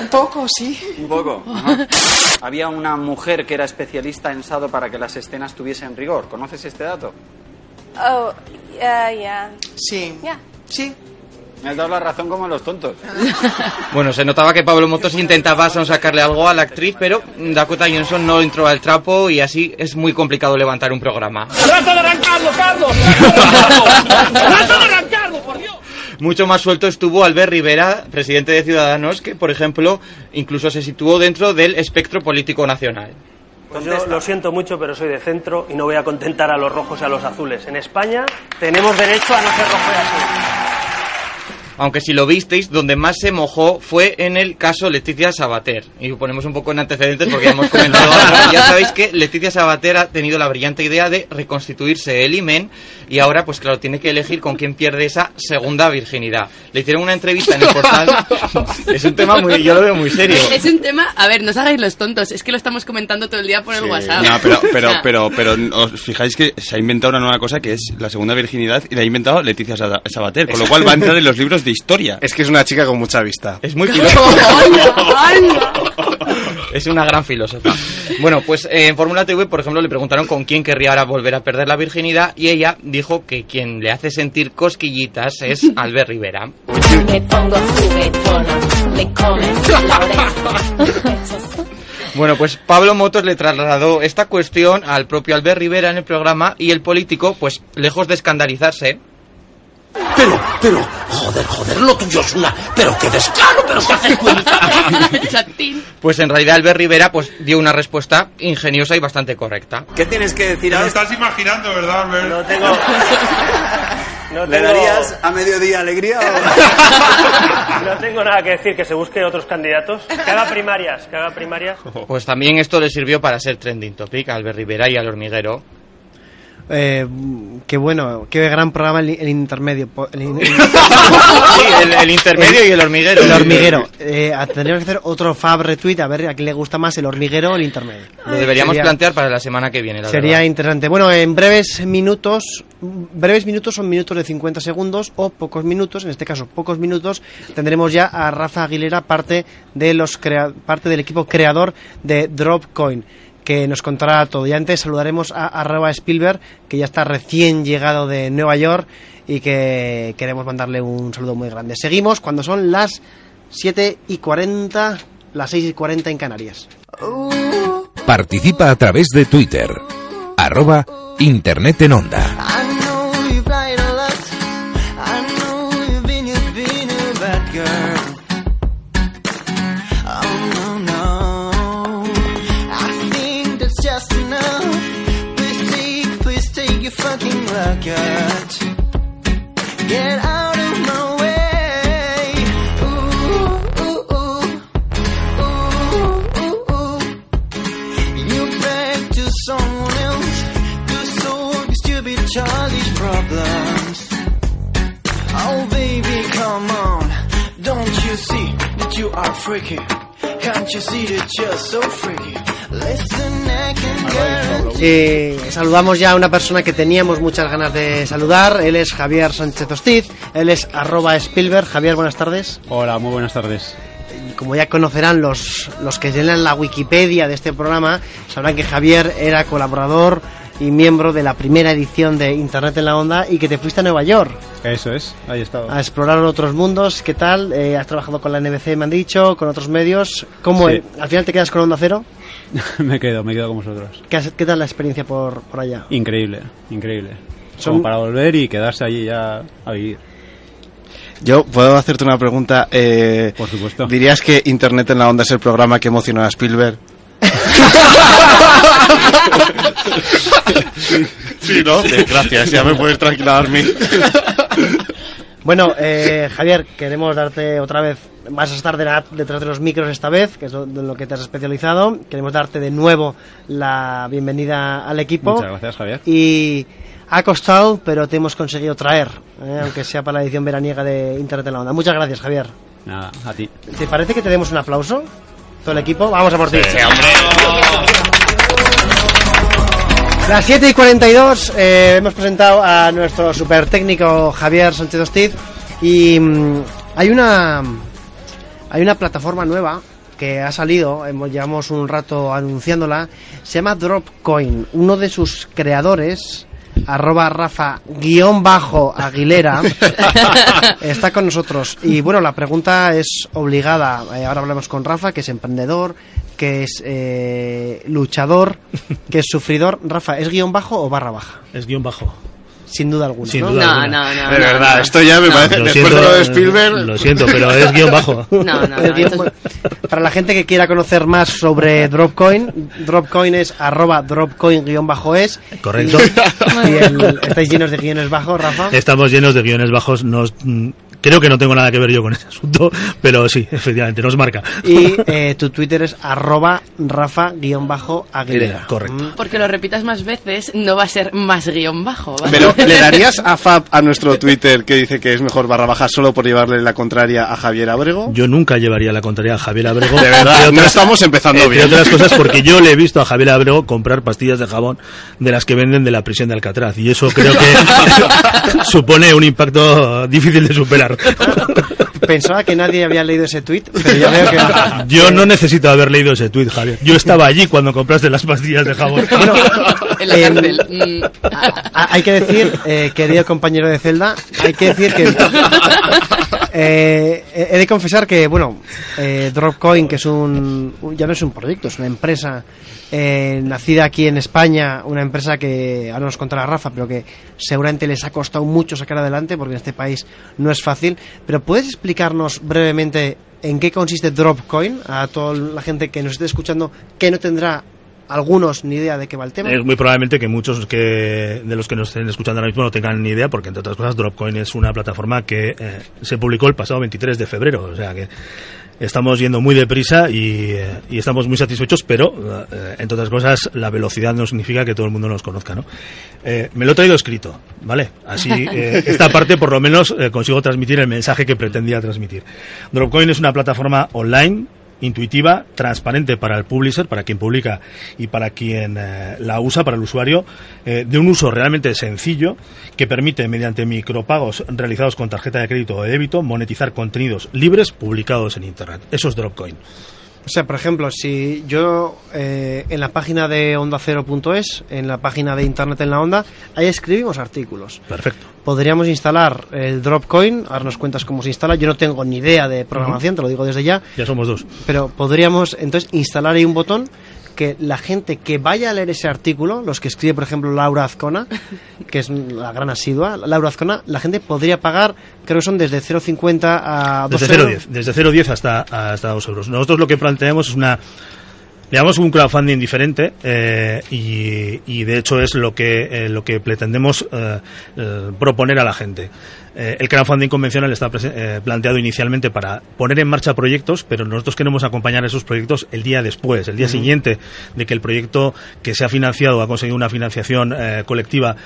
un poco, sí. Un poco. ajá. Había una mujer que era especialista en sado para que las escenas tuviesen rigor. ¿Conoces este dato? Oh, yeah, yeah. Sí. Yeah. Sí. Me has dado la razón como los tontos. Bueno, se notaba que Pablo Motos intentaba sacarle algo a la actriz, pero Dakota Johnson no entró al trapo y así es muy complicado levantar un programa. ¡Trata de arrancarlo, Carlos! ¡Trata de arrancarlo, por Dios! Mucho más suelto estuvo Albert Rivera, presidente de Ciudadanos, que por ejemplo incluso se situó dentro del espectro político nacional. Pues yo lo siento mucho, pero soy de centro y no voy a contentar a los rojos y a los azules. En España tenemos derecho a no ser rojo y azul. Aunque si lo visteis, donde más se mojó fue en el caso Leticia Sabater. Y ponemos un poco en antecedentes porque ya hemos comentado algo. Ya sabéis que Leticia Sabater ha tenido la brillante idea de reconstituirse el imen y ahora, pues claro, tiene que elegir con quién pierde esa segunda virginidad. Le hicieron una entrevista en el portal. es un tema muy, yo lo veo muy serio. Es un tema, a ver, no os hagáis los tontos, es que lo estamos comentando todo el día por el WhatsApp. No, pero, pero, pero, pero os fijáis que se ha inventado una nueva cosa que es la segunda virginidad y la ha inventado Leticia Sa- Sabater, con lo cual va a entrar en los libros de historia. Es que es una chica con mucha vista. Es muy Es una gran filósofa. Bueno, pues eh, en Fórmula TV, por ejemplo, le preguntaron con quién querría ahora volver a perder la virginidad y ella dijo que quien le hace sentir cosquillitas es Albert Rivera. Bueno, pues Pablo Motos le trasladó esta cuestión al propio Albert Rivera en el programa y el político, pues lejos de escandalizarse, Pero, pero, joder, joder, lo tuyo es una... Pero qué descaro, pero qué haces cuenta. pues en realidad Albert Rivera pues dio una respuesta ingeniosa y bastante correcta. ¿Qué tienes que decir Te lo ahora? estás imaginando, ¿verdad, Albert? No tengo... No ¿Le darías a mediodía alegría No tengo nada que decir, que se busque otros candidatos. Que haga primarias, que haga primarias. Pues también esto le sirvió para ser trending topic a Albert Rivera y al hormiguero. Eh, qué bueno, qué gran programa el, el intermedio. El, el- Sí, el, el intermedio y el hormiguero. El hormiguero. Eh, tendríamos que hacer otro fab retweet a ver a quién le gusta más el hormiguero o el intermedio. Lo deberíamos Sería- plantear para la semana que viene, la Sería verdad. interesante. Bueno, en breves minutos, breves minutos son minutos de 50 segundos o pocos minutos, en este caso pocos minutos, tendremos ya a Rafa Aguilera, parte de los crea- parte del equipo creador de Dropcoin, que nos contará todo. Y antes saludaremos a arroba Spielberg, que ya está recién llegado de Nueva York y que queremos mandarle un saludo muy grande. Seguimos cuando son las 7 y 40, las 6 y 40 en Canarias. Participa a través de Twitter. Arroba Internet en Onda. You see that you are freaky? Can't you see that you're so freaky? Listen, I can guarantee. Eh, saludamos ya a una persona que teníamos muchas ganas de saludar. Él es Javier Sánchez Hostiz. Él es arroba Spielberg. Javier, buenas tardes. Hola, muy buenas tardes. Y como ya conocerán los, los que llenan la Wikipedia de este programa, sabrán que Javier era colaborador y miembro de la primera edición de Internet en la Onda y que te fuiste a Nueva York Eso es, ahí he estado. a explorar otros mundos. ¿Qué tal? Eh, has trabajado con la NBC, me han dicho, con otros medios. ¿Cómo Sí. al final te quedas con Onda Cero? me quedo, me quedo con vosotros. ¿Qué, has- qué tal la experiencia por, por allá? Increíble, increíble. Son- Como para volver y quedarse allí ya a vivir. Yo puedo hacerte una pregunta. Eh, Por supuesto. ¿Dirías que Internet en la Onda es el programa que emocionó a Spielberg? sí, ¿no? Gracias, ya me puedes tranquilar. Bueno, eh, Javier, queremos darte otra vez, vas a estar de la- detrás de los micros esta vez, que es lo- en lo que te has especializado. Queremos darte de nuevo la bienvenida al equipo. Muchas gracias, Javier. Y ha costado, pero te hemos conseguido traer, eh, aunque sea para la edición veraniega de Internet en la Onda. Muchas gracias, Javier. Nada, a ti. ¿Te parece que te demos un aplauso? Todo el equipo. Vamos a por ti. Las 7 y 42 eh, hemos presentado a nuestro super técnico Javier Sánchez Hostiz y mm, hay una hay una plataforma nueva que ha salido, hemos, llevamos un rato anunciándola, se llama Dropcoin. Uno de sus creadores, arroba Rafa guion bajo Aguilera, está con nosotros. Y bueno, la pregunta es obligada. Eh, ahora hablamos con Rafa, que es emprendedor, que es eh, luchador, que es sufridor. Rafa, ¿es guion bajo o barra baja? Es guion bajo. Sin duda alguna. Sin ¿no? duda No, alguna. no, no. De verdad, no. esto ya me No. parece. Lo Después siento, de lo de Spielberg. Lo siento, pero es guion bajo. No, no, es- Para la gente que quiera conocer más sobre Dropcoin, Dropcoin es arroba Dropcoin-es. Correcto. Y, y el- estáis llenos de guiones bajos, Rafa. Estamos llenos de guiones bajos. Nos, mm, Creo que no tengo nada que ver yo con ese asunto, pero sí, efectivamente, nos marca. Y eh, tu Twitter es arroba rafa-aguilera. Correcto. Porque lo repitas más veces, no va a ser más guion bajo. ¿vale? Pero, ¿le darías a Fab a nuestro Twitter que dice que es mejor barra baja solo por llevarle la contraria a Javier Abrego? Yo nunca llevaría la contraria a Javier Abrego. De verdad, no estamos empezando bien. otras cosas porque yo le he visto a Javier Abrego comprar pastillas de jabón de las que venden de la prisión de Alcatraz y eso creo que supone un impacto difícil de superar. Pensaba que nadie había leído ese tweet, pero ya veo que no. Yo no necesito haber leído ese tuit, Javier. Yo estaba allí cuando compraste las pastillas de jabón. en la cárcel. Hay que decir, eh, querido compañero de celda, hay que decir que eh, he de confesar que, bueno, eh, Dropcoin, que es un, ya no es un proyecto, es una empresa eh, nacida aquí en España, una empresa que ahora nos contará Rafa, pero que seguramente les ha costado mucho sacar adelante porque en este país no es fácil. Pero ¿puedes explicarnos brevemente en qué consiste Dropcoin a toda la gente que nos esté escuchando que no tendrá algunos ni idea de qué va el tema? Es muy probablemente que muchos que de los que nos estén escuchando ahora mismo no tengan ni idea, porque entre otras cosas Dropcoin es una plataforma que eh, se publicó el pasado 23 de febrero, o sea que estamos yendo muy deprisa y, eh, y estamos muy satisfechos, pero eh, entre otras cosas la velocidad no significa que todo el mundo nos conozca, ¿no? Me lo he traído escrito, ¿vale? Así esta parte por lo menos consigo transmitir el mensaje que pretendía transmitir. Dropcoin es una plataforma online intuitiva, transparente para el publisher, para quien publica y para quien eh, la usa, para el usuario, eh, de un uso realmente sencillo que permite, mediante micropagos realizados con tarjeta de crédito o de débito, monetizar contenidos libres publicados en Internet. Eso es Dropcoin. O sea, por ejemplo, si yo eh, en la página de ondacero.es, en la página de Internet en la Onda, ahí escribimos artículos. Perfecto. Podríamos instalar el Dropcoin, ahora nos cuentas cómo se instala. Yo no tengo ni idea de programación, te lo digo desde ya. Ya somos dos. Pero podríamos entonces instalar ahí un botón que la gente que vaya a leer ese artículo, los que escribe, por ejemplo, Laura Azcona, que es la gran asidua, Laura Azcona, la gente podría pagar, creo que son desde 0,50 a 2 Desde euros. 0,10 desde 0,10 hasta, hasta 2 euros. Nosotros lo que planteamos es una Digamos un crowdfunding diferente eh, y, y de hecho es lo que eh, lo que pretendemos eh, proponer a la gente. El crowdfunding convencional está planteado inicialmente para poner en marcha proyectos, pero nosotros queremos acompañar esos proyectos el día después, el día siguiente de que el proyecto que se ha financiado ha conseguido una financiación colectiva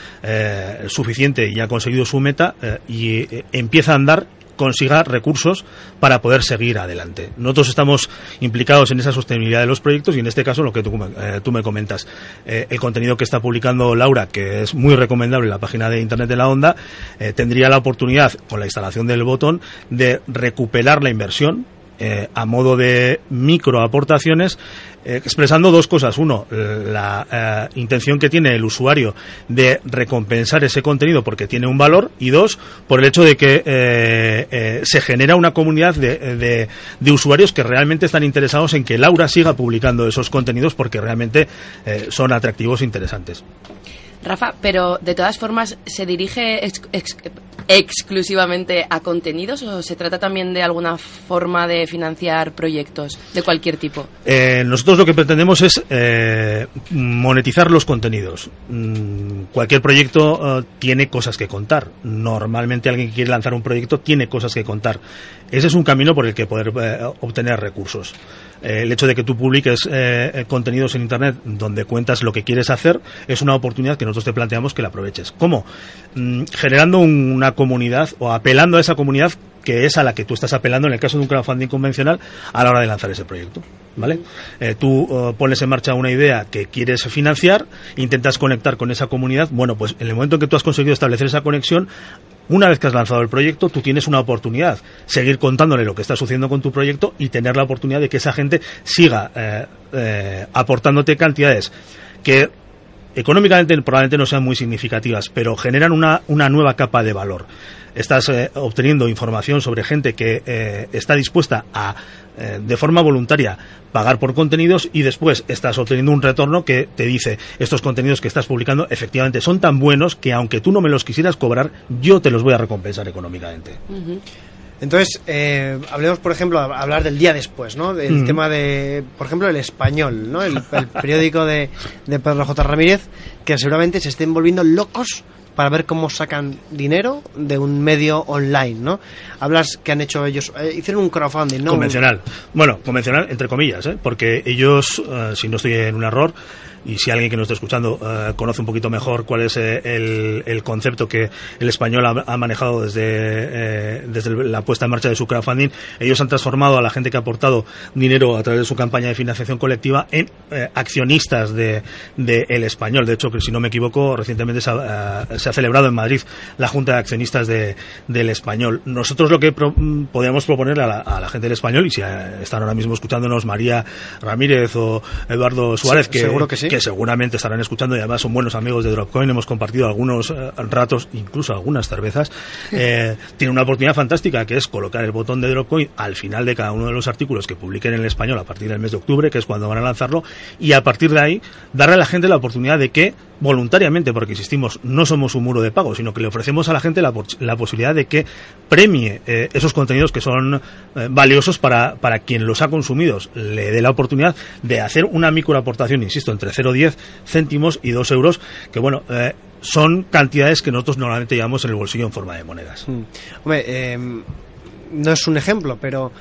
suficiente y ha conseguido su meta y empieza a andar consiga recursos para poder seguir adelante. Nosotros estamos implicados en esa sostenibilidad de los proyectos y en este caso lo que tú, me- eh, comentas, eh, el contenido que está publicando Laura, que es muy recomendable en la página de Internet de la Onda, eh, tendría la oportunidad, con la instalación del botón, de recuperar la inversión a modo de microaportaciones, expresando dos cosas. Uno, eh, la eh, intención que tiene el usuario de recompensar ese contenido porque tiene un valor. Y dos, por el hecho de que eh, eh, se genera una comunidad de, de- usuarios que realmente están interesados en que Laura siga publicando esos contenidos porque realmente eh, son atractivos e interesantes. Rafa, pero de todas formas, ¿se dirige ex- ex- exclusivamente a contenidos o se trata también de alguna forma de financiar proyectos de cualquier tipo? Eh, nosotros lo que pretendemos es eh, monetizar los contenidos. Mm, cualquier proyecto eh, tiene cosas que contar. Normalmente alguien que quiere lanzar un proyecto tiene cosas que contar. Ese es un camino por el que poder eh, obtener recursos. Eh, el hecho de que tú publiques eh, eh, contenidos en Internet donde cuentas lo que quieres hacer es una oportunidad que nosotros te planteamos que la aproveches. ¿Cómo? Mm, generando un- una comunidad o apelando a esa comunidad que es a la que tú estás apelando en el caso de un crowdfunding convencional a la hora de lanzar ese proyecto. ¿Vale? Tú pones en marcha una idea que quieres financiar, intentas conectar con esa comunidad. Bueno, pues en el momento en que tú has conseguido establecer esa conexión, una vez que has lanzado el proyecto, tú tienes una oportunidad, seguir contándole lo que está sucediendo con tu proyecto y tener la oportunidad de que esa gente siga eh, eh, aportándote cantidades que económicamente probablemente no sean muy significativas, pero generan una, una nueva capa de valor. Estás eh, obteniendo información sobre gente que está dispuesta a, de forma voluntaria, pagar por contenidos y después estás obteniendo un retorno que te dice estos contenidos que estás publicando efectivamente son tan buenos que aunque tú no me los quisieras cobrar, yo te los voy a recompensar económicamente. Entonces, eh, hablemos, por ejemplo, hablar del día después, ¿no? Del tema de, por ejemplo, el español, ¿no? El, el periódico de, de Pedro J. Ramírez, que seguramente se estén volviendo locos para ver cómo sacan dinero de un medio online, ¿no? Hablas que han hecho ellos, eh, hicieron un crowdfunding, ¿no? Convencional. Bueno, convencional entre comillas, ¿eh? porque ellos, eh, si no estoy en un error, y si alguien que nos está escuchando eh, conoce un poquito mejor cuál es eh, el, el concepto que el español ha, ha manejado desde, eh, desde la puesta en marcha de su crowdfunding, ellos han transformado a la gente que ha aportado dinero a través de su campaña de financiación colectiva en eh, accionistas de, de El Español. De hecho, que si no me equivoco, recientemente se ha, se ha celebrado en Madrid la Junta de Accionistas de, del Español. Nosotros lo que pro- mm, podríamos proponer a la, a la gente del Español, y si están ahora mismo escuchándonos María Ramírez o Eduardo Suárez, Sí, que, seguro que sí. Que seguramente estarán escuchando y además son buenos amigos de Dropcoin, hemos compartido algunos eh, ratos, incluso algunas cervezas, eh, tiene una oportunidad fantástica que es colocar el botón de Dropcoin al final de cada uno de los artículos que publiquen en el español a partir del mes de octubre, que es cuando van a lanzarlo, y a partir de ahí darle a la gente la oportunidad de que voluntariamente, porque insistimos, no somos un muro de pago, sino que le ofrecemos a la gente la, la posibilidad de que premie eh, esos contenidos que son eh, valiosos para, para quien los ha consumido, le dé la oportunidad de hacer una microaportación, insisto, entre 0,10 céntimos y 2 euros, que bueno, eh, son cantidades que nosotros normalmente llevamos en el bolsillo en forma de monedas. Mm. Hombre, eh, no es un ejemplo, pero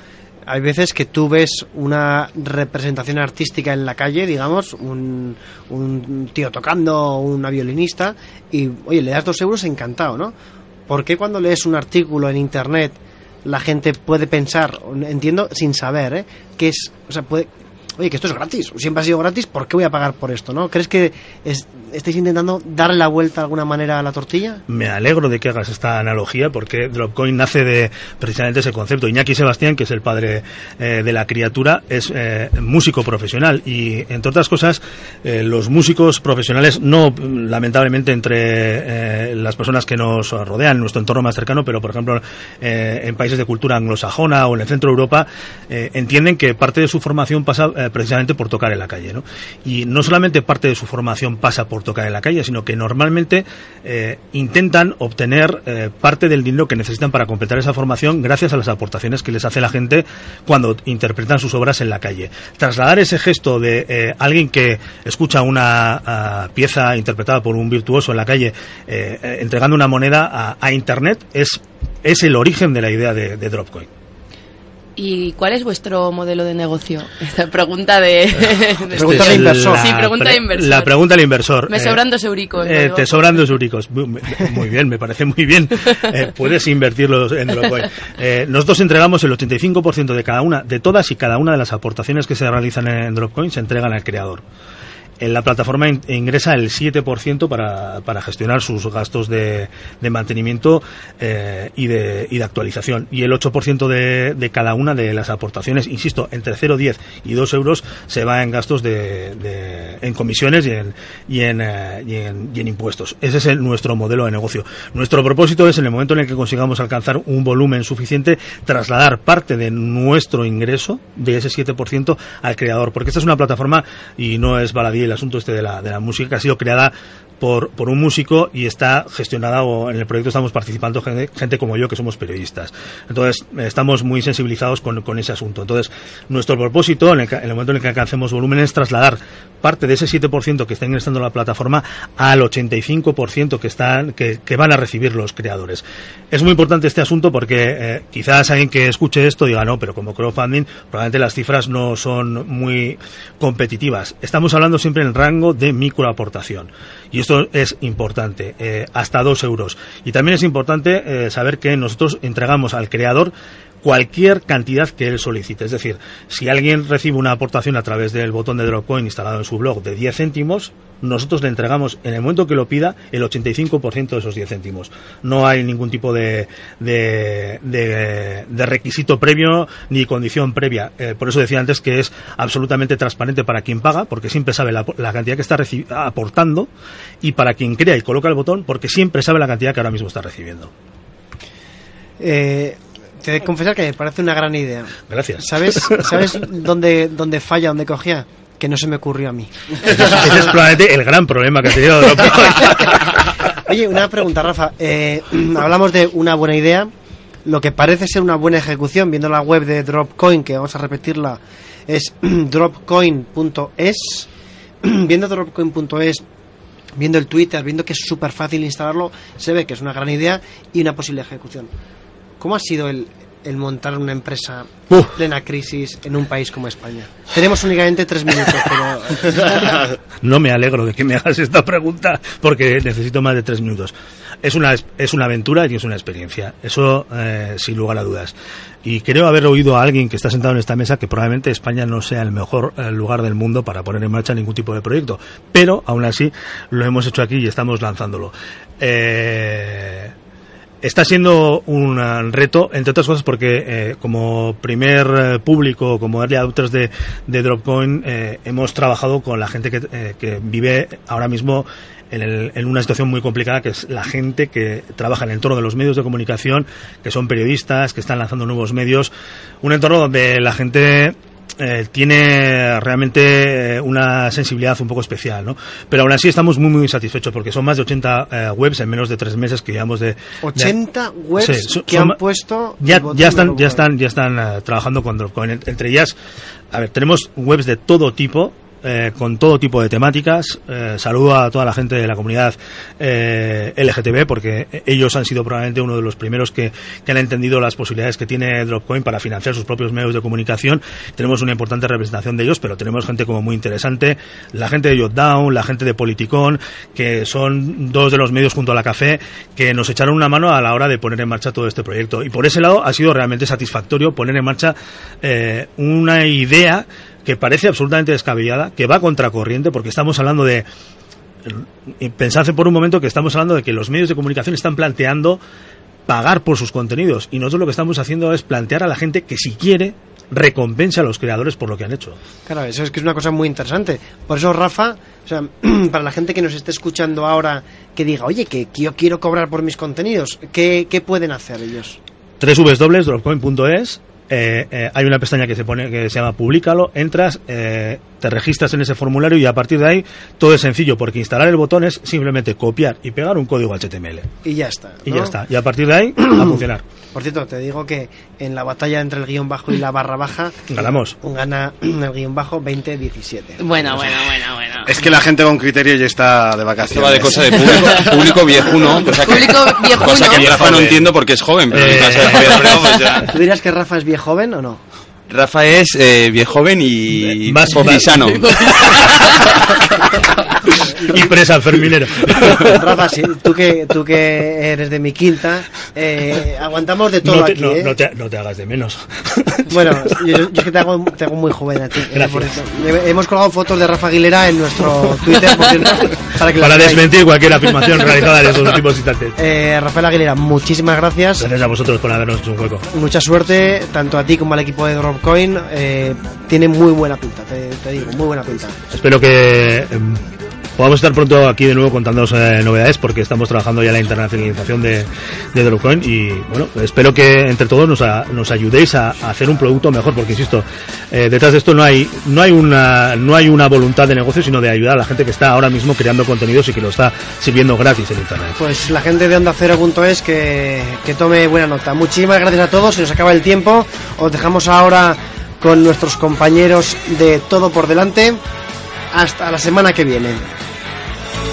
hay veces que tú ves una representación artística en la calle, digamos, un, un tío tocando, una violinista, y oye, le das dos euros encantado, ¿no? ¿Por qué cuando lees un artículo en internet la gente puede pensar, entiendo sin saber, ¿eh? que es, o sea, puede, oye, que esto es gratis, siempre ha sido gratis, ¿por qué voy a pagar por esto, no? ¿Crees que es- estáis intentando darle la vuelta de alguna manera a la tortilla? Me alegro de que hagas esta analogía porque Dropcoin nace de precisamente ese concepto. Iñaki Sebastián, que es el padre eh, de la criatura, es eh, músico profesional y, entre otras cosas, eh, los músicos profesionales, no lamentablemente entre las personas que nos rodean, en nuestro entorno más cercano, pero por ejemplo en países de cultura anglosajona o en el centro de Europa, entienden que parte de su formación pasa precisamente por tocar en la calle. ¿no? Y no solamente parte de su formación pasa por tocar en la calle, sino que normalmente eh, intentan obtener eh, parte del dinero que necesitan para completar esa formación gracias a las aportaciones que les hace la gente cuando interpretan sus obras en la calle. Trasladar ese gesto de eh, alguien que escucha una ah, pieza interpretada por un virtuoso en la calle entregando una moneda a, Internet es, es el origen de la idea de, de Dropcoin. ¿Y cuál es vuestro modelo de negocio? Esta pregunta de... de Pregunta de inversor. Sí, pregunta pre- de inversor. La pregunta del inversor. Me Eh, sobran dos euricos. eh, te sobran dos euricos. Muy, bien, me parece muy bien. Eh, puedes invertirlos en Dropcoin. Eh, nosotros entregamos el 85% de cada una, de todas y cada una de las aportaciones que se realizan en Dropcoin se entregan al creador. En la plataforma in- ingresa el 7% para, para gestionar sus gastos de, de mantenimiento eh, y, de, y de actualización. Y el 8% de, de cada una de las aportaciones, insisto, entre 0,10 y 2 euros se va en gastos de, de- en comisiones y en, y, en, eh, y, en, y en impuestos. Ese es el- nuestro modelo de negocio. Nuestro propósito es, en el momento en el que consigamos alcanzar un volumen suficiente, trasladar parte de nuestro ingreso, de ese 7%, al creador. Porque esta es una plataforma, y no es baladí el asunto este de la, de la música, que ha sido creada por, un músico y está gestionada, o en el proyecto estamos participando gente, gente como yo, que somos periodistas. Entonces, estamos muy sensibilizados con, ese asunto. Entonces, nuestro propósito, en el, en el momento en el que alcancemos volumen, es trasladar parte de ese 7% que está ingresando la plataforma al 85% que, están, que, que van a recibir los creadores. Es muy importante este asunto porque eh, quizás alguien que escuche esto diga, no, pero como crowdfunding, probablemente las cifras no son muy competitivas. Estamos hablando siempre en el rango de microaportación. Y esto es importante, eh, hasta dos euros. Y también es importante eh, saber que nosotros entregamos al creador cualquier cantidad que él solicite. Es decir, si alguien recibe una aportación a través del botón de Dropcoin instalado en su blog de 10 céntimos, nosotros le entregamos en el momento que lo pida el 85% de esos 10 céntimos. No hay ningún tipo de, de, requisito previo ni condición previa. Eh, por eso decía antes que es absolutamente transparente para quien paga, porque siempre sabe la, la cantidad que está aportando, y para quien crea y coloca el botón, porque siempre sabe la cantidad que ahora mismo está recibiendo. Eh, te de confesar que me parece una gran idea. Gracias. ¿Sabes, ¿sabes dónde, dónde falla, dónde cogía? Que no se me ocurrió a mí. Ese es probablemente el gran problema que ha tenido Dropcoin. Oye, una pregunta, Rafa. Eh, hablamos de una buena idea, lo que parece ser una buena ejecución, viendo la web de Dropcoin, que vamos a repetirla, es dropcoin.es. viendo dropcoin.es viendo el Twitter, viendo que es súper fácil instalarlo, se ve que es una gran idea y una posible ejecución. ¿Cómo ha sido el, el montar una empresa en plena crisis en un país como España? Tenemos únicamente tres minutos, pero... No me alegro de que me hagas esta pregunta porque necesito más de tres minutos. Es una, es una aventura y es una experiencia. Eso eh, sin lugar a dudas. Y creo haber oído a alguien que está sentado en esta mesa que probablemente España no sea el mejor eh, lugar del mundo para poner en marcha ningún tipo de proyecto. Pero aún así lo hemos hecho aquí y estamos lanzándolo. Eh, Está siendo un eh, reto, entre otras cosas, porque eh, como primer eh, público, como early adopters de, de Dropcoin, eh, hemos trabajado con la gente que, que vive ahora mismo en, el- en una situación muy complicada, que es la gente que trabaja en el entorno de los medios de comunicación, que son periodistas, que están lanzando nuevos medios, un entorno donde la gente eh, tiene realmente eh, una sensibilidad un poco especial, ¿no? Pero aún así estamos muy, muy satisfechos porque son más de 80 eh, webs en menos de tres meses que llevamos de... de- 80 webs Sí, son- que son- han puesto... ya, ya de están, ya están, ya están eh, trabajando con. En- Entre ellas, a ver, tenemos webs de todo tipo. Eh, con todo tipo de temáticas. Eh, saludo a toda la gente de la comunidad eh, LGTB porque ellos han sido probablemente uno de los primeros que, que han entendido las posibilidades que tiene Dropcoin para financiar sus propios medios de comunicación. Tenemos una importante representación de ellos, pero tenemos gente como muy interesante, la gente de Jotdown, la gente de Politicón, que son dos de los medios junto a la Café que nos echaron una mano a la hora de poner en marcha todo este proyecto. Y por ese lado ha sido realmente satisfactorio poner en marcha eh, una idea que parece absolutamente descabellada, que va contracorriente, porque estamos hablando de pensad por un momento que estamos hablando de que los medios de comunicación están planteando pagar por sus contenidos y nosotros lo que estamos haciendo es plantear a la gente que si quiere recompense a los creadores por lo que han hecho. Claro, eso es que es una cosa muy interesante. Por eso, Rafa, o sea, para la gente que nos esté escuchando ahora, que diga, oye, que, que yo quiero cobrar por mis contenidos, ¿qué, qué pueden hacer ellos? www.dropcoin.es eh, eh, hay una pestaña que se pone que se llama Publícalo, entras, eh, te registras en ese formulario y a partir de ahí todo es sencillo porque instalar el botón es simplemente copiar y pegar un código HTML Y ya está. y ya está. Y a partir de ahí a funcionar. Por cierto, te digo que en la batalla entre el guion bajo y la barra baja, Ganamos. gana el guion bajo 20-17. Bueno, bueno, bueno, bueno. Es que la gente con criterio ya está de vacaciones. Esto va de cosa de público, público viejuno. Cosa que, Público viejuno. Cosa que Rafa no entiendo porque es joven, pero en caso Abreu, pues ya. ¿Tú dirías que Rafa es viejo joven o no? Rafa es eh, viejoven y Más- sano. y presa ferminero. Rafa, sí, tú que, tú que eres de mi quinta, eh, aguantamos de todo No te, aquí, no- ¿eh? no te- no te hagas de menos. Bueno, yo, yo es que te hago, te hago muy joven a ti. eh, Gracias. Hemos colgado fotos de Rafa Aguilera en nuestro Twitter, para que Para desmentir cualquier afirmación realizada en estos últimos instantes. Eh, Rafael Aguilera, muchísimas gracias. Gracias a vosotros por habernos hecho un hueco. Mucha suerte, tanto a ti como al equipo de Dropcoin. Eh, tiene muy buena pinta, te, te digo, muy buena pinta. Espero que em, podamos estar pronto aquí de nuevo contándonos eh, novedades porque estamos trabajando ya en la internacionalización de, de Dropcoin y bueno, espero que entre todos nos, ayudéis a, a hacer un producto mejor porque insisto, eh, detrás de esto no hay, no, hay una, no hay una voluntad de negocio sino de ayudar a la gente que está ahora mismo creando contenidos y que lo está sirviendo gratis en Internet. Pues la gente de Onda Cero.es que, que tome buena nota. Muchísimas gracias a todos, se nos acaba el tiempo. Os dejamos ahora con nuestros compañeros de Todo por Delante. Hasta la semana que viene.